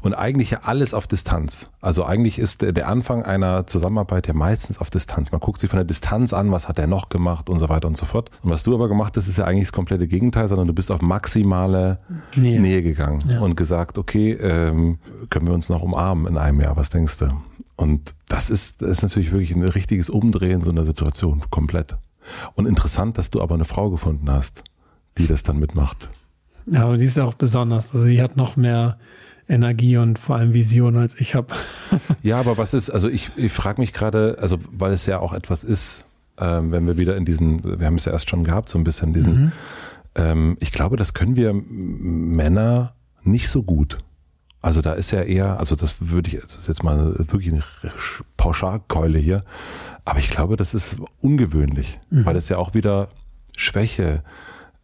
Und eigentlich ja alles auf Distanz. Also eigentlich ist der Anfang einer Zusammenarbeit ja meistens auf Distanz. Man guckt sich von der Distanz an, was hat der noch gemacht und so weiter und so fort. Und was du aber gemacht hast, ist ja eigentlich das komplette Gegenteil, sondern du bist auf maximale Nähe, Nähe gegangen ja. und gesagt, okay, ähm, können wir uns noch umarmen umarmen in einem Jahr. Was denkst du? Und das ist, das ist natürlich wirklich ein richtiges Umdrehen so einer Situation, komplett. Und interessant, dass du aber eine Frau gefunden hast, die das dann mitmacht. Ja, aber die ist ja auch besonders. Also die hat noch mehr Energie und vor allem Vision als ich habe. ja, aber was ist, also ich, ich frage mich gerade, also weil es ja auch etwas ist, ähm, wenn wir wieder in diesen, wir haben es ja erst schon gehabt, so ein bisschen diesen, mhm. ähm, ich glaube, das können wir Männer nicht so gut. Also da ist ja eher, also das würde ich, das ist jetzt mal wirklich eine Pauschalkeule hier, aber ich glaube, das ist ungewöhnlich, mhm. weil es ja auch wieder Schwäche,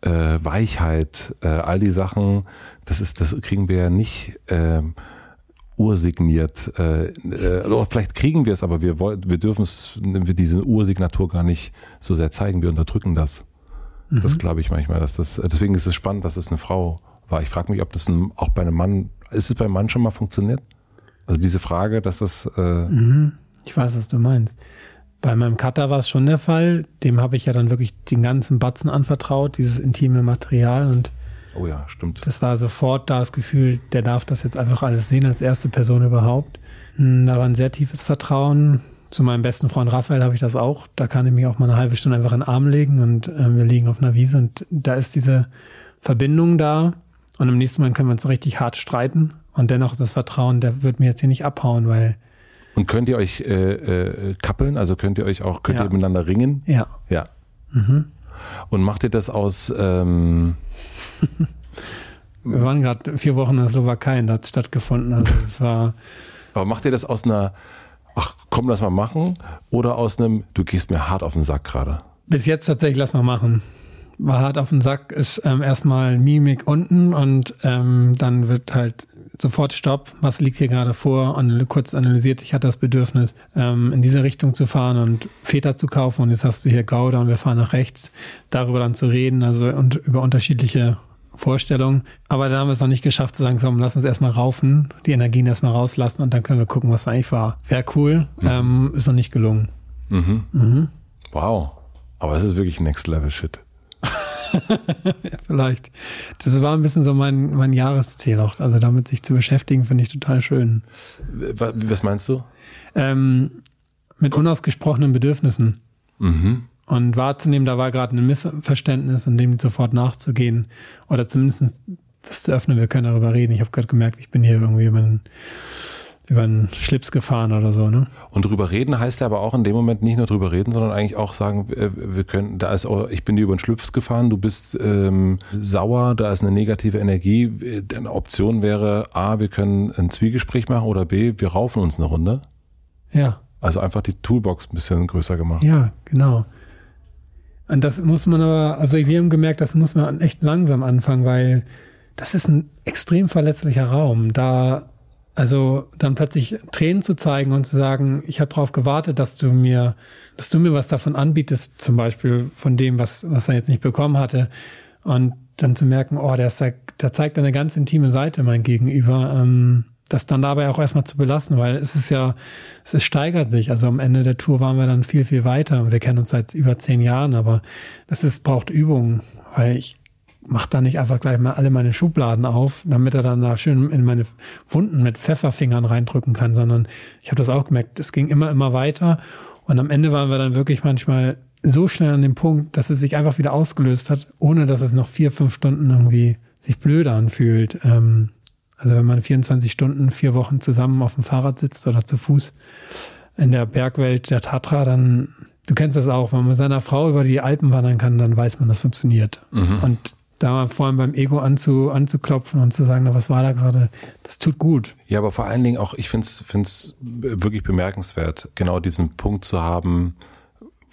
äh, Weichheit, äh, all die Sachen, das ist, das kriegen wir ja nicht äh, ursigniert. Äh, äh, oder vielleicht kriegen wir es, aber wir wollen, wir dürfen es, wir diese Ursignatur gar nicht so sehr zeigen. Wir unterdrücken das. Mhm. Das glaube ich manchmal, dass das. Deswegen ist es spannend, dass es eine Frau war. Ich frage mich, ob das ein, auch bei einem Mann ist es beim Mann schon mal funktioniert? Also diese Frage, dass das. Äh mhm. Ich weiß, was du meinst. Bei meinem Cutter war es schon der Fall. Dem habe ich ja dann wirklich den ganzen Batzen anvertraut, dieses intime Material und Oh ja, stimmt. Das war sofort da das Gefühl, der darf das jetzt einfach alles sehen als erste Person überhaupt. Hm, da war ein sehr tiefes Vertrauen. Zu meinem besten Freund Raphael habe ich das auch. Da kann ich mich auch mal eine halbe Stunde einfach in den Arm legen und äh, wir liegen auf einer Wiese und da ist diese Verbindung da. Und im nächsten Mal können wir uns richtig hart streiten. Und dennoch ist das Vertrauen, der wird mir jetzt hier nicht abhauen, weil. Und könnt ihr euch äh, äh, kappeln? Also könnt ihr euch auch, könnt ja. ihr miteinander ringen? Ja. Ja. Mhm. Und macht ihr das aus ähm Wir waren gerade vier Wochen in der Slowakei und da hat stattgefunden. Also es war. Aber macht ihr das aus einer, ach komm, lass mal machen, oder aus einem, du gehst mir hart auf den Sack gerade? Bis jetzt tatsächlich, lass mal machen war hart auf den Sack, ist ähm, erstmal Mimik unten und ähm, dann wird halt sofort Stopp, was liegt hier gerade vor und kurz analysiert, ich hatte das Bedürfnis, ähm, in diese Richtung zu fahren und Väter zu kaufen und jetzt hast du hier Gouda und wir fahren nach rechts, darüber dann zu reden, also und über unterschiedliche Vorstellungen. Aber da haben wir es noch nicht geschafft zu sagen, so, lass uns erstmal raufen, die Energien erstmal rauslassen und dann können wir gucken, was eigentlich war. Wäre cool, mhm. ähm, ist noch nicht gelungen. Mhm. Mhm. Wow. Aber es ist wirklich Next Level Shit. ja, vielleicht. Das war ein bisschen so mein, mein Jahresziel auch. Also damit sich zu beschäftigen, finde ich total schön. Was meinst du? Ähm, mit unausgesprochenen Bedürfnissen. Mhm. Und wahrzunehmen, da war gerade ein Missverständnis und dem sofort nachzugehen. Oder zumindest das zu öffnen, wir können darüber reden. Ich habe gerade gemerkt, ich bin hier irgendwie über einen über einen Schlips gefahren oder so, ne? Und drüber reden heißt ja aber auch in dem Moment nicht nur drüber reden, sondern eigentlich auch sagen, wir können, da ist auch, ich bin dir über den Schlips gefahren, du bist ähm, sauer, da ist eine negative Energie. Eine Option wäre A, wir können ein Zwiegespräch machen oder B, wir raufen uns eine Runde. Ja. Also einfach die Toolbox ein bisschen größer gemacht. Ja, genau. Und das muss man aber, also wir haben gemerkt, das muss man echt langsam anfangen, weil das ist ein extrem verletzlicher Raum. Da also dann plötzlich Tränen zu zeigen und zu sagen, ich habe darauf gewartet, dass du mir, dass du mir was davon anbietest, zum Beispiel von dem, was, was er jetzt nicht bekommen hatte. Und dann zu merken, oh, der, ist, der zeigt eine ganz intime Seite mein Gegenüber, ähm, das dann dabei auch erstmal zu belassen, weil es ist ja, es ist, steigert sich. Also am Ende der Tour waren wir dann viel, viel weiter. Wir kennen uns seit über zehn Jahren, aber das ist, braucht Übung, weil ich mache da nicht einfach gleich mal alle meine Schubladen auf, damit er dann da schön in meine Wunden mit Pfefferfingern reindrücken kann, sondern ich habe das auch gemerkt, es ging immer, immer weiter und am Ende waren wir dann wirklich manchmal so schnell an dem Punkt, dass es sich einfach wieder ausgelöst hat, ohne dass es noch vier, fünf Stunden irgendwie sich blöd anfühlt. Ähm, also wenn man 24 Stunden, vier Wochen zusammen auf dem Fahrrad sitzt oder zu Fuß in der Bergwelt der Tatra, dann, du kennst das auch, wenn man mit seiner Frau über die Alpen wandern kann, dann weiß man, das funktioniert. Mhm. Und da vor allem beim Ego anzu, anzuklopfen und zu sagen, na, was war da gerade, das tut gut. Ja, aber vor allen Dingen auch, ich finde es wirklich bemerkenswert, genau diesen Punkt zu haben,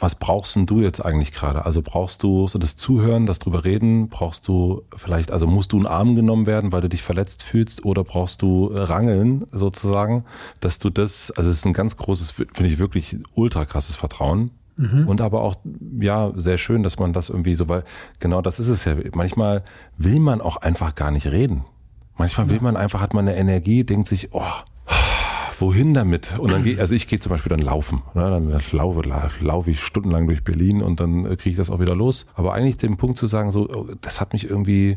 was brauchst denn du jetzt eigentlich gerade? Also brauchst du so das Zuhören, das drüber reden? Brauchst du vielleicht, also musst du in Arm genommen werden, weil du dich verletzt fühlst? Oder brauchst du Rangeln sozusagen, dass du das, also es ist ein ganz großes, finde ich wirklich ultra krasses Vertrauen. Mhm. Und aber auch, ja, sehr schön, dass man das irgendwie so, weil genau das ist es ja. Manchmal will man auch einfach gar nicht reden. Manchmal will man einfach, hat man eine Energie, denkt sich, oh, wohin damit? Und dann gehe, also ich gehe zum Beispiel dann laufen. Ne? Dann laufe, laufe ich stundenlang durch Berlin und dann kriege ich das auch wieder los. Aber eigentlich den Punkt zu sagen, so, oh, das hat mich irgendwie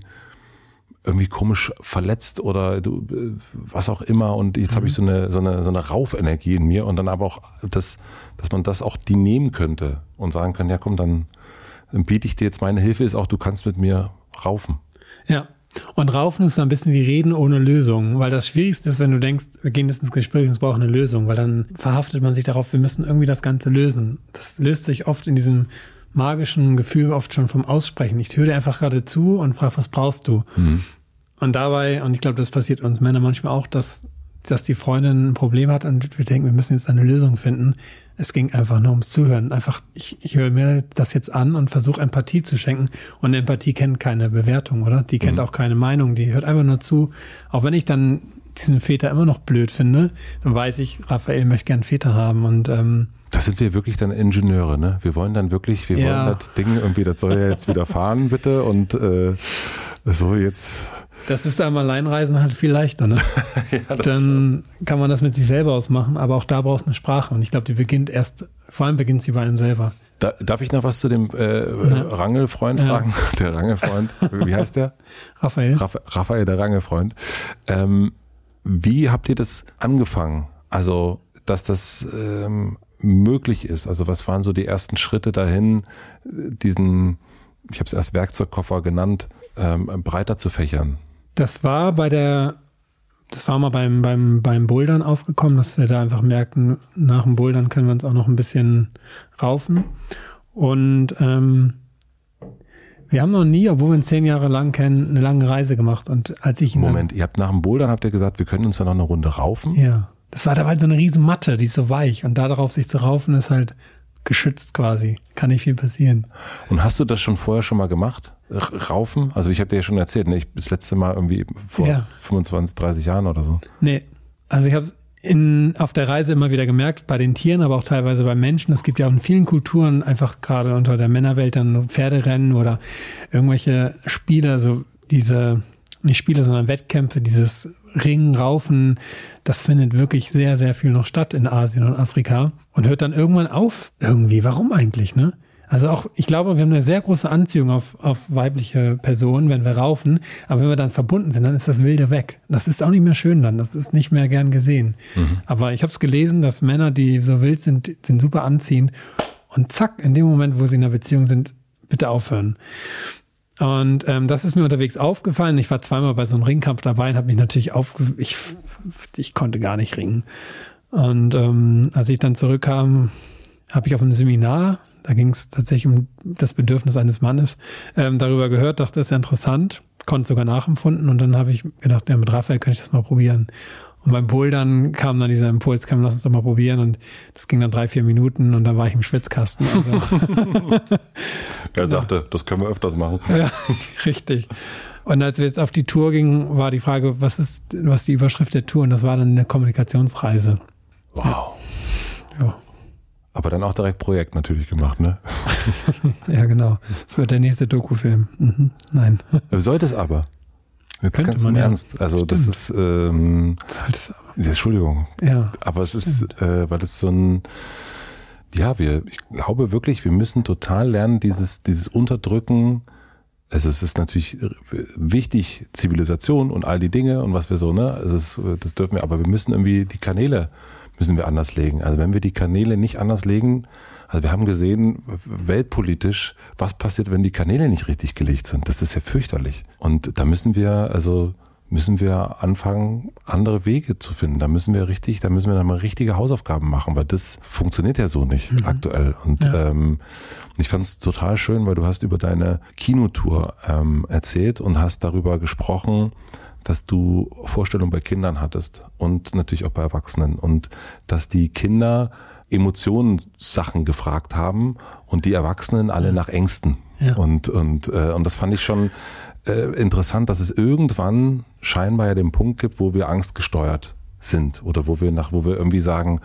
irgendwie komisch verletzt oder du, was auch immer und jetzt mhm. habe ich so eine, so eine so eine Raufenergie in mir und dann aber auch das, dass man das auch die nehmen könnte und sagen kann, ja komm, dann, dann biete ich dir jetzt meine Hilfe, ist auch, du kannst mit mir raufen. Ja, und Raufen ist so ein bisschen wie Reden ohne Lösung, weil das Schwierigste ist, wenn du denkst, wir gehen jetzt ins Gespräch und es braucht eine Lösung, weil dann verhaftet man sich darauf, wir müssen irgendwie das Ganze lösen. Das löst sich oft in diesem magischen Gefühl oft schon vom Aussprechen. Ich höre dir einfach gerade zu und frage, was brauchst du? Mhm. Und dabei, und ich glaube, das passiert uns Männer manchmal auch, dass, dass die Freundin ein Problem hat und wir denken, wir müssen jetzt eine Lösung finden. Es ging einfach nur ums Zuhören. Einfach, ich, ich höre mir das jetzt an und versuche Empathie zu schenken. Und Empathie kennt keine Bewertung, oder? Die kennt mhm. auch keine Meinung. Die hört einfach nur zu. Auch wenn ich dann diesen Väter immer noch blöd finde, dann weiß ich, Raphael möchte gern Väter haben. Und ähm, das sind wir wirklich dann Ingenieure, ne? Wir wollen dann wirklich, wir ja. wollen das Ding irgendwie, das soll ja jetzt wieder fahren, bitte. Und äh, so jetzt das ist am Alleinreisen halt viel leichter, ne? ja, Dann kann man das mit sich selber ausmachen, aber auch da brauchst du eine Sprache und ich glaube, die beginnt erst, vor allem beginnt sie bei einem selber. Da, darf ich noch was zu dem äh, ja. Rangelfreund fragen? Ja. Der Rangelfreund, wie heißt der? Raphael. Raph Raphael, der Rangelfreund. Ähm, wie habt ihr das angefangen? Also, dass das ähm, möglich ist. Also, was waren so die ersten Schritte dahin, diesen, ich habe es erst Werkzeugkoffer genannt, ähm, breiter zu fächern? Das war bei der, das war mal beim, beim, beim Bouldern aufgekommen, dass wir da einfach merkten, nach dem Bouldern können wir uns auch noch ein bisschen raufen. Und ähm, wir haben noch nie, obwohl wir uns zehn Jahre lang kennen, eine lange Reise gemacht. Und als ich Moment, ihr habt nach dem Bouldern habt ihr gesagt, wir können uns da noch eine Runde raufen? Ja. Das war dabei so eine riesen Matte, die ist so weich. Und da darauf sich zu raufen, ist halt geschützt quasi. Kann nicht viel passieren. Und hast du das schon vorher schon mal gemacht? Raufen? Also ich habe dir ja schon erzählt, ne? ich das letzte Mal irgendwie vor ja. 25, 30 Jahren oder so. Nee, also ich habe in, auf der Reise immer wieder gemerkt, bei den Tieren, aber auch teilweise bei Menschen. Es gibt ja auch in vielen Kulturen einfach gerade unter der Männerwelt dann Pferderennen oder irgendwelche Spiele, also diese, nicht Spiele, sondern Wettkämpfe, dieses Ringen, Raufen, das findet wirklich sehr, sehr viel noch statt in Asien und Afrika und hört dann irgendwann auf irgendwie. Warum eigentlich, ne? Also auch, ich glaube, wir haben eine sehr große Anziehung auf, auf weibliche Personen, wenn wir raufen. Aber wenn wir dann verbunden sind, dann ist das Wilde weg. Das ist auch nicht mehr schön dann. Das ist nicht mehr gern gesehen. Mhm. Aber ich habe es gelesen, dass Männer, die so wild sind, sind super anziehend. Und zack, in dem Moment, wo sie in einer Beziehung sind, bitte aufhören. Und ähm, das ist mir unterwegs aufgefallen. Ich war zweimal bei so einem Ringkampf dabei und habe mich natürlich auf, ich, ich konnte gar nicht ringen. Und ähm, als ich dann zurückkam, habe ich auf einem Seminar, da ging es tatsächlich um das Bedürfnis eines Mannes, ähm, darüber gehört, dachte, das ist ja interessant, konnte sogar nachempfunden und dann habe ich gedacht, ja, mit Raphael könnte ich das mal probieren. Und beim Bouldern kam dann dieser Impuls, kam, lass uns doch mal probieren. Und das ging dann drei, vier Minuten und dann war ich im Schwitzkasten. Also. er sagte, das können wir öfters machen. Ja, richtig. Und als wir jetzt auf die Tour gingen, war die Frage, was ist, was ist die Überschrift der Tour? Und das war dann eine Kommunikationsreise. Wow. Ja. Aber dann auch direkt Projekt natürlich gemacht, ne? ja, genau. Das wird der nächste Dokufilm. Mhm. Nein. Sollte es aber. Jetzt ganz im Ernst. Ja. Also Stimmt. das ist ähm, das aber. Entschuldigung. Ja. Aber es ist, äh, weil es so ein ja, wir, ich glaube wirklich, wir müssen total lernen, dieses, dieses Unterdrücken Also es ist natürlich wichtig, Zivilisation und all die Dinge und was wir so, ne? Es ist, das dürfen wir, aber wir müssen irgendwie die Kanäle müssen wir anders legen. Also wenn wir die Kanäle nicht anders legen, also wir haben gesehen, weltpolitisch, was passiert, wenn die Kanäle nicht richtig gelegt sind. Das ist ja fürchterlich. Und da müssen wir, also müssen wir anfangen, andere Wege zu finden. Da müssen wir richtig, da müssen wir dann mal richtige Hausaufgaben machen, weil das funktioniert ja so nicht mhm. aktuell. Und ja. ähm, ich fand es total schön, weil du hast über deine Kinotour ähm, erzählt und hast darüber gesprochen, dass du Vorstellungen bei Kindern hattest und natürlich auch bei Erwachsenen und dass die Kinder Emotionssachen gefragt haben und die Erwachsenen alle nach Ängsten. Ja. Und, und, äh, und das fand ich schon äh, interessant, dass es irgendwann scheinbar ja den Punkt gibt, wo wir angstgesteuert sind oder wo wir nach, wo wir irgendwie sagen,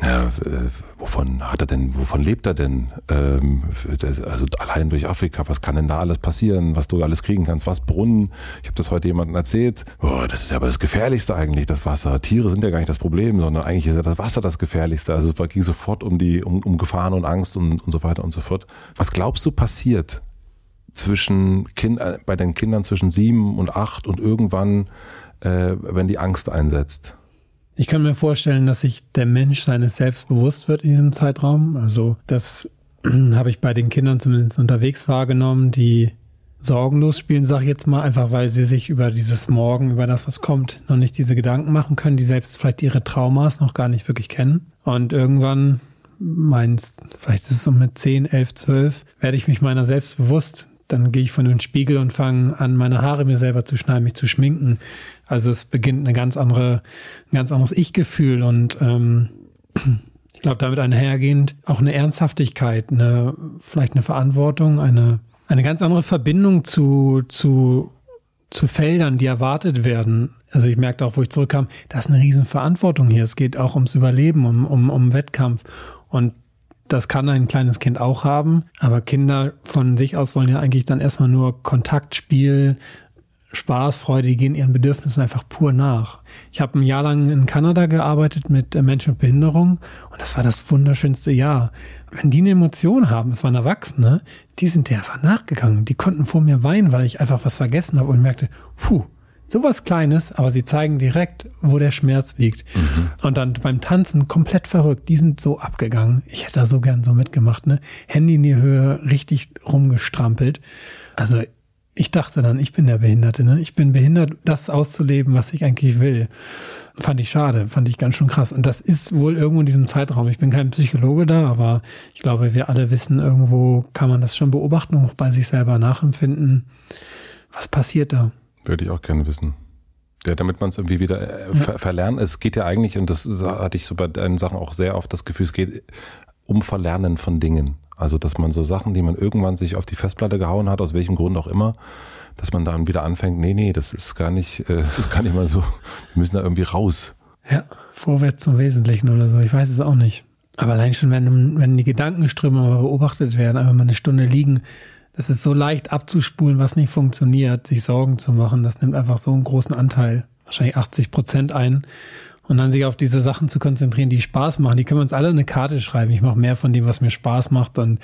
na, äh, wovon hat er denn, wovon lebt er denn? Ähm, also allein durch Afrika, was kann denn da alles passieren, was du alles kriegen kannst, was Brunnen? Ich habe das heute jemandem erzählt. Oh, das ist aber das Gefährlichste eigentlich, das Wasser. Tiere sind ja gar nicht das Problem, sondern eigentlich ist ja das Wasser das Gefährlichste. Also es ging sofort um die, um, um Gefahren und Angst und, und so weiter und so fort. Was glaubst du passiert zwischen kind, äh, bei den Kindern zwischen sieben und acht und irgendwann, äh, wenn die Angst einsetzt? Ich kann mir vorstellen, dass sich der Mensch seines Selbst bewusst wird in diesem Zeitraum. Also das habe ich bei den Kindern zumindest unterwegs wahrgenommen, die sorgenlos spielen, sag ich jetzt mal, einfach weil sie sich über dieses Morgen, über das, was kommt, noch nicht diese Gedanken machen können, die selbst vielleicht ihre Traumas noch gar nicht wirklich kennen. Und irgendwann meinst, vielleicht ist es so mit 10, 11, 12, werde ich mich meiner selbst bewusst. Dann gehe ich von dem Spiegel und fange an, meine Haare mir selber zu schneiden, mich zu schminken, also es beginnt eine ganz andere, ein ganz anderes Ich-Gefühl und ähm, ich glaube, damit einhergehend auch eine Ernsthaftigkeit, eine, vielleicht eine Verantwortung, eine, eine ganz andere Verbindung zu, zu, zu Feldern, die erwartet werden. Also ich merkte auch, wo ich zurückkam, da ist eine Riesenverantwortung hier. Es geht auch ums Überleben, um, um, um Wettkampf. Und das kann ein kleines Kind auch haben, aber Kinder von sich aus wollen ja eigentlich dann erstmal nur Kontaktspiel, Spaß, Freude, die gehen ihren Bedürfnissen einfach pur nach. Ich habe ein Jahr lang in Kanada gearbeitet mit äh, Menschen mit Behinderung und das war das wunderschönste Jahr. Wenn die eine Emotion haben, es waren Erwachsene, die sind der einfach nachgegangen. Die konnten vor mir weinen, weil ich einfach was vergessen habe und merkte, puh, sowas Kleines, aber sie zeigen direkt, wo der Schmerz liegt. Mhm. Und dann beim Tanzen komplett verrückt. Die sind so abgegangen. Ich hätte da so gern so mitgemacht, ne? Handy in die Höhe, richtig rumgestrampelt. Also ich dachte dann, ich bin der Behinderte, ne? Ich bin behindert, das auszuleben, was ich eigentlich will. Fand ich schade, fand ich ganz schön krass. Und das ist wohl irgendwo in diesem Zeitraum. Ich bin kein Psychologe da, aber ich glaube, wir alle wissen, irgendwo kann man das schon beobachten und auch bei sich selber nachempfinden. Was passiert da? Würde ich auch gerne wissen. Ja, damit man es irgendwie wieder äh, ver verlernen. Es geht ja eigentlich, und das hatte ich so bei deinen Sachen auch sehr oft das Gefühl, es geht um Verlernen von Dingen. Also, dass man so Sachen, die man irgendwann sich auf die Festplatte gehauen hat, aus welchem Grund auch immer, dass man dann wieder anfängt, nee, nee, das ist gar nicht, äh, das ist gar nicht mal so, wir müssen da irgendwie raus. Ja, vorwärts zum Wesentlichen oder so, ich weiß es auch nicht. Aber allein schon, wenn, wenn die Gedankenströme beobachtet werden, einfach mal eine Stunde liegen, das ist so leicht abzuspulen, was nicht funktioniert, sich Sorgen zu machen, das nimmt einfach so einen großen Anteil, wahrscheinlich 80 Prozent ein. Und dann sich auf diese Sachen zu konzentrieren, die Spaß machen. Die können wir uns alle eine Karte schreiben. Ich mache mehr von dem, was mir Spaß macht und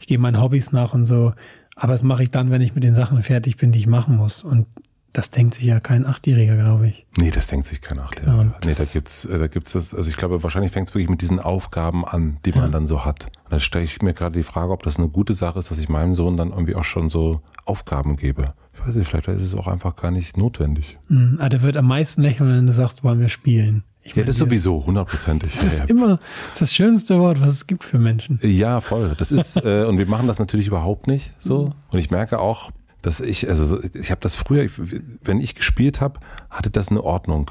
ich gehe meinen Hobbys nach und so. Aber das mache ich dann, wenn ich mit den Sachen fertig bin, die ich machen muss. Und das denkt sich ja kein Achtjähriger, glaube ich. Nee, das denkt sich kein Achtjähriger. Genau, nee, da gibt's, äh, da gibt's das, also ich glaube, wahrscheinlich fängt es wirklich mit diesen Aufgaben an, die man ja. dann so hat. Und da stelle ich mir gerade die Frage, ob das eine gute Sache ist, dass ich meinem Sohn dann irgendwie auch schon so Aufgaben gebe. Ich weiß nicht, vielleicht ist es auch einfach gar nicht notwendig. Mhm, aber der wird am meisten lächeln, wenn du sagst, wollen wir spielen. Ich ja, das ist sowieso hundertprozentig. Das ist immer das schönste Wort, was es gibt für Menschen. Ja, voll. Das ist äh, und wir machen das natürlich überhaupt nicht so. Mhm. Und ich merke auch, dass ich also ich habe das früher, wenn ich gespielt habe, hatte das eine Ordnung.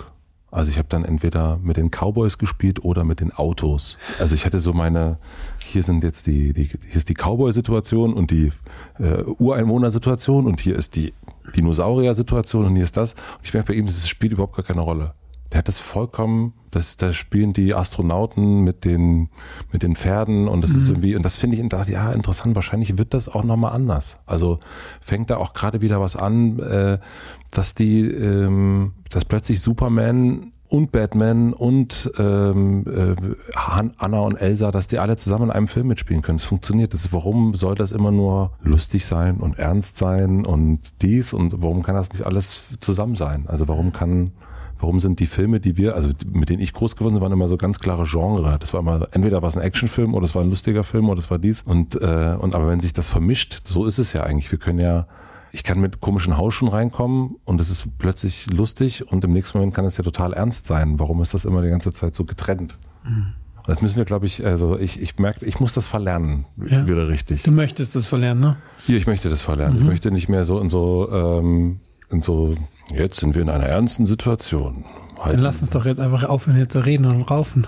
Also ich habe dann entweder mit den Cowboys gespielt oder mit den Autos. Also ich hatte so meine, hier sind jetzt die, die hier ist die Cowboy-Situation und die äh, Ureinwohner-Situation und hier ist die Dinosaurier-Situation und hier ist das. Und ich merke bei ihm, das spielt überhaupt gar keine Rolle der hat das vollkommen, das, da spielen die Astronauten mit den, mit den Pferden und das mhm. ist irgendwie, und das finde ich, dachte, ja, interessant, wahrscheinlich wird das auch nochmal anders. Also fängt da auch gerade wieder was an, äh, dass die, ähm, dass plötzlich Superman und Batman und ähm, äh, Anna und Elsa, dass die alle zusammen in einem Film mitspielen können. Es funktioniert. Das ist, warum soll das immer nur lustig sein und ernst sein und dies und warum kann das nicht alles zusammen sein? Also warum kann Warum sind die Filme, die wir, also mit denen ich groß geworden bin, waren immer so ganz klare Genre. Das war immer, entweder war es ein Actionfilm oder es war ein lustiger Film oder es war dies. Und, äh, und aber wenn sich das vermischt, so ist es ja eigentlich. Wir können ja, ich kann mit komischen Hausschuhen reinkommen und es ist plötzlich lustig und im nächsten Moment kann es ja total ernst sein. Warum ist das immer die ganze Zeit so getrennt? Mhm. Und das müssen wir, glaube ich, also ich, ich merke, ich muss das verlernen, ja. wieder richtig. Du möchtest das verlernen, ne? Ja, ich möchte das verlernen. Mhm. Ich möchte nicht mehr so in so, ähm, in so Jetzt sind wir in einer ernsten Situation. Halten. Dann lass uns doch jetzt einfach aufhören, hier zu reden und raufen.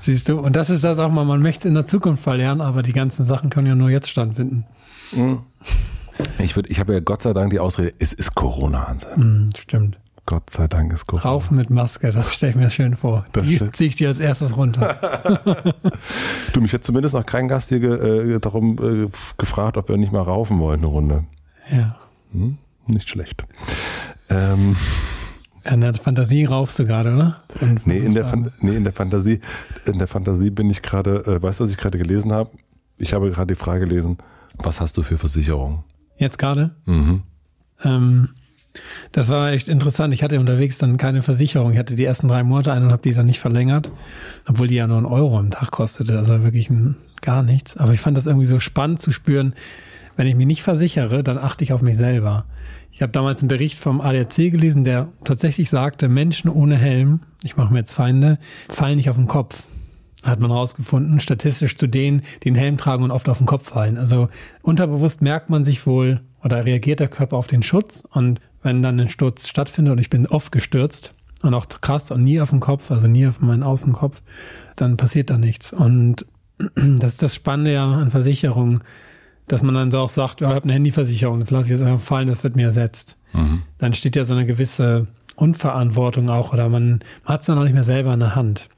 Siehst du? Und das ist das auch mal, man möchte es in der Zukunft verlernen, aber die ganzen Sachen können ja nur jetzt stattfinden. Mhm. Ich, würd, ich habe ja Gott sei Dank die Ausrede, es ist Corona, Hanse. Mm, stimmt. Gott sei Dank ist Corona. Raufen mit Maske, das stelle ich mir schön vor. Das die ziehe ich dir als erstes runter. du, mich hat zumindest noch kein Gast hier äh, darum äh, gefragt, ob wir nicht mal raufen wollen eine Runde. Ja. Hm? Nicht schlecht. Ähm, in der Fantasie rauchst du gerade, oder? nee in, der nee, in der Fantasie, in der Fantasie bin ich gerade, äh, weißt du, was ich gerade gelesen habe? Ich habe gerade die Frage gelesen, was hast du für Versicherung? Jetzt gerade? Mhm. Ähm, das war echt interessant. Ich hatte unterwegs dann keine Versicherung. Ich hatte die ersten drei Monate eine und habe die dann nicht verlängert, obwohl die ja nur einen Euro am Tag kostete. Also wirklich ein, gar nichts. Aber ich fand das irgendwie so spannend zu spüren, wenn ich mich nicht versichere, dann achte ich auf mich selber. Ich habe damals einen Bericht vom ADAC gelesen, der tatsächlich sagte, Menschen ohne Helm, ich mache mir jetzt Feinde, fallen nicht auf den Kopf. Hat man rausgefunden, statistisch zu denen, die einen Helm tragen und oft auf den Kopf fallen. Also unterbewusst merkt man sich wohl oder reagiert der Körper auf den Schutz und wenn dann ein Sturz stattfindet und ich bin oft gestürzt und auch krass und nie auf den Kopf, also nie auf meinen Außenkopf, dann passiert da nichts. Und das ist das Spannende ja an Versicherungen dass man dann so auch sagt, ja, ich habe eine Handyversicherung, das lasse ich jetzt einfach fallen, das wird mir ersetzt. Mhm. Dann steht ja so eine gewisse Unverantwortung auch oder man, man hat es dann auch nicht mehr selber in der Hand.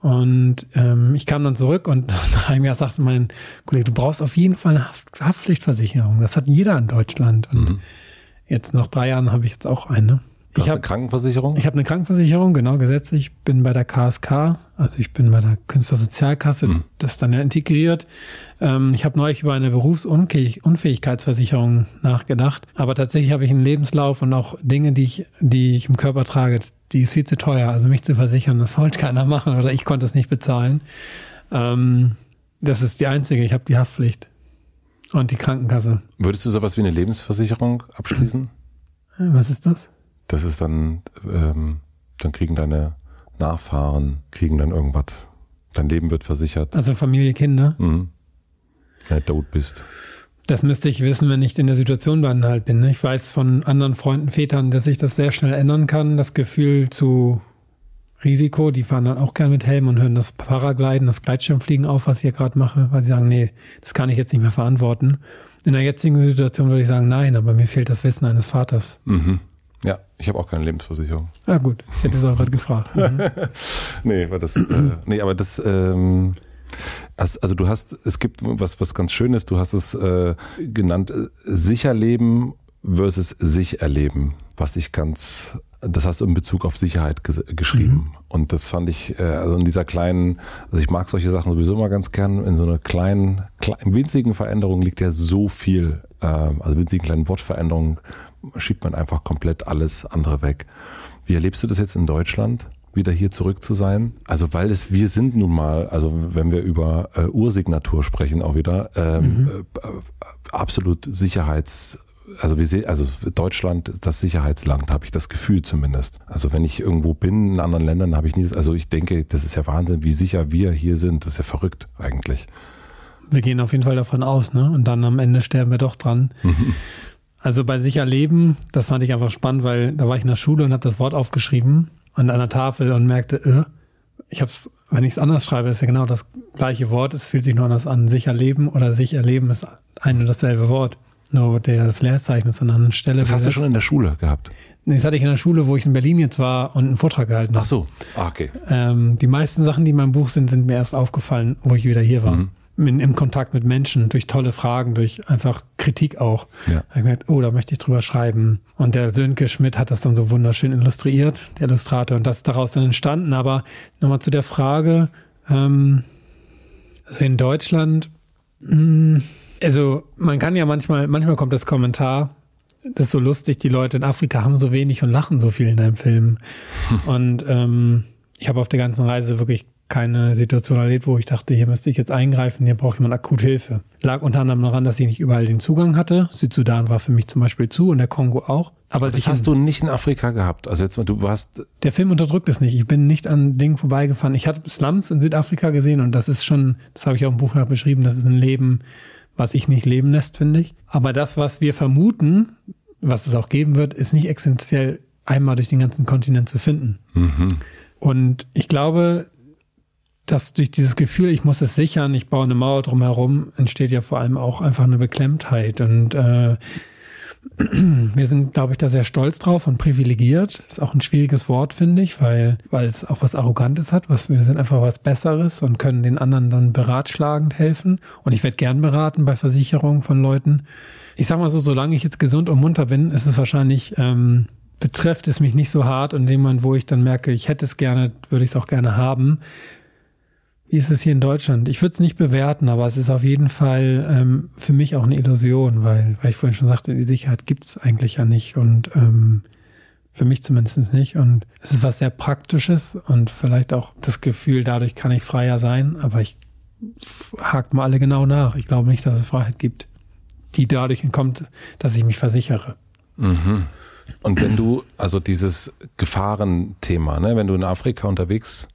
Und ähm, ich kam dann zurück und nach einem Jahr sagte mein Kollege, du brauchst auf jeden Fall eine Haft Haftpflichtversicherung. Das hat jeder in Deutschland. Und mhm. jetzt nach drei Jahren habe ich jetzt auch eine. Du ich habe eine Krankenversicherung? Ich habe eine Krankenversicherung, genau, gesetzlich. Ich bin bei der KSK, also ich bin bei der Künstlersozialkasse, mhm. das ist dann ja integriert. Ähm, ich habe neulich über eine Berufsunfähigkeitsversicherung nachgedacht, aber tatsächlich habe ich einen Lebenslauf und auch Dinge, die ich, die ich im Körper trage, die ist viel zu teuer. Also mich zu versichern, das wollte keiner machen oder ich konnte es nicht bezahlen. Ähm, das ist die einzige, ich habe die Haftpflicht und die Krankenkasse. Würdest du sowas wie eine Lebensversicherung abschließen? Was ist das? Das ist dann, ähm, dann kriegen deine Nachfahren, kriegen dann irgendwas. Dein Leben wird versichert. Also Familie, Kinder? Mhm. Wenn du tot bist. Das müsste ich wissen, wenn ich in der Situation dann halt bin. Ne? Ich weiß von anderen Freunden, Vätern, dass sich das sehr schnell ändern kann. Das Gefühl zu Risiko, die fahren dann auch gerne mit Helm und hören das Paragliden, das Gleitschirmfliegen auf, was ich hier gerade mache, weil sie sagen, nee, das kann ich jetzt nicht mehr verantworten. In der jetzigen Situation würde ich sagen, nein, aber mir fehlt das Wissen eines Vaters. Mhm. Ja, ich habe auch keine Lebensversicherung. Ah gut, ich hätte es auch gerade gefragt. Mhm. nee, weil das, äh, nee, aber das, ähm, also du hast, es gibt was, was ganz Schönes, du hast es äh, genannt, äh, sicher leben versus sich erleben, was ich ganz, das hast du in Bezug auf Sicherheit ges geschrieben. Mhm. Und das fand ich, äh, also in dieser kleinen, also ich mag solche Sachen sowieso immer ganz gern, in so einer kleinen, kleinen winzigen Veränderung liegt ja so viel, äh, also winzigen kleinen Wortveränderungen schiebt man einfach komplett alles andere weg. Wie erlebst du das jetzt in Deutschland? wieder hier zurück zu sein. Also weil es, wir sind nun mal, also wenn wir über äh, Ursignatur sprechen auch wieder, ähm, mhm. äh, absolut Sicherheits, also wir sehen, also Deutschland, das Sicherheitsland, habe ich das Gefühl zumindest. Also wenn ich irgendwo bin in anderen Ländern, habe ich nie, also ich denke, das ist ja Wahnsinn, wie sicher wir hier sind. Das ist ja verrückt eigentlich. Wir gehen auf jeden Fall davon aus, ne? Und dann am Ende sterben wir doch dran. Also bei sicher leben, das fand ich einfach spannend, weil da war ich in der Schule und habe das Wort aufgeschrieben an einer Tafel und merkte, äh, ich habe es, wenn ich es anders schreibe, ist ja genau das gleiche Wort. Es fühlt sich nur anders an. Sicher leben oder sich erleben ist ein und dasselbe Wort. Nur das Leerzeichen ist an einer anderen Stelle. Das hast du schon in der Schule gehabt? Das hatte ich in der Schule, wo ich in Berlin jetzt war und einen Vortrag gehalten habe. Ach so, ah, okay. Ähm, die meisten Sachen, die in meinem Buch sind, sind mir erst aufgefallen, wo ich wieder hier war. Mhm. In, im Kontakt mit Menschen, durch tolle Fragen, durch einfach Kritik auch. Ja. Da ich gemerkt, oh, da möchte ich drüber schreiben. Und der Sönke Schmidt hat das dann so wunderschön illustriert, der Illustrator, und das ist daraus dann entstanden. Aber nochmal zu der Frage, ähm, also in Deutschland, mh, hm, also man kann ja manchmal, manchmal kommt das Kommentar, das ist so lustig, die Leute in Afrika haben so wenig und lachen so viel in deinem Film. und ähm, ich habe auf der ganzen Reise wirklich keine Situation erlebt, wo ich dachte, hier müsste ich jetzt eingreifen, hier braucht jemand akut Hilfe. Lag unter anderem daran, dass ich nicht überall den Zugang hatte. Südsudan war für mich zum Beispiel zu und der Kongo auch. Aber das hast du nicht in Afrika gehabt. Also jetzt du warst. Der Film unterdrückt es nicht. Ich bin nicht an Dingen vorbeigefahren. Ich hatte Slums in Südafrika gesehen und das ist schon, das habe ich auch im Buch beschrieben, das ist ein Leben, was ich nicht leben lässt, finde ich. Aber das, was wir vermuten, was es auch geben wird, ist nicht essentiell einmal durch den ganzen Kontinent zu finden. Mhm. Und ich glaube, dass durch dieses Gefühl, ich muss es sichern, ich baue eine Mauer drumherum, entsteht ja vor allem auch einfach eine Beklemmtheit. Und äh, wir sind, glaube ich, da sehr stolz drauf und privilegiert. Ist auch ein schwieriges Wort, finde ich, weil, weil es auch was Arrogantes hat. Was, wir sind einfach was Besseres und können den anderen dann beratschlagend helfen. Und ich werde gern beraten bei Versicherungen von Leuten. Ich sag mal so, solange ich jetzt gesund und munter bin, ist es wahrscheinlich, ähm, betrifft es mich nicht so hart. Und Moment, wo ich dann merke, ich hätte es gerne, würde ich es auch gerne haben, wie ist es hier in Deutschland? Ich würde es nicht bewerten, aber es ist auf jeden Fall ähm, für mich auch eine Illusion, weil, weil ich vorhin schon sagte, die Sicherheit gibt es eigentlich ja nicht und ähm, für mich zumindest nicht. Und es ist was sehr Praktisches und vielleicht auch das Gefühl, dadurch kann ich freier sein, aber ich hakt mal alle genau nach. Ich glaube nicht, dass es Freiheit gibt, die dadurch kommt, dass ich mich versichere. Mhm. Und wenn du, also dieses Gefahrenthema, ne, wenn du in Afrika unterwegs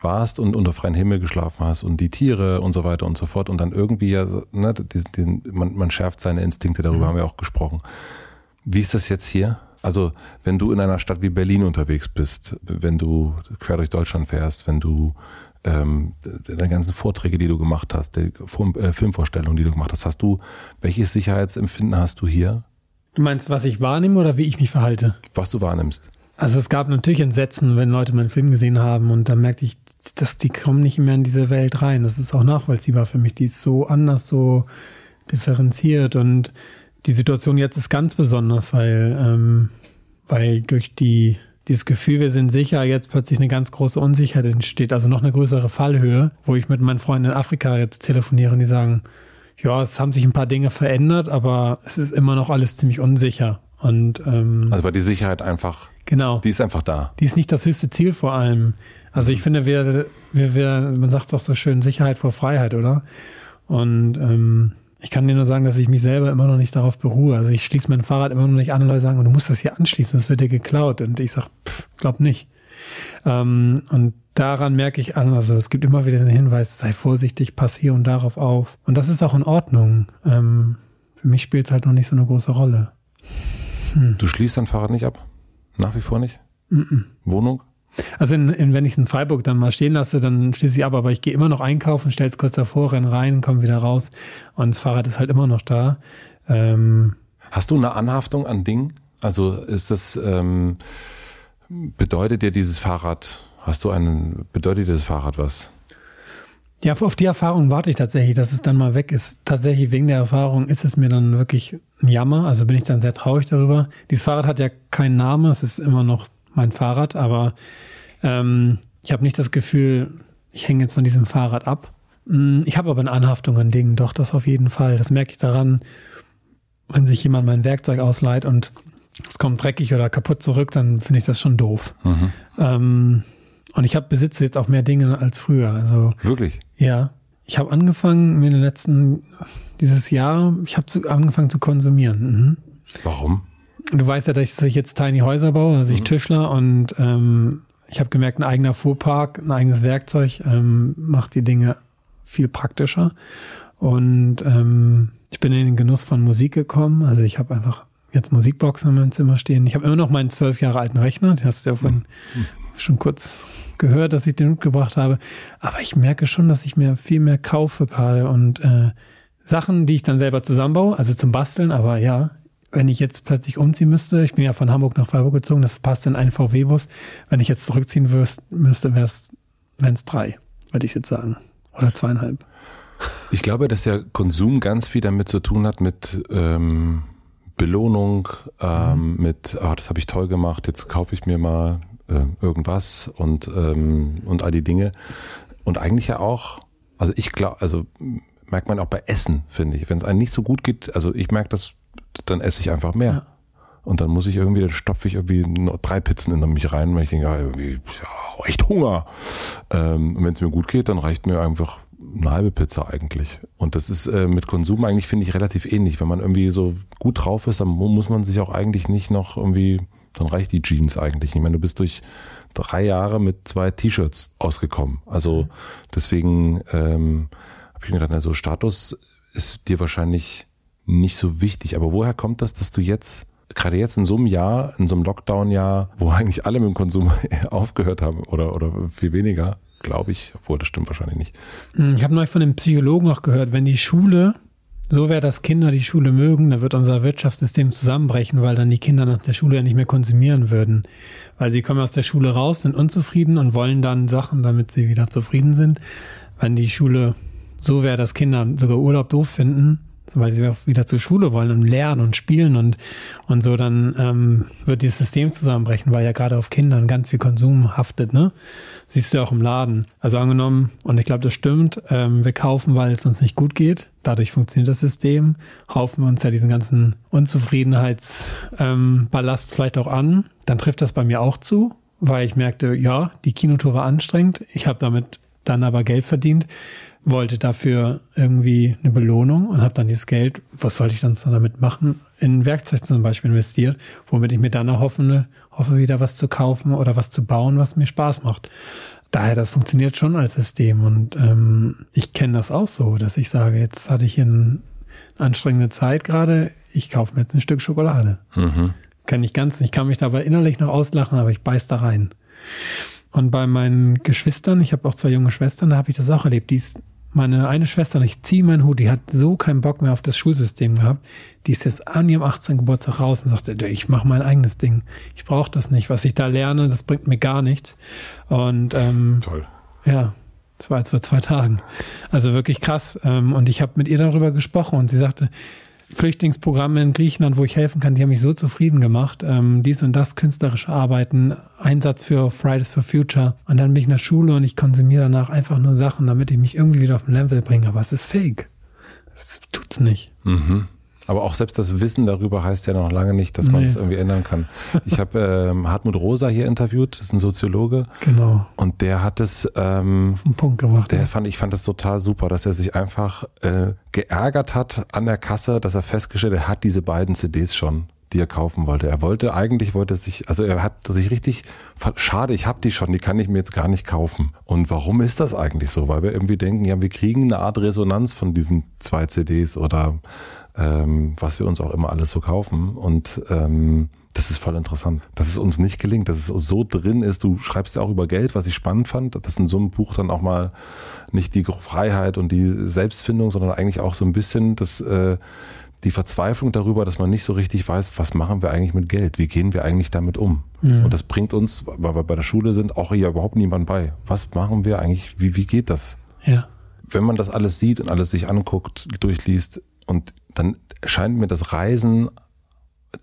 warst und unter freiem Himmel geschlafen hast und die Tiere und so weiter und so fort und dann irgendwie ja, ne, die, die, man, man schärft seine Instinkte, darüber mhm. haben wir auch gesprochen. Wie ist das jetzt hier? Also, wenn du in einer Stadt wie Berlin unterwegs bist, wenn du quer durch Deutschland fährst, wenn du ähm, deine ganzen Vorträge, die du gemacht hast, die äh, Filmvorstellungen, die du gemacht hast, hast du, welches Sicherheitsempfinden hast du hier? Du meinst, was ich wahrnehme oder wie ich mich verhalte? Was du wahrnimmst. Also es gab natürlich Entsetzen, wenn Leute meinen Film gesehen haben und dann merkte ich, dass die kommen nicht mehr in diese Welt rein. Das ist auch nachvollziehbar für mich. Die ist so anders, so differenziert und die Situation jetzt ist ganz besonders, weil, ähm, weil durch die, dieses Gefühl, wir sind sicher, jetzt plötzlich eine ganz große Unsicherheit entsteht, also noch eine größere Fallhöhe, wo ich mit meinen Freunden in Afrika jetzt telefoniere und die sagen, ja, es haben sich ein paar Dinge verändert, aber es ist immer noch alles ziemlich unsicher. Und ähm, also war die Sicherheit einfach Genau. Die ist einfach da. Die ist nicht das höchste Ziel vor allem. Also ich finde, wir, wir, wir, man sagt doch so schön Sicherheit vor Freiheit, oder? Und ähm, ich kann dir nur sagen, dass ich mich selber immer noch nicht darauf beruhe. Also ich schließe mein Fahrrad immer noch nicht an und Leute sagen, du musst das hier anschließen, das wird dir geklaut. Und ich sag, pff, glaub nicht. Ähm, und daran merke ich an, also es gibt immer wieder den Hinweis, sei vorsichtig, pass hier und darauf auf. Und das ist auch in Ordnung. Ähm, für mich spielt es halt noch nicht so eine große Rolle. Hm. Du schließt dein Fahrrad nicht ab? Nach wie vor nicht? Mm -mm. Wohnung? Also in, in, wenn ich es in Freiburg dann mal stehen lasse, dann schließe ich ab, aber ich gehe immer noch einkaufen, stelle es kurz davor, renn rein, komme wieder raus und das Fahrrad ist halt immer noch da. Ähm, Hast du eine Anhaftung an Dingen? Also ist das, ähm, bedeutet dir dieses Fahrrad, hast du einen, bedeutet dir das Fahrrad was? Ja, auf die Erfahrung warte ich tatsächlich, dass es dann mal weg ist. Tatsächlich wegen der Erfahrung ist es mir dann wirklich ein Jammer. Also bin ich dann sehr traurig darüber. Dieses Fahrrad hat ja keinen Namen, es ist immer noch mein Fahrrad, aber ähm, ich habe nicht das Gefühl, ich hänge jetzt von diesem Fahrrad ab. Mm, ich habe aber eine Anhaftung an Dingen, doch, das auf jeden Fall. Das merke ich daran, wenn sich jemand mein Werkzeug ausleiht und es kommt dreckig oder kaputt zurück, dann finde ich das schon doof. Mhm. Ähm, und ich habe besitze jetzt auch mehr Dinge als früher. Also wirklich? Ja. Ich habe angefangen mir in den letzten dieses Jahr, ich habe angefangen zu konsumieren. Mhm. Warum? Du weißt ja, dass ich jetzt Tiny Häuser baue, also ich mhm. Tischler und ähm, ich habe gemerkt, ein eigener Fuhrpark, ein eigenes Werkzeug ähm, macht die Dinge viel praktischer. Und ähm, ich bin in den Genuss von Musik gekommen. Also ich habe einfach jetzt Musikboxen in meinem Zimmer stehen. Ich habe immer noch meinen zwölf Jahre alten Rechner, den hast du ja vorhin mhm schon kurz gehört, dass ich den mitgebracht habe. Aber ich merke schon, dass ich mir viel mehr kaufe gerade und äh, Sachen, die ich dann selber zusammenbaue, also zum Basteln, aber ja, wenn ich jetzt plötzlich umziehen müsste, ich bin ja von Hamburg nach Freiburg gezogen, das passt in einen VW-Bus. Wenn ich jetzt zurückziehen müsste, wäre es, wenn es drei, würde ich jetzt sagen. Oder zweieinhalb. Ich glaube, dass ja Konsum ganz viel damit zu tun hat mit ähm, Belohnung, ähm, mhm. mit, ah, das habe ich toll gemacht, jetzt kaufe ich mir mal äh, irgendwas und, ähm, und all die Dinge. Und eigentlich ja auch, also ich glaube, also merkt man auch bei Essen, finde ich. Wenn es einem nicht so gut geht, also ich merke das, dann esse ich einfach mehr. Ja. Und dann muss ich irgendwie, dann stopfe ich irgendwie drei Pizzen in mich rein, weil ich denke, ja, irgendwie, ja, echt Hunger. Ähm, und wenn es mir gut geht, dann reicht mir einfach eine halbe Pizza eigentlich. Und das ist äh, mit Konsum eigentlich, finde ich, relativ ähnlich. Wenn man irgendwie so gut drauf ist, dann muss man sich auch eigentlich nicht noch irgendwie, dann reicht die Jeans eigentlich. Ich meine, du bist durch drei Jahre mit zwei T-Shirts ausgekommen. Also deswegen ähm, habe ich mir gedacht, also Status ist dir wahrscheinlich nicht so wichtig. Aber woher kommt das, dass du jetzt gerade jetzt in so einem Jahr, in so einem Lockdown-Jahr, wo eigentlich alle mit dem Konsum aufgehört haben oder, oder viel weniger, glaube ich, obwohl das stimmt wahrscheinlich nicht. Hm, ich habe neulich von dem Psychologen auch gehört, wenn die Schule so wäre, dass Kinder die Schule mögen, dann wird unser Wirtschaftssystem zusammenbrechen, weil dann die Kinder nach der Schule ja nicht mehr konsumieren würden. Weil sie kommen aus der Schule raus, sind unzufrieden und wollen dann Sachen, damit sie wieder zufrieden sind. Wenn die Schule so wäre, dass Kinder sogar Urlaub doof finden, weil sie wieder zur Schule wollen und lernen und spielen und, und so, dann ähm, wird dieses System zusammenbrechen, weil ja gerade auf Kindern ganz viel Konsum haftet, ne? Siehst du auch im Laden. Also angenommen, und ich glaube, das stimmt, ähm, wir kaufen, weil es uns nicht gut geht. Dadurch funktioniert das System. Haufen wir uns ja diesen ganzen Unzufriedenheitsballast ähm, Ballast vielleicht auch an. Dann trifft das bei mir auch zu, weil ich merkte, ja, die Kinotour war anstrengend. Ich habe damit dann aber Geld verdient wollte dafür irgendwie eine Belohnung und habe dann dieses Geld, was sollte ich dann damit machen, in Werkzeug zum Beispiel investiert, womit ich mir dann erhoffe, hoffe wieder was zu kaufen oder was zu bauen, was mir Spaß macht. Daher, das funktioniert schon als System und ähm, ich kenne das auch so, dass ich sage, jetzt hatte ich hier eine anstrengende Zeit gerade, ich kaufe mir jetzt ein Stück Schokolade. Mhm. Kann ich ganz, ich kann mich dabei innerlich noch auslachen, aber ich beiß da rein. Und bei meinen Geschwistern, ich habe auch zwei junge Schwestern, da habe ich das auch erlebt. Die ist meine eine Schwester, ich ziehe meinen Hut, die hat so keinen Bock mehr auf das Schulsystem gehabt. Die ist jetzt an ihrem 18. Geburtstag raus und sagte, ich mache mein eigenes Ding. Ich brauche das nicht. Was ich da lerne, das bringt mir gar nichts. Und ähm, Toll. Ja, das war jetzt vor zwei Tagen. Also wirklich krass. Ähm, und ich habe mit ihr darüber gesprochen und sie sagte, Flüchtlingsprogramme in Griechenland, wo ich helfen kann, die haben mich so zufrieden gemacht. Ähm, dies und das, künstlerische Arbeiten, Einsatz für Fridays for Future. Und dann bin ich in der Schule und ich konsumiere danach einfach nur Sachen, damit ich mich irgendwie wieder auf ein Level bringe. Aber es ist fake. Das tut's nicht. Mhm. Aber auch selbst das Wissen darüber heißt ja noch lange nicht, dass man es irgendwie ändern kann. Ich habe ähm, Hartmut Rosa hier interviewt, das ist ein Soziologe. Genau. Und der hat es ähm, auf den Punkt gemacht. Der ja. fand, ich fand das total super, dass er sich einfach äh, geärgert hat an der Kasse, dass er festgestellt, er hat diese beiden CDs schon die er kaufen wollte. Er wollte eigentlich wollte sich, also er hat sich richtig schade, ich habe die schon, die kann ich mir jetzt gar nicht kaufen. Und warum ist das eigentlich so? Weil wir irgendwie denken, ja, wir kriegen eine Art Resonanz von diesen zwei CDs oder ähm, was wir uns auch immer alles so kaufen. Und ähm, das ist voll interessant, dass es uns nicht gelingt, dass es so drin ist. Du schreibst ja auch über Geld, was ich spannend fand, dass in so einem Buch dann auch mal nicht die Freiheit und die Selbstfindung, sondern eigentlich auch so ein bisschen das, äh, die Verzweiflung darüber, dass man nicht so richtig weiß, was machen wir eigentlich mit Geld? Wie gehen wir eigentlich damit um? Mhm. Und das bringt uns, weil wir bei der Schule sind, auch hier überhaupt niemand bei. Was machen wir eigentlich? Wie, wie geht das? Ja. Wenn man das alles sieht und alles sich anguckt, durchliest, und dann scheint mir das Reisen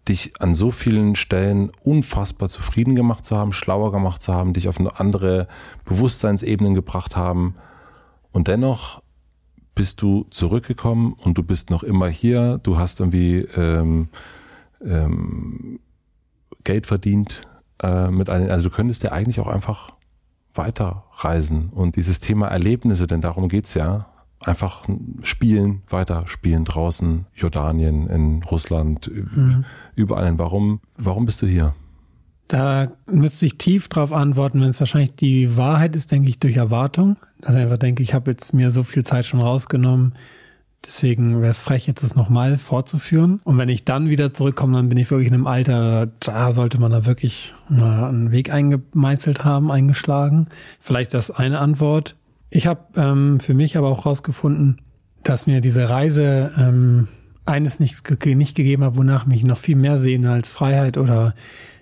dich an so vielen Stellen unfassbar zufrieden gemacht zu haben, schlauer gemacht zu haben, dich auf eine andere Bewusstseinsebenen gebracht haben. Und dennoch bist du zurückgekommen und du bist noch immer hier. Du hast irgendwie ähm, ähm, Geld verdient äh, mit allen. Also du könntest ja eigentlich auch einfach weiterreisen und dieses Thema Erlebnisse, denn darum geht's ja, einfach spielen, weiter spielen draußen, Jordanien, in Russland, mhm. überall. Warum, warum bist du hier? Da müsste ich tief drauf antworten, wenn es wahrscheinlich die Wahrheit ist, denke ich, durch Erwartung. Dass ich einfach denke, ich habe jetzt mir so viel Zeit schon rausgenommen. Deswegen wäre es frech, jetzt das nochmal fortzuführen. Und wenn ich dann wieder zurückkomme, dann bin ich wirklich in einem Alter, da sollte man da wirklich mal einen Weg eingemeißelt haben, eingeschlagen. Vielleicht das eine Antwort. Ich habe ähm, für mich aber auch herausgefunden, dass mir diese Reise ähm, eines nicht, nicht gegeben hat, wonach mich noch viel mehr sehne als Freiheit oder,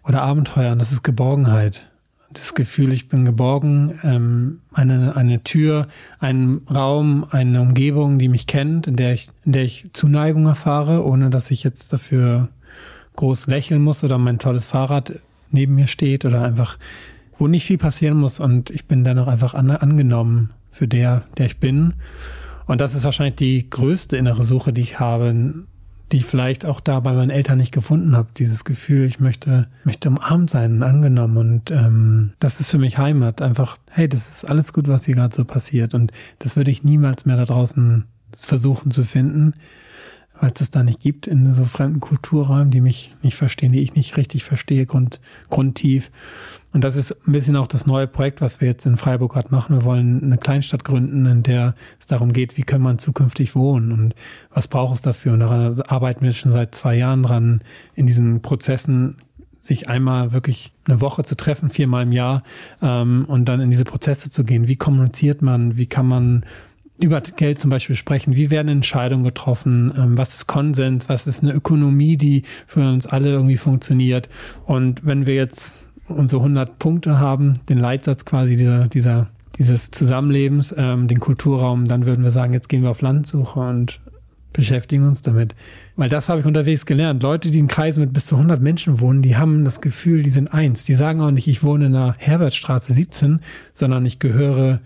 oder Abenteuer. Und das ist Geborgenheit. das Gefühl, ich bin geborgen, ähm, eine, eine Tür, einen Raum, eine Umgebung, die mich kennt, in der ich, in der ich Zuneigung erfahre, ohne dass ich jetzt dafür groß lächeln muss oder mein tolles Fahrrad neben mir steht oder einfach, wo nicht viel passieren muss und ich bin dann auch einfach an, angenommen für der, der ich bin. Und das ist wahrscheinlich die größte innere Suche, die ich habe, die ich vielleicht auch da bei meinen Eltern nicht gefunden habe. Dieses Gefühl, ich möchte, möchte umarmt sein angenommen. Und ähm, das ist für mich Heimat. Einfach, hey, das ist alles gut, was hier gerade so passiert. Und das würde ich niemals mehr da draußen versuchen zu finden, weil es das da nicht gibt in so fremden Kulturräumen, die mich nicht verstehen, die ich nicht richtig verstehe, grund, grundtief. Und das ist ein bisschen auch das neue Projekt, was wir jetzt in Freiburg gerade machen. Wir wollen eine Kleinstadt gründen, in der es darum geht, wie kann man zukünftig wohnen und was braucht es dafür. Und da arbeiten wir schon seit zwei Jahren dran, in diesen Prozessen sich einmal wirklich eine Woche zu treffen, viermal im Jahr, ähm, und dann in diese Prozesse zu gehen. Wie kommuniziert man? Wie kann man über Geld zum Beispiel sprechen. Wie werden Entscheidungen getroffen? Ähm, was ist Konsens? Was ist eine Ökonomie, die für uns alle irgendwie funktioniert? Und wenn wir jetzt unsere 100 Punkte haben, den Leitsatz quasi dieser, dieser, dieses Zusammenlebens, ähm, den Kulturraum, dann würden wir sagen, jetzt gehen wir auf Landsuche und beschäftigen uns damit. Weil das habe ich unterwegs gelernt. Leute, die in Kreisen mit bis zu 100 Menschen wohnen, die haben das Gefühl, die sind eins. Die sagen auch nicht, ich wohne in der Herbertstraße 17, sondern ich gehöre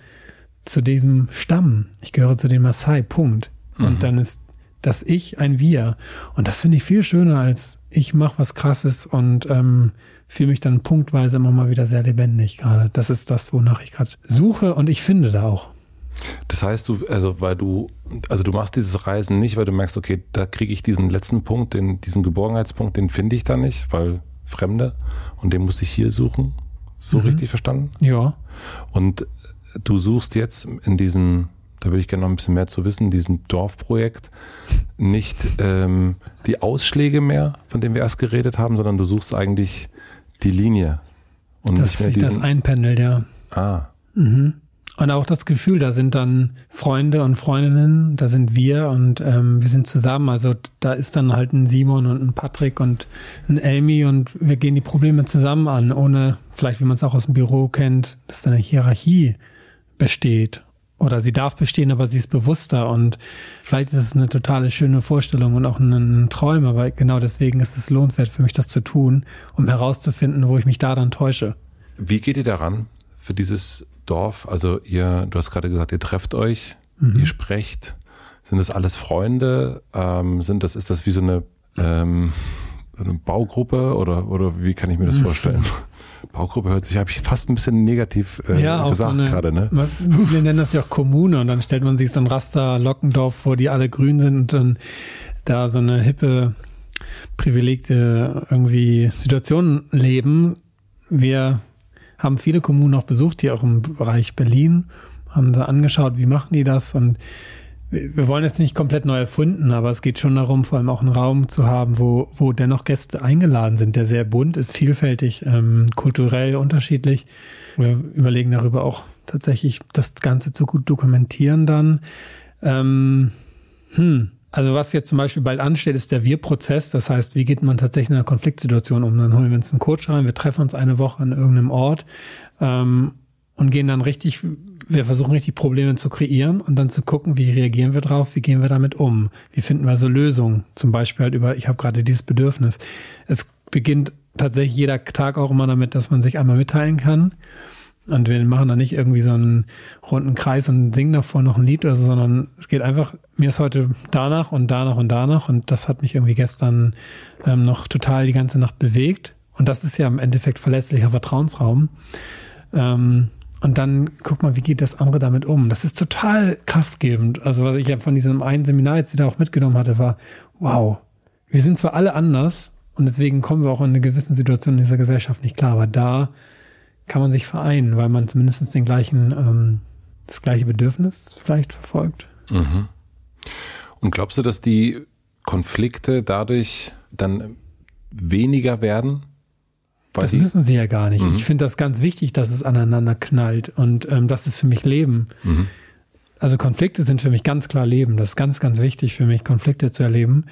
zu diesem Stamm. Ich gehöre zu den Maasai, Punkt. Und mhm. dann ist das Ich ein Wir. Und das finde ich viel schöner als ich mache was Krasses und ähm, fühle mich dann punktweise immer mal wieder sehr lebendig gerade. Das ist das, wonach ich gerade suche und ich finde da auch. Das heißt, du, also weil du, also du machst dieses Reisen nicht, weil du merkst, okay, da kriege ich diesen letzten Punkt, den, diesen Geborgenheitspunkt, den finde ich da nicht, weil Fremde und den muss ich hier suchen. So mhm. richtig verstanden? Ja. Und du suchst jetzt in diesem, da würde ich gerne noch ein bisschen mehr zu wissen, diesem Dorfprojekt nicht ähm, die Ausschläge mehr, von denen wir erst geredet haben, sondern du suchst eigentlich die Linie. Und Dass sich diesen, das einpendelt, ja. Ah. Mhm. Und auch das Gefühl, da sind dann Freunde und Freundinnen, da sind wir und ähm, wir sind zusammen. Also da ist dann halt ein Simon und ein Patrick und ein Elmi und wir gehen die Probleme zusammen an, ohne vielleicht, wie man es auch aus dem Büro kennt, dass da eine Hierarchie besteht. Oder sie darf bestehen, aber sie ist bewusster und vielleicht ist es eine totale schöne Vorstellung und auch ein, Traum, aber genau deswegen ist es lohnenswert für mich, das zu tun, um herauszufinden, wo ich mich da dann täusche. Wie geht ihr daran für dieses Dorf? Also ihr, du hast gerade gesagt, ihr trefft euch, mhm. ihr sprecht. Sind das alles Freunde? Ähm, sind das, ist das wie so eine, ähm, so eine Baugruppe oder, oder wie kann ich mir das vorstellen? Baugruppe hört sich, habe ich fast ein bisschen negativ äh, ja, gesagt so gerade, ne? Wir nennen das ja auch Kommune und dann stellt man sich so ein Raster Lockendorf vor, die alle grün sind und dann da so eine hippe, privilegte irgendwie Situation leben. Wir haben viele Kommunen auch besucht, hier auch im Bereich Berlin, haben da angeschaut, wie machen die das und wir wollen jetzt nicht komplett neu erfunden, aber es geht schon darum, vor allem auch einen Raum zu haben, wo, wo dennoch Gäste eingeladen sind, der sehr bunt ist, vielfältig, ähm, kulturell unterschiedlich. Wir überlegen darüber auch tatsächlich, das Ganze zu gut dokumentieren dann. Ähm, hm. Also was jetzt zum Beispiel bald ansteht, ist der Wir-Prozess. Das heißt, wie geht man tatsächlich in einer Konfliktsituation um? Dann holen wir uns einen Coach rein, wir treffen uns eine Woche an irgendeinem Ort ähm, und gehen dann richtig wir versuchen richtig Probleme zu kreieren und dann zu gucken, wie reagieren wir drauf, wie gehen wir damit um, wie finden wir so Lösungen, zum Beispiel halt über, ich habe gerade dieses Bedürfnis. Es beginnt tatsächlich jeder Tag auch immer damit, dass man sich einmal mitteilen kann. Und wir machen da nicht irgendwie so einen runden Kreis und singen davor noch ein Lied oder so, sondern es geht einfach, mir ist heute danach und danach und danach und das hat mich irgendwie gestern ähm, noch total die ganze Nacht bewegt. Und das ist ja im Endeffekt verletzlicher Vertrauensraum. Ähm, und dann guck mal, wie geht das andere damit um? Das ist total kraftgebend. Also was ich ja von diesem einen Seminar jetzt wieder auch mitgenommen hatte, war, wow, wir sind zwar alle anders und deswegen kommen wir auch in eine gewissen Situation in dieser Gesellschaft nicht klar, aber da kann man sich vereinen, weil man zumindest den gleichen, ähm, das gleiche Bedürfnis vielleicht verfolgt. Mhm. Und glaubst du, dass die Konflikte dadurch dann weniger werden? Das müssen sie ja gar nicht. Mhm. Ich finde das ganz wichtig, dass es aneinander knallt und ähm, das ist für mich Leben. Mhm. Also Konflikte sind für mich ganz klar Leben. Das ist ganz, ganz wichtig für mich, Konflikte zu erleben.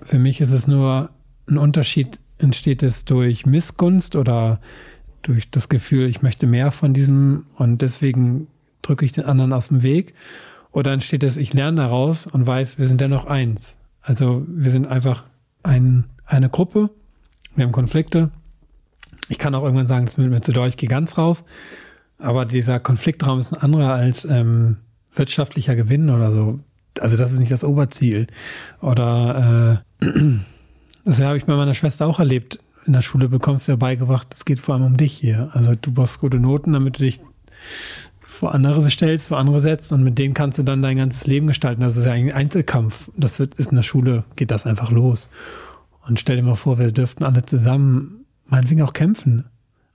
Für mich ist es nur ein Unterschied, entsteht es durch Missgunst oder durch das Gefühl, ich möchte mehr von diesem und deswegen drücke ich den anderen aus dem Weg. Oder entsteht es, ich lerne daraus und weiß, wir sind dennoch eins. Also wir sind einfach ein, eine Gruppe, wir haben Konflikte. Ich kann auch irgendwann sagen, es wird mir zu doll, ich gehe ganz raus. Aber dieser Konfliktraum ist ein anderer als ähm, wirtschaftlicher Gewinn oder so. Also das ist nicht das Oberziel. Oder äh, das habe ich bei meiner Schwester auch erlebt. In der Schule bekommst du ja beigebracht, es geht vor allem um dich hier. Also du brauchst gute Noten, damit du dich vor andere stellst, vor andere setzt und mit denen kannst du dann dein ganzes Leben gestalten. Das ist ja ein Einzelkampf. Das wird, ist in der Schule, geht das einfach los. Und stell dir mal vor, wir dürften alle zusammen, meinetwegen auch kämpfen,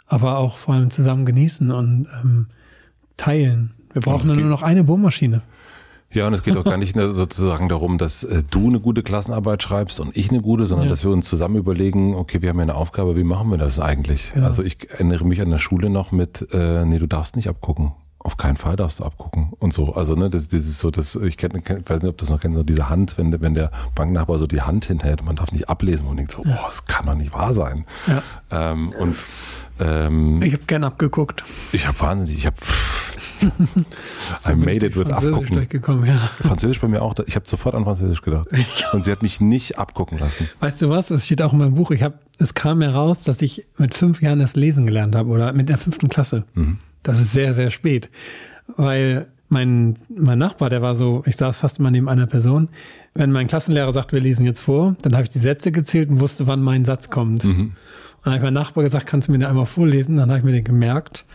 aber auch vor allem zusammen genießen und ähm, teilen. Wir brauchen nur noch eine Bohrmaschine. Ja, und es geht auch gar nicht sozusagen darum, dass äh, du eine gute Klassenarbeit schreibst und ich eine gute, sondern ja. dass wir uns zusammen überlegen, okay, wir haben ja eine Aufgabe, wie machen wir das eigentlich? Ja. Also ich erinnere mich an der Schule noch mit, äh, nee, du darfst nicht abgucken auf keinen Fall darfst du abgucken und so. Also ne, das, das ist so, das ich kenne, kenn, weiß nicht, ob das noch kennst, so diese Hand, wenn, wenn der Banknachbar so die Hand hinhält, man darf nicht ablesen und denkt so, ja. oh, das kann doch nicht wahr sein. Ja. Ähm, und ähm, ich habe gern abgeguckt. Ich habe wahnsinnig, ich habe I made it with abgucken. Ja. Französisch bei mir auch. Ich habe sofort an Französisch gedacht. Und sie hat mich nicht abgucken lassen. Weißt du was? Das steht auch in meinem Buch. Ich habe, es kam heraus, dass ich mit fünf Jahren das Lesen gelernt habe oder mit der fünften Klasse. Mhm. Das ist sehr, sehr spät. Weil mein, mein Nachbar, der war so, ich saß fast immer neben einer Person. Wenn mein Klassenlehrer sagt, wir lesen jetzt vor, dann habe ich die Sätze gezählt und wusste, wann mein Satz kommt. Mhm. Und dann habe ich meinem Nachbar gesagt, kannst du mir den einmal vorlesen? Dann habe ich mir den gemerkt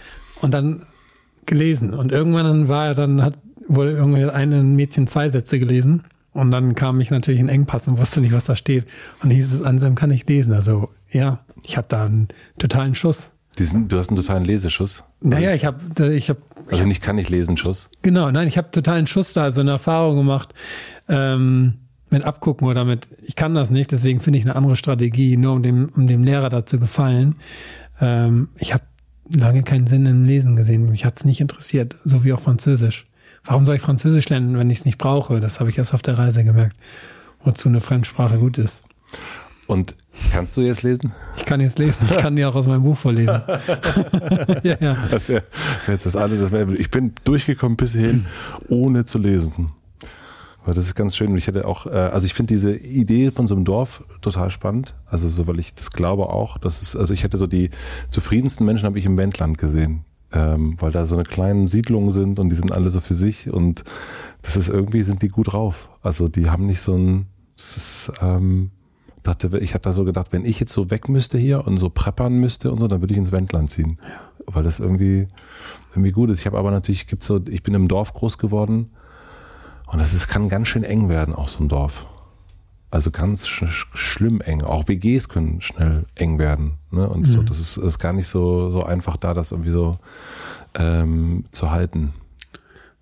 und dann gelesen. Und irgendwann war er dann, hat wohl irgendwie ein Mädchen zwei Sätze gelesen. Und dann kam ich natürlich in Engpass und wusste nicht, was da steht. Und hieß es, Anselm kann ich lesen. Also ja, ich hatte da einen totalen Schuss. Diesen, du hast einen totalen Leseschuss? Naja, ich habe, ich habe. Also nicht kann ich lesen, Schuss? Genau, nein, ich habe totalen Schuss da, also eine Erfahrung gemacht ähm, mit Abgucken oder mit, ich kann das nicht, deswegen finde ich eine andere Strategie, nur um dem, um dem Lehrer da zu gefallen. Ähm, ich habe lange keinen Sinn im Lesen gesehen. Mich hat's nicht interessiert, so wie auch Französisch. Warum soll ich Französisch lernen, wenn ich es nicht brauche? Das habe ich erst auf der Reise gemerkt, wozu eine Fremdsprache gut ist. Und kannst du jetzt lesen? Ich kann jetzt lesen. Ich kann dir auch aus meinem Buch vorlesen. ja, ja. Das wäre jetzt das alle. Das wär, ich bin durchgekommen bis hierhin, ohne zu lesen. Aber das ist ganz schön. Ich hätte auch, äh, also ich finde diese Idee von so einem Dorf total spannend. Also so, weil ich das glaube auch, dass es, also ich hätte so die zufriedensten Menschen habe ich im Wendland gesehen. Ähm, weil da so eine kleine Siedlungen sind und die sind alle so für sich und das ist irgendwie, sind die gut drauf. Also die haben nicht so ein, das ist, ähm, dachte, ich hatte da so gedacht, wenn ich jetzt so weg müsste hier und so preppern müsste und so, dann würde ich ins Wendland ziehen. Weil das irgendwie, irgendwie gut ist. Ich habe aber natürlich, gibt's so, ich bin im Dorf groß geworden und das ist, kann ganz schön eng werden, auch so ein Dorf. Also ganz sch schlimm eng. Auch WGs können schnell eng werden. Ne? Und mhm. so, das ist, ist gar nicht so, so einfach da, das irgendwie so ähm, zu halten.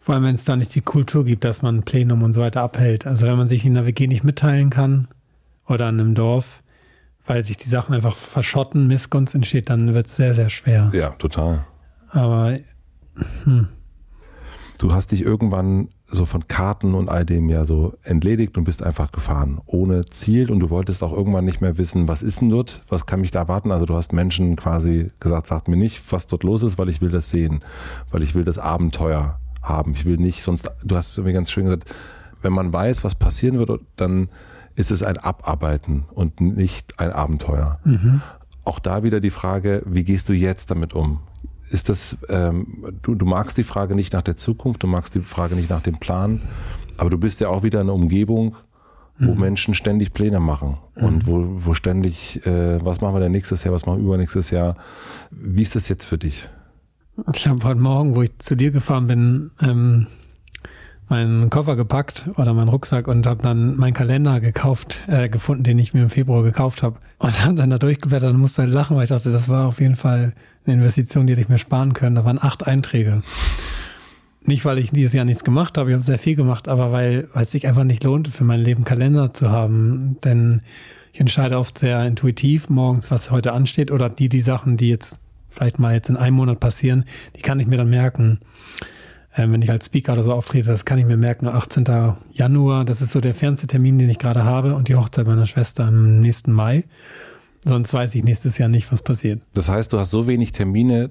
Vor allem, wenn es da nicht die Kultur gibt, dass man ein Plenum und so weiter abhält. Also wenn man sich in der WG nicht mitteilen kann, oder an einem Dorf, weil sich die Sachen einfach verschotten, Missgunst entsteht, dann wird es sehr, sehr schwer. Ja, total. Aber hm. du hast dich irgendwann so von Karten und all dem ja so entledigt und bist einfach gefahren, ohne Ziel und du wolltest auch irgendwann nicht mehr wissen, was ist denn dort, was kann mich da erwarten. Also du hast Menschen quasi gesagt, sagt mir nicht, was dort los ist, weil ich will das sehen, weil ich will das Abenteuer haben. Ich will nicht sonst, du hast es irgendwie ganz schön gesagt, wenn man weiß, was passieren wird, dann ist es ein Abarbeiten und nicht ein Abenteuer. Mhm. Auch da wieder die Frage, wie gehst du jetzt damit um? Ist das, ähm, du, du magst die Frage nicht nach der Zukunft, du magst die Frage nicht nach dem Plan, aber du bist ja auch wieder in einer Umgebung, wo mhm. Menschen ständig Pläne machen und mhm. wo, wo ständig, äh, was machen wir denn nächstes Jahr, was machen wir übernächstes Jahr? Wie ist das jetzt für dich? Ich habe heute Morgen, wo ich zu dir gefahren bin, ähm, meinen Koffer gepackt oder meinen Rucksack und habe dann meinen Kalender gekauft, äh, gefunden, den ich mir im Februar gekauft habe. Und habe dann da durchgeblättert und musste halt lachen, weil ich dachte, das war auf jeden Fall eine Investition, die hätte ich mir sparen können. Da waren acht Einträge. Nicht, weil ich dieses Jahr nichts gemacht habe, ich habe sehr viel gemacht, aber weil, weil es sich einfach nicht lohnt, für mein Leben Kalender zu haben. Denn ich entscheide oft sehr intuitiv morgens, was heute ansteht oder die, die Sachen, die jetzt vielleicht mal jetzt in einem Monat passieren, die kann ich mir dann merken ähm, wenn ich als Speaker oder so auftrete, das kann ich mir merken, 18. Januar, das ist so der Fernsehtermin, den ich gerade habe und die Hochzeit meiner Schwester im nächsten Mai. Sonst weiß ich nächstes Jahr nicht, was passiert. Das heißt, du hast so wenig Termine,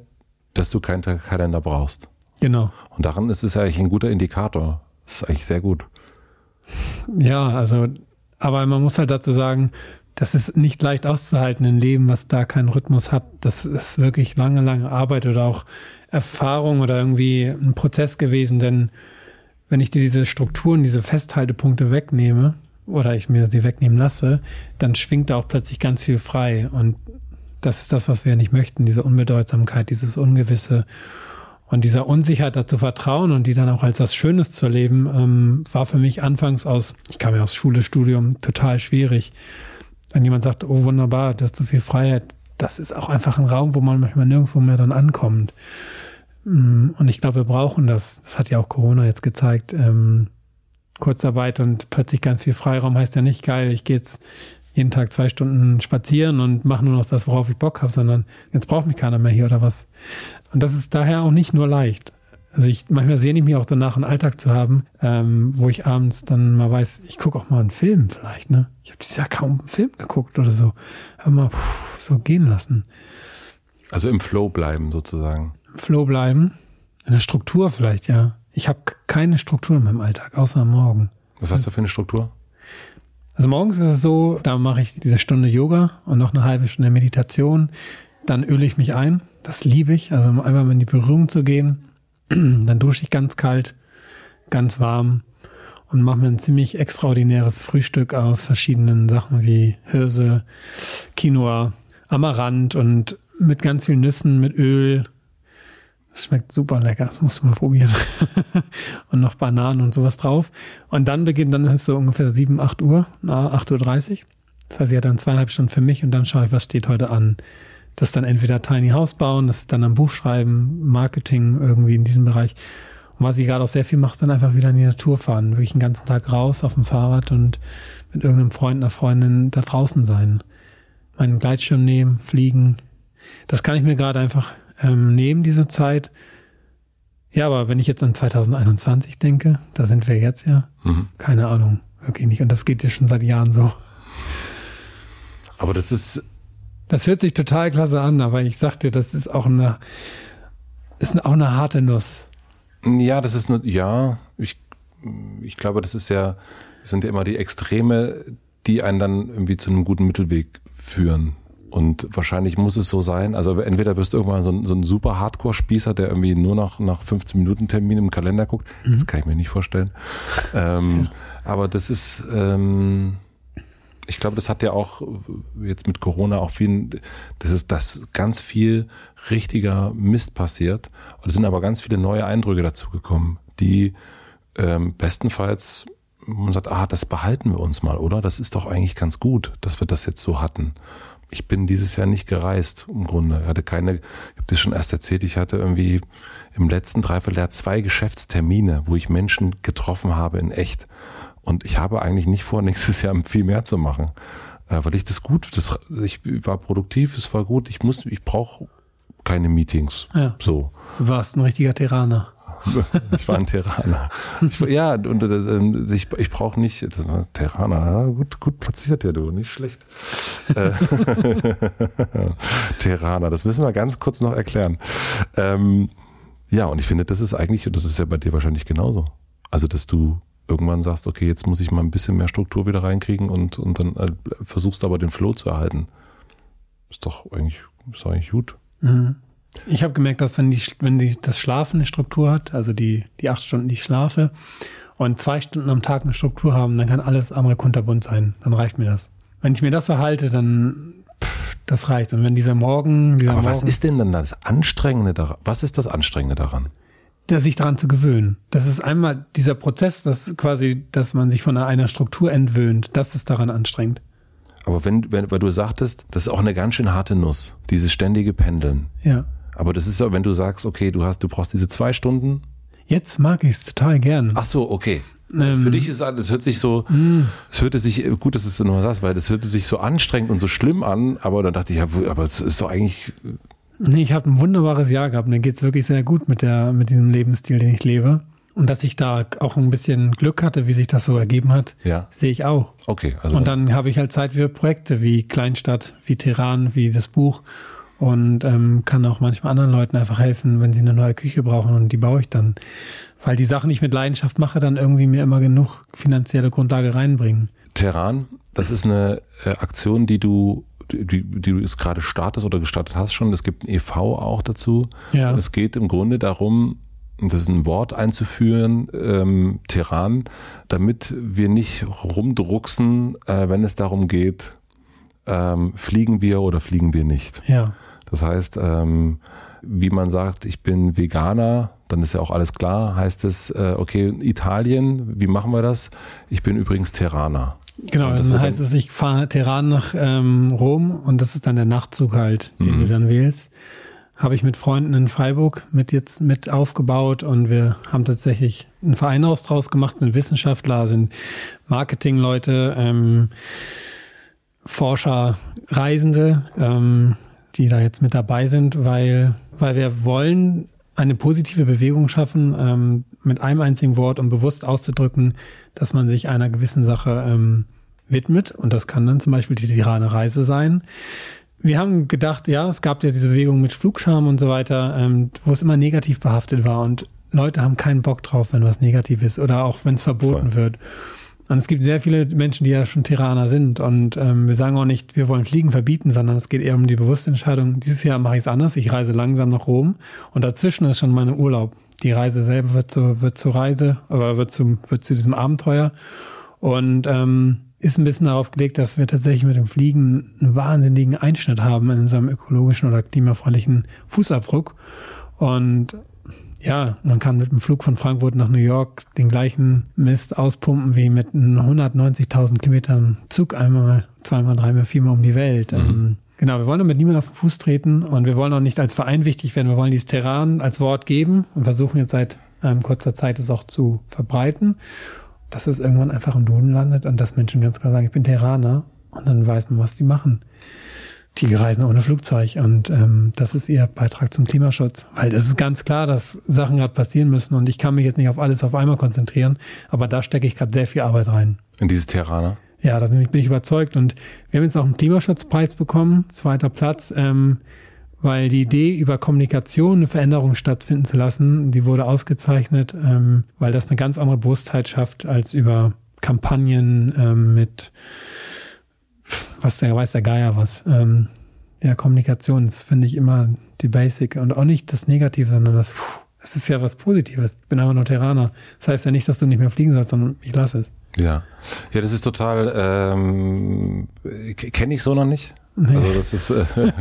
dass du keinen Kalender brauchst. Genau. Und daran ist es eigentlich ein guter Indikator. Das ist eigentlich sehr gut. Ja, also, aber man muss halt dazu sagen, das ist nicht leicht auszuhalten, ein Leben, was da keinen Rhythmus hat. Das ist wirklich lange, lange Arbeit oder auch Erfahrung oder irgendwie ein Prozess gewesen. Denn wenn ich dir diese Strukturen, diese Festhaltepunkte wegnehme oder ich mir sie wegnehmen lasse, dann schwingt da auch plötzlich ganz viel frei. Und das ist das, was wir nicht möchten, diese Unbedeutsamkeit, dieses Ungewisse. Und dieser Unsicherheit dazu vertrauen und die dann auch als was Schönes zu erleben, ähm, war für mich anfangs aus, ich kam ja aus Schule, Studium, total schwierig. Wenn jemand sagt, oh wunderbar, du hast so viel Freiheit, das ist auch einfach ein Raum, wo man manchmal nirgendwo mehr dann ankommt. Mm, und ich glaube, wir brauchen das. Das hat ja auch Corona jetzt gezeigt. Ähm, Kurzarbeit und plötzlich ganz viel Freiraum heißt ja nicht geil, ich gehe jetzt jeden Tag zwei Stunden spazieren und mache nur noch das, worauf ich Bock habe, sondern jetzt braucht mich keiner mehr hier oder was. Und das ist daher auch nicht nur leicht. Also ich manchmal sehne ich mich auch danach, einen Alltag zu haben, ähm, wo ich abends dann mal weiß, ich gucke auch mal einen Film vielleicht. Ne, ich habe dieses Jahr kaum einen Film geguckt oder so, habe mal puh, so gehen lassen. Also im Flow bleiben sozusagen. Im Flow bleiben, in der Struktur vielleicht ja. Ich habe keine Struktur in meinem Alltag, außer am Morgen. Was hast du für eine Struktur? Also morgens ist es so, da mache ich diese Stunde Yoga und noch eine halbe Stunde Meditation. Dann öle ich mich ein. Das liebe ich. Also um einmal in die Berührung zu gehen Dann dusche ich ganz kalt, ganz warm und mache mir ein ziemlich extraordinäres Frühstück aus verschiedenen Sachen wie Hirse, Quinoa, Amaranth und mit ganz vielen Nüssen, mit Öl. Das schmeckt super lecker, das musst du mal probieren. und noch Bananen und sowas drauf. Und dann beginnt, dann ist es so ungefähr 7, 8 Uhr, na, 8.30 Uhr. Das heißt, ich hatte dann zweieinhalb Stunden für mich und dann schaue ich, was steht heute an das dann entweder Tiny House bauen, das dann am Buch schreiben, Marketing irgendwie in diesem Bereich. Und was ich gerade auch sehr viel mache, ist dann einfach wieder in die Natur fahren, wirklich den ganzen Tag raus auf dem Fahrrad und mit irgendeinem Freund, einer Freundin da draußen sein. Meinen Gleitschirm nehmen, fliegen. Das kann ich mir gerade einfach ähm, nehmen, diese Zeit. Ja, aber wenn ich jetzt an 2021 denke, da sind wir jetzt ja, mhm. keine Ahnung, wirklich nicht. Und das geht ja schon seit Jahren so. Aber das ist das hört sich total klasse an, aber ich sagte, das ist auch eine, ist auch eine harte Nuss. Ja, das ist nur, ja, ich, ich glaube, das ist ja, das sind ja immer die Extreme, die einen dann irgendwie zu einem guten Mittelweg führen. Und wahrscheinlich muss es so sein. Also entweder wirst du irgendwann so ein, so ein super Hardcore-Spießer, der irgendwie nur noch nach 15 Minuten Termin im Kalender guckt. Mhm. Das kann ich mir nicht vorstellen. Ähm, ja. Aber das ist, ähm, ich glaube, das hat ja auch jetzt mit Corona auch viel, das ist, dass ganz viel richtiger Mist passiert. Und es sind aber ganz viele neue Eindrücke dazu gekommen, die ähm, bestenfalls man sagt, ah, das behalten wir uns mal, oder? Das ist doch eigentlich ganz gut, dass wir das jetzt so hatten. Ich bin dieses Jahr nicht gereist, im Grunde. Ich hatte keine, ich habe das schon erst erzählt, ich hatte irgendwie im letzten Dreivierteljahr zwei Geschäftstermine, wo ich Menschen getroffen habe in echt. Und ich habe eigentlich nicht vor, nächstes Jahr viel mehr zu machen, äh, weil ich das gut, das, ich war produktiv, es war gut. Ich muss, ich brauche keine Meetings. Ja. So. Du warst ein richtiger Terraner. ich war ein Terraner. Ich, ja, und äh, ich, ich brauche nicht das war Terraner. Gut, gut platziert ja du, nicht schlecht. Äh, Terraner, das müssen wir ganz kurz noch erklären. Ähm, ja, und ich finde, das ist eigentlich, und das ist ja bei dir wahrscheinlich genauso. Also, dass du irgendwann sagst, okay, jetzt muss ich mal ein bisschen mehr Struktur wieder reinkriegen und, und dann äh, versuchst aber den Flow zu erhalten. Ist doch eigentlich, ist eigentlich gut. Mhm. Ich habe gemerkt, dass wenn die, wenn die das Schlafen eine Struktur hat, also die, die acht Stunden, die ich schlafe, und zwei Stunden am Tag eine Struktur haben, dann kann alles andere kunterbunt sein. Dann reicht mir das. Wenn ich mir das erhalte, dann pff, das reicht. Und wenn dieser Morgen, dieser Aber Morgen, was ist denn dann das Anstrengende daran? Was ist das Anstrengende daran? Der sich daran zu gewöhnen. Das ist einmal dieser Prozess, dass quasi, dass man sich von einer Struktur entwöhnt. Das ist daran anstrengend. Aber wenn, wenn, weil du sagtest, das ist auch eine ganz schön harte Nuss, dieses ständige Pendeln. Ja. Aber das ist ja, wenn du sagst, okay, du hast, du brauchst diese zwei Stunden. Jetzt mag ich es total gern. Ach so, okay. Ähm, Für dich ist es, es hört sich so, mm. es hörte sich, gut, dass du es nur sagst, weil es hörte sich so anstrengend und so schlimm an, aber dann dachte ich, ja, aber es ist doch eigentlich Nee, ich habe ein wunderbares Jahr gehabt. Mir geht's wirklich sehr gut mit, der, mit diesem Lebensstil, den ich lebe. Und dass ich da auch ein bisschen Glück hatte, wie sich das so ergeben hat, Ja. sehe ich auch. Okay, also Und dann habe ich halt Zeit für Projekte wie Kleinstadt, wie Teheran, wie das Buch und ähm, kann auch manchmal anderen Leuten einfach helfen, wenn sie eine neue Küche brauchen und die baue ich dann. Weil die Sachen, die ich mit Leidenschaft mache, dann irgendwie mir immer genug finanzielle Grundlage reinbringen. Terran, das ist eine äh, Aktion, die du die, die du jetzt gerade startest oder gestartet hast schon. Es gibt ein e.V. auch dazu. Ja. Und es geht im Grunde darum, das ist ein Wort einzuführen, ähm, Terran, damit wir nicht rumdrucksen, äh, wenn es darum geht, ähm, fliegen wir oder fliegen wir nicht. Ja. Das heißt, ähm, wie man sagt, ich bin Veganer, dann ist ja auch alles klar, heißt es, äh, okay, Italien, wie machen wir das? Ich bin übrigens Terraner. Genau, Und das dann heißt es, ich fahre Teheran nach ähm, Rom und das ist dann der Nachtzug halt, den Mhm. du dann wählst. Habe ich mit Freunden in Freiburg mit jetzt mit aufgebaut und wir haben tatsächlich einen Verein aus draus gemacht, sind Wissenschaftler, sind Marketingleute, ähm, Forscher, Reisende, ähm, die da jetzt mit dabei sind, weil, weil wir wollen eine positive Bewegung schaffen, ähm, mit einem einzigen Wort, um bewusst auszudrücken, dass man sich einer gewissen Sache ähm, widmet. Und das kann dann zum Beispiel die Tirane Reise sein. Wir haben gedacht, ja, es gab ja diese Bewegung mit Flugscham und so weiter, ähm, wo es immer negativ behaftet war. Und Leute haben keinen Bock drauf, wenn was negativ ist oder auch wenn es verboten Voll. wird. Und es gibt sehr viele Menschen, die ja schon Tiraner sind. Und ähm, wir sagen auch nicht, wir wollen Fliegen verbieten, sondern es geht eher um die bewusste Entscheidung. Dieses Jahr mache ich es anders. Ich reise langsam nach Rom. Und dazwischen ist schon mein Urlaub. Die Reise selber wird zu, wird zur Reise, aber wird zu, wird zu diesem Abenteuer. Und ähm, ist ein bisschen darauf gelegt, dass wir tatsächlich mit dem Fliegen einen wahnsinnigen Einschnitt haben in unserem ökologischen oder klimafreundlichen Fußabdruck. Und ja, man kann mit dem Flug von Frankfurt nach New York den gleichen Mist auspumpen wie mit einem 190.000 Kilometern Zug einmal, zweimal, dreimal, viermal um die Welt. Ähm, genau, wir wollen damit niemand auf den Fuß treten und wir wollen auch nicht als Verein wichtig werden. Wir wollen dieses Terran als Wort geben und versuchen jetzt seit ähm, kurzer Zeit es auch zu verbreiten, dass es irgendwann einfach im Duden landet und dass Menschen ganz klar sagen, ich bin Terraner und dann weiß man, was die machen. Die reisen ohne Flugzeug und ähm, das ist ihr Beitrag zum Klimaschutz. Weil es ist ganz klar, dass Sachen gerade passieren müssen und ich kann mich jetzt nicht auf alles auf einmal konzentrieren, aber da stecke ich gerade sehr viel Arbeit rein. In dieses Terraner. Ja, da bin ich überzeugt und wir haben jetzt auch einen Klimaschutzpreis bekommen, zweiter Platz, ähm, weil die Idee über Kommunikation eine Veränderung stattfinden zu lassen, die wurde ausgezeichnet, ähm, weil das eine ganz andere Bewusstheit schafft als über Kampagnen ähm, mit was der weiß der Geier was. Ähm, ja, Kommunikation, das finde ich immer die Basic und auch nicht das Negative, sondern das, es ist ja was Positives. Ich bin einfach nur Terraner. Das heißt ja nicht, dass du nicht mehr fliegen sollst, sondern ich lasse es. Ja. Ja, das ist total, ähm, kenne ich so noch nicht. Also das ist, äh,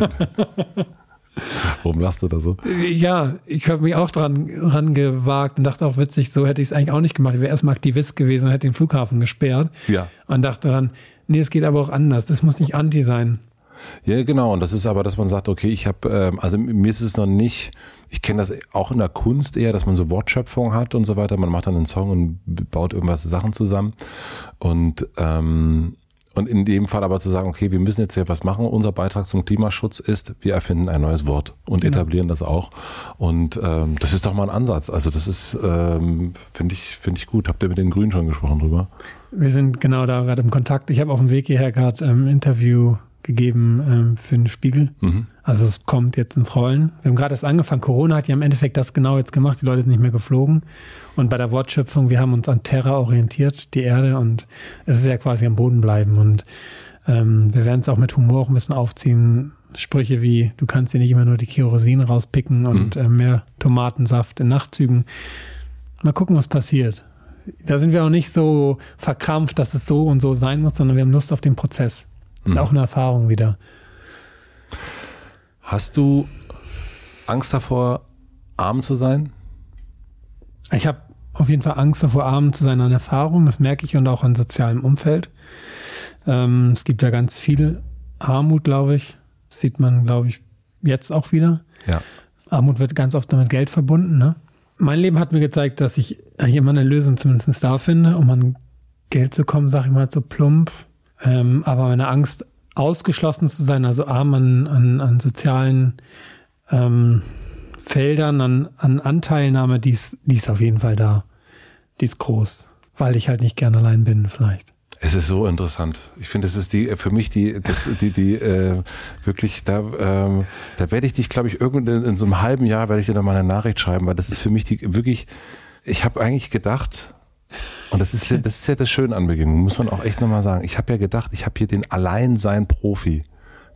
warum lachst du da so? Ja, ich habe mich auch dran, dran gewagt und dachte auch witzig, so hätte ich es eigentlich auch nicht gemacht. Ich wäre erstmal Aktivist gewesen und hätte den Flughafen gesperrt Ja. und dachte dann, nee, es geht aber auch anders. Das muss nicht anti sein. Ja, genau. Und das ist aber, dass man sagt, okay, ich habe, ähm, also mir ist es noch nicht, ich kenne das auch in der Kunst eher, dass man so Wortschöpfung hat und so weiter. Man macht dann einen Song und baut irgendwas Sachen zusammen. Und ähm, und in dem Fall aber zu sagen, okay, wir müssen jetzt hier was machen. Unser Beitrag zum Klimaschutz ist, wir erfinden ein neues Wort und etablieren das auch. Und ähm, das ist doch mal ein Ansatz. Also das ist, ähm, finde ich, finde ich gut. Habt ihr mit den Grünen schon gesprochen drüber? Wir sind genau da gerade im Kontakt. Ich habe auf dem Weg hierher gerade ähm, ein Interview gegeben ähm, für den Spiegel. Mhm. Also es kommt jetzt ins Rollen. Wir haben gerade erst angefangen. Corona hat ja im Endeffekt das genau jetzt gemacht. Die Leute sind nicht mehr geflogen. Und bei der Wortschöpfung, wir haben uns an Terra orientiert, die Erde, und es ist ja quasi am Boden bleiben. Und ähm, wir werden es auch mit Humor auch ein bisschen aufziehen. Sprüche wie, du kannst dir nicht immer nur die Kerosin rauspicken und äh, mehr Tomatensaft in Nachtzügen. Mal gucken, was passiert. Da sind wir auch nicht so verkrampft, dass es so und so sein muss, sondern wir haben Lust auf den Prozess. Ist auch eine Erfahrung wieder. Hast du Angst davor, arm zu sein? Ich habe auf jeden Fall Angst davor, arm zu sein an Erfahrung. Das merke ich und auch an sozialem Umfeld. Ähm, es gibt ja ganz viel Armut, glaube ich. Das sieht man, glaube ich, jetzt auch wieder. Ja. Armut wird ganz oft mit Geld verbunden. Ne? Mein Leben hat mir gezeigt, dass ich eigentlich immer eine Lösung zumindest da finde, um an Geld zu kommen, sage ich mal so plump. Ähm, aber meine Angst, ausgeschlossen zu sein, also arm an, an, an sozialen ähm, Feldern, an, an Anteilnahme, die ist, die ist auf jeden Fall da. die ist groß, weil ich halt nicht gern allein bin vielleicht. Es ist so interessant. Ich finde, es ist die für mich die das die die äh, wirklich da ähm, da werde ich dich glaube ich irgendwann in, in so einem halben Jahr werde ich dir noch mal eine Nachricht schreiben, weil das ist für mich die wirklich ich habe eigentlich gedacht und das ist ja, das ist ja das Schöne an Begegnung, muss man auch echt noch mal sagen. Ich habe ja gedacht, ich habe hier den Alleinsein Profi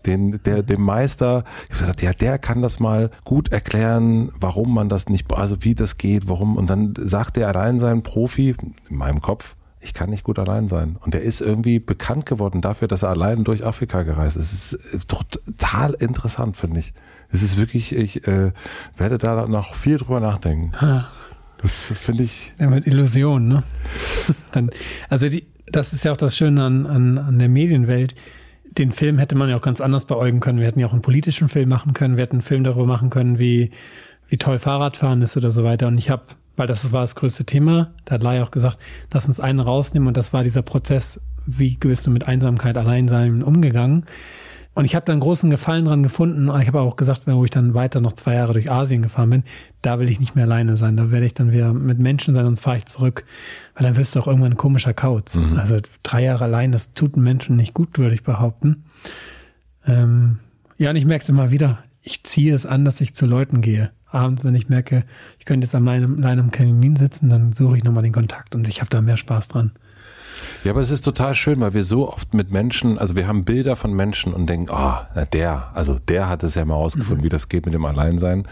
den, der, dem Meister, ich habe gesagt, ja, der kann das mal gut erklären, warum man das nicht, also wie das geht, warum. Und dann sagt der allein sein Profi, in meinem Kopf, ich kann nicht gut allein sein. Und der ist irgendwie bekannt geworden dafür, dass er allein durch Afrika gereist ist. Es ist äh, total interessant, finde ich. Es ist wirklich, ich äh, werde da noch viel drüber nachdenken. Ha. Das finde ich. Ja, mit Illusion, ne? Dann, also die, das ist ja auch das Schöne an, an, an der Medienwelt den Film hätte man ja auch ganz anders beäugen können. Wir hätten ja auch einen politischen Film machen können. Wir hätten einen Film darüber machen können, wie, wie toll Fahrradfahren ist oder so weiter. Und ich habe, weil das war das größte Thema, da hat Lai auch gesagt, lass uns einen rausnehmen. Und das war dieser Prozess, wie bist du mit Einsamkeit, Alleinsein umgegangen. Und ich habe da einen großen Gefallen dran gefunden. Ich habe auch gesagt, wo ich dann weiter noch zwei Jahre durch Asien gefahren bin, da will ich nicht mehr alleine sein. Da werde ich dann wieder mit Menschen sein, sonst fahre ich zurück. Weil dann wirst du auch irgendwann ein komischer Kauz. Mhm. Also drei Jahre allein, das tut einem Menschen nicht gut, würde ich behaupten. Ähm, ja, und ich merke es immer wieder. Ich ziehe es an, dass ich zu Leuten gehe. Abends, wenn ich merke, ich könnte jetzt allein, allein am Kamin sitzen, dann suche ich nochmal den Kontakt und ich habe da mehr Spaß dran. Ja, aber es ist total schön, weil wir so oft mit Menschen, also wir haben Bilder von Menschen und denken, ah, oh, der, also der hat es ja mal ausgefunden, mhm. wie das geht mit dem Alleinsein.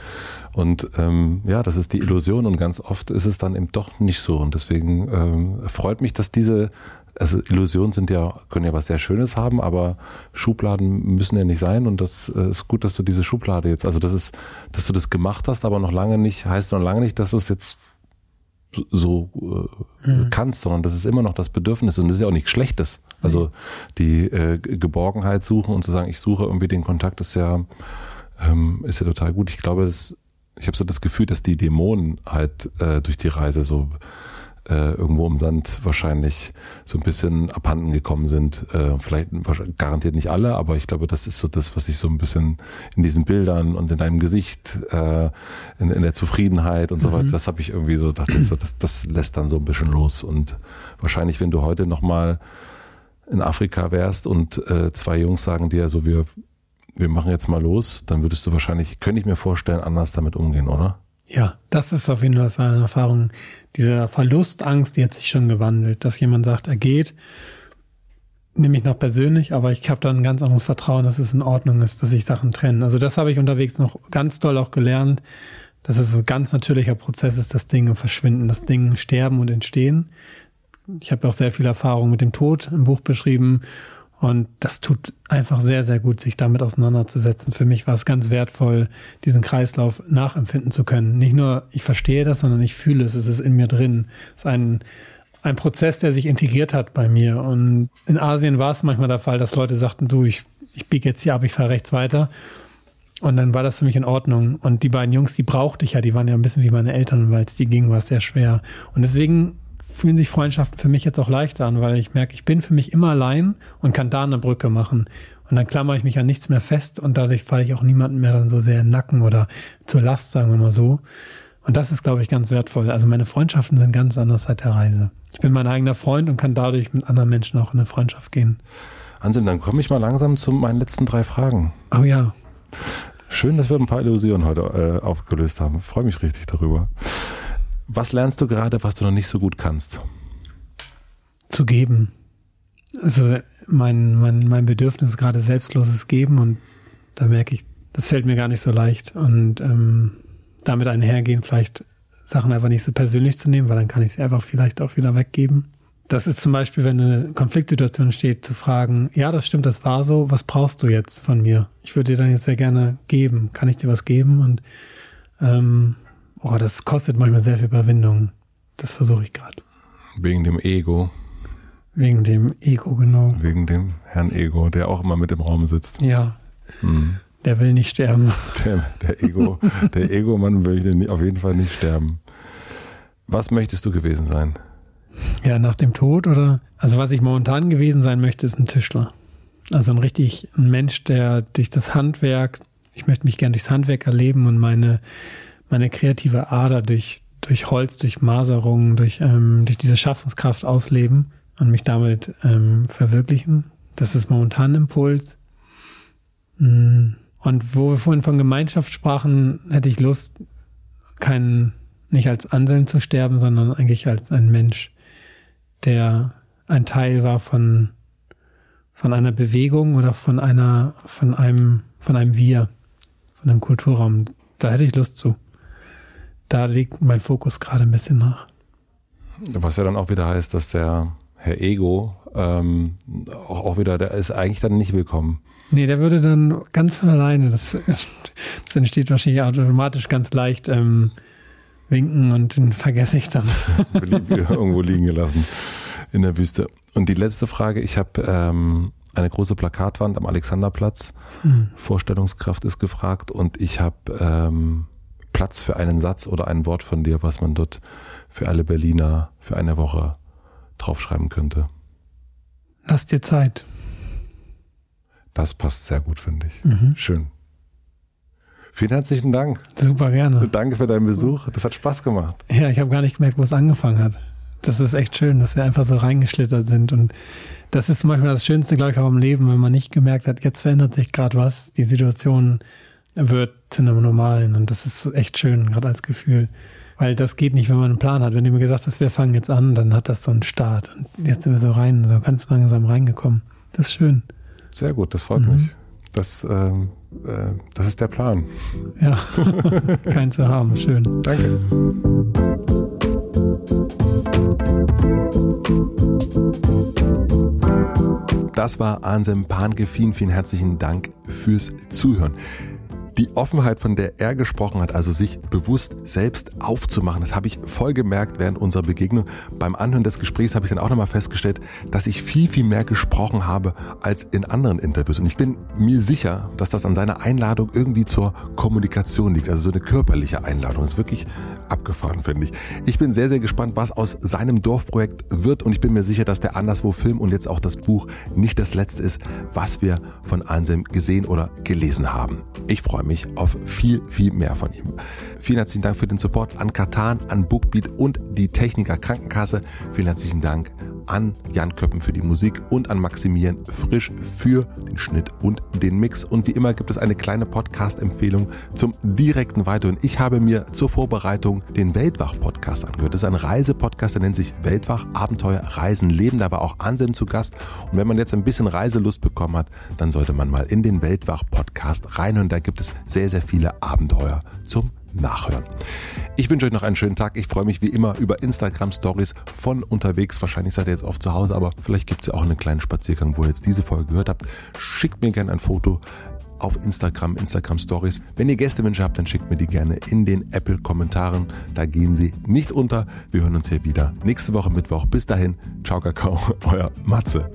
Und ähm, ja, das ist die Illusion und ganz oft ist es dann eben doch nicht so. Und deswegen ähm, freut mich, dass diese also Illusionen sind ja, können ja was sehr Schönes haben, aber Schubladen müssen ja nicht sein und das äh, ist gut, dass du diese Schublade jetzt, also das ist, dass du das gemacht hast, aber noch lange nicht, heißt noch lange nicht, dass du es jetzt so äh, mhm. kannst, sondern das ist immer noch das Bedürfnis und das ist ja auch nichts Schlechtes. Also die äh, Geborgenheit suchen und zu sagen, ich suche irgendwie den Kontakt, ist ja ähm, ist ja total gut. Ich glaube, das, ich habe so das Gefühl, dass die Dämonen halt äh, durch die Reise so äh, irgendwo im Sand wahrscheinlich so ein bisschen abhanden gekommen sind. Äh, vielleicht garantiert nicht alle, aber ich glaube, das ist so das, was ich so ein bisschen in diesen Bildern und in deinem Gesicht, äh, in, in der Zufriedenheit und so mhm. weiter, das habe ich irgendwie so, dachte ich so, das, das lässt dann so ein bisschen los. Und wahrscheinlich, wenn du heute nochmal in Afrika wärst und äh, zwei Jungs sagen dir, so wir, wir machen jetzt mal los, dann würdest du wahrscheinlich, könnte ich mir vorstellen, anders damit umgehen, oder? Ja, das ist auf jeden Fall eine Erfahrung. Diese Verlustangst, die hat sich schon gewandelt, dass jemand sagt, er geht, nehme ich noch persönlich, aber ich habe dann ein ganz anderes Vertrauen, dass es in Ordnung ist, dass sich Sachen trennen. Also das habe ich unterwegs noch ganz toll auch gelernt, dass es ein ganz natürlicher Prozess ist, dass Dinge verschwinden, dass Dinge sterben und entstehen. Ich habe auch sehr viel Erfahrung mit dem Tod im Buch beschrieben und das tut einfach sehr, sehr gut, sich damit auseinanderzusetzen. Für mich war es ganz wertvoll, diesen Kreislauf nachempfinden zu können. Nicht nur, ich verstehe das, sondern ich fühle es, es ist in mir drin. Es ist ein, ein Prozess, der sich integriert hat bei mir. Und in Asien war es manchmal der Fall, dass Leute sagten, du, ich, ich biege jetzt hier ab, ich fahre rechts weiter. Und dann war das für mich in Ordnung. Und die beiden Jungs, die brauchte ich ja, die waren ja ein bisschen wie meine Eltern, weil es die ging, war es sehr schwer. Und deswegen fühlen sich Freundschaften für mich jetzt auch leichter an, weil ich merke, ich bin für mich immer allein und kann da eine Brücke machen. Und dann klammere ich mich an nichts mehr fest und dadurch falle ich auch niemanden mehr dann so sehr in den Nacken oder zur Last, sagen wir mal so. Und das ist, glaube ich, ganz wertvoll. Also meine Freundschaften sind ganz anders seit der Reise. Ich bin mein eigener Freund und kann dadurch mit anderen Menschen auch in eine Freundschaft gehen. Anselm, dann komme ich mal langsam zu meinen letzten drei Fragen. Oh ja. Schön, dass wir ein paar Illusionen heute äh, aufgelöst haben. Ich freue mich richtig darüber. Was lernst du gerade, was du noch nicht so gut kannst? Zu geben. Also mein, mein, mein Bedürfnis ist gerade selbstloses Geben und da merke ich, das fällt mir gar nicht so leicht. Und ähm, damit einhergehen, vielleicht Sachen einfach nicht so persönlich zu nehmen, weil dann kann ich sie einfach vielleicht auch wieder weggeben. Das ist zum Beispiel, wenn eine Konfliktsituation steht, zu fragen, ja, das stimmt, das war so, was brauchst du jetzt von mir? Ich würde dir dann jetzt sehr gerne geben. Kann ich dir was geben? Und ähm, Oh, das kostet manchmal sehr viel Überwindung. Das versuche ich gerade. Wegen dem Ego. Wegen dem Ego, genau. Wegen dem Herrn Ego, der auch immer mit im Raum sitzt. Ja. Hm. Der will nicht sterben. Der, der Ego, der Ego-Mann will auf jeden Fall nicht sterben. Was möchtest du gewesen sein? Ja, nach dem Tod oder? Also was ich momentan gewesen sein möchte, ist ein Tischler. Also ein richtig ein Mensch, der durch das Handwerk, ich möchte mich gern durchs Handwerk erleben und meine meine kreative Ader durch durch Holz, durch Maserung, durch, ähm, durch diese Schaffenskraft ausleben und mich damit ähm, verwirklichen. Das ist momentan Impuls. Mm. Und wo wir vorhin von Gemeinschaft sprachen, hätte ich Lust, keinen, nicht als Anselm zu sterben, sondern eigentlich als ein Mensch, der ein Teil war von, von einer Bewegung oder von einer, von einem, von einem Wir, von einem Kulturraum. Da hätte ich Lust zu. Da liegt mein Fokus gerade ein bisschen nach. Was ja dann auch wieder heißt, dass der Herr Ego ähm, auch, auch wieder, der ist eigentlich dann nicht willkommen. Nee, der würde dann ganz von alleine, das, das entsteht wahrscheinlich automatisch ganz leicht, ähm, winken und den vergesse ich dann. irgendwo liegen gelassen in der Wüste. Und die letzte Frage, ich habe ähm, eine große Plakatwand am Alexanderplatz. Mhm. Vorstellungskraft ist gefragt und ich habe ähm, Platz für einen Satz oder ein Wort von dir, was man dort für alle Berliner für eine Woche draufschreiben könnte. Lass dir Zeit. Das passt sehr gut, finde ich. Mhm. Schön. Vielen herzlichen Dank. Super gerne. Danke für deinen Besuch. Das hat Spaß gemacht. Ja, ich habe gar nicht gemerkt, wo es angefangen hat. Das ist echt schön, dass wir einfach so reingeschlittert sind. Und das ist manchmal das Schönste, glaube ich, auch im Leben, wenn man nicht gemerkt hat, jetzt verändert sich gerade was. Die Situation wird zu einem normalen. Und das ist echt schön, gerade als Gefühl. Weil das geht nicht, wenn man einen Plan hat. Wenn du mir gesagt hast, wir fangen jetzt an, dann hat das so einen Start. Und jetzt sind wir so rein, so ganz langsam reingekommen. Das ist schön. Sehr gut, das freut mhm. mich. Das, ähm, äh, das ist der Plan. Ja, kein zu haben. Schön. Danke. Das war Ansem Panke. Vielen, vielen herzlichen Dank fürs Zuhören. Die Offenheit, von der er gesprochen hat, also sich bewusst selbst aufzumachen, das habe ich voll gemerkt während unserer Begegnung. Beim Anhören des Gesprächs habe ich dann auch nochmal festgestellt, dass ich viel, viel mehr gesprochen habe als in anderen Interviews. Und ich bin mir sicher, dass das an seiner Einladung irgendwie zur Kommunikation liegt, also so eine körperliche Einladung. Das ist wirklich abgefahren, finde ich. Ich bin sehr, sehr gespannt, was aus seinem Dorfprojekt wird und ich bin mir sicher, dass der Anderswo Film und jetzt auch das Buch nicht das letzte ist, was wir von Ansem gesehen oder gelesen haben. Ich freue mich auf viel, viel mehr von ihm. Vielen herzlichen Dank für den Support an Katan, an Bookbeat und die Techniker Krankenkasse. Vielen herzlichen Dank an Jan Köppen für die Musik und an Maximilian Frisch für den Schnitt und den Mix. Und wie immer gibt es eine kleine Podcast-Empfehlung zum direkten Weiterhören. Ich habe mir zur Vorbereitung den Weltwach-Podcast angehört. Das ist ein Reisepodcast, der nennt sich Weltwach, Abenteuer, Reisen, Leben. Da war auch Anselm zu Gast. Und wenn man jetzt ein bisschen Reiselust bekommen hat, dann sollte man mal in den Weltwach-Podcast reinhören. Da gibt es sehr, sehr viele Abenteuer zum nachhören. Ich wünsche euch noch einen schönen Tag. Ich freue mich wie immer über Instagram Stories von unterwegs. Wahrscheinlich seid ihr jetzt oft zu Hause, aber vielleicht gibt es ja auch einen kleinen Spaziergang, wo ihr jetzt diese Folge gehört habt. Schickt mir gerne ein Foto auf Instagram, Instagram Stories. Wenn ihr Gästewünsche habt, dann schickt mir die gerne in den Apple Kommentaren. Da gehen sie nicht unter. Wir hören uns hier wieder nächste Woche Mittwoch. Bis dahin, ciao Kakao, euer Matze.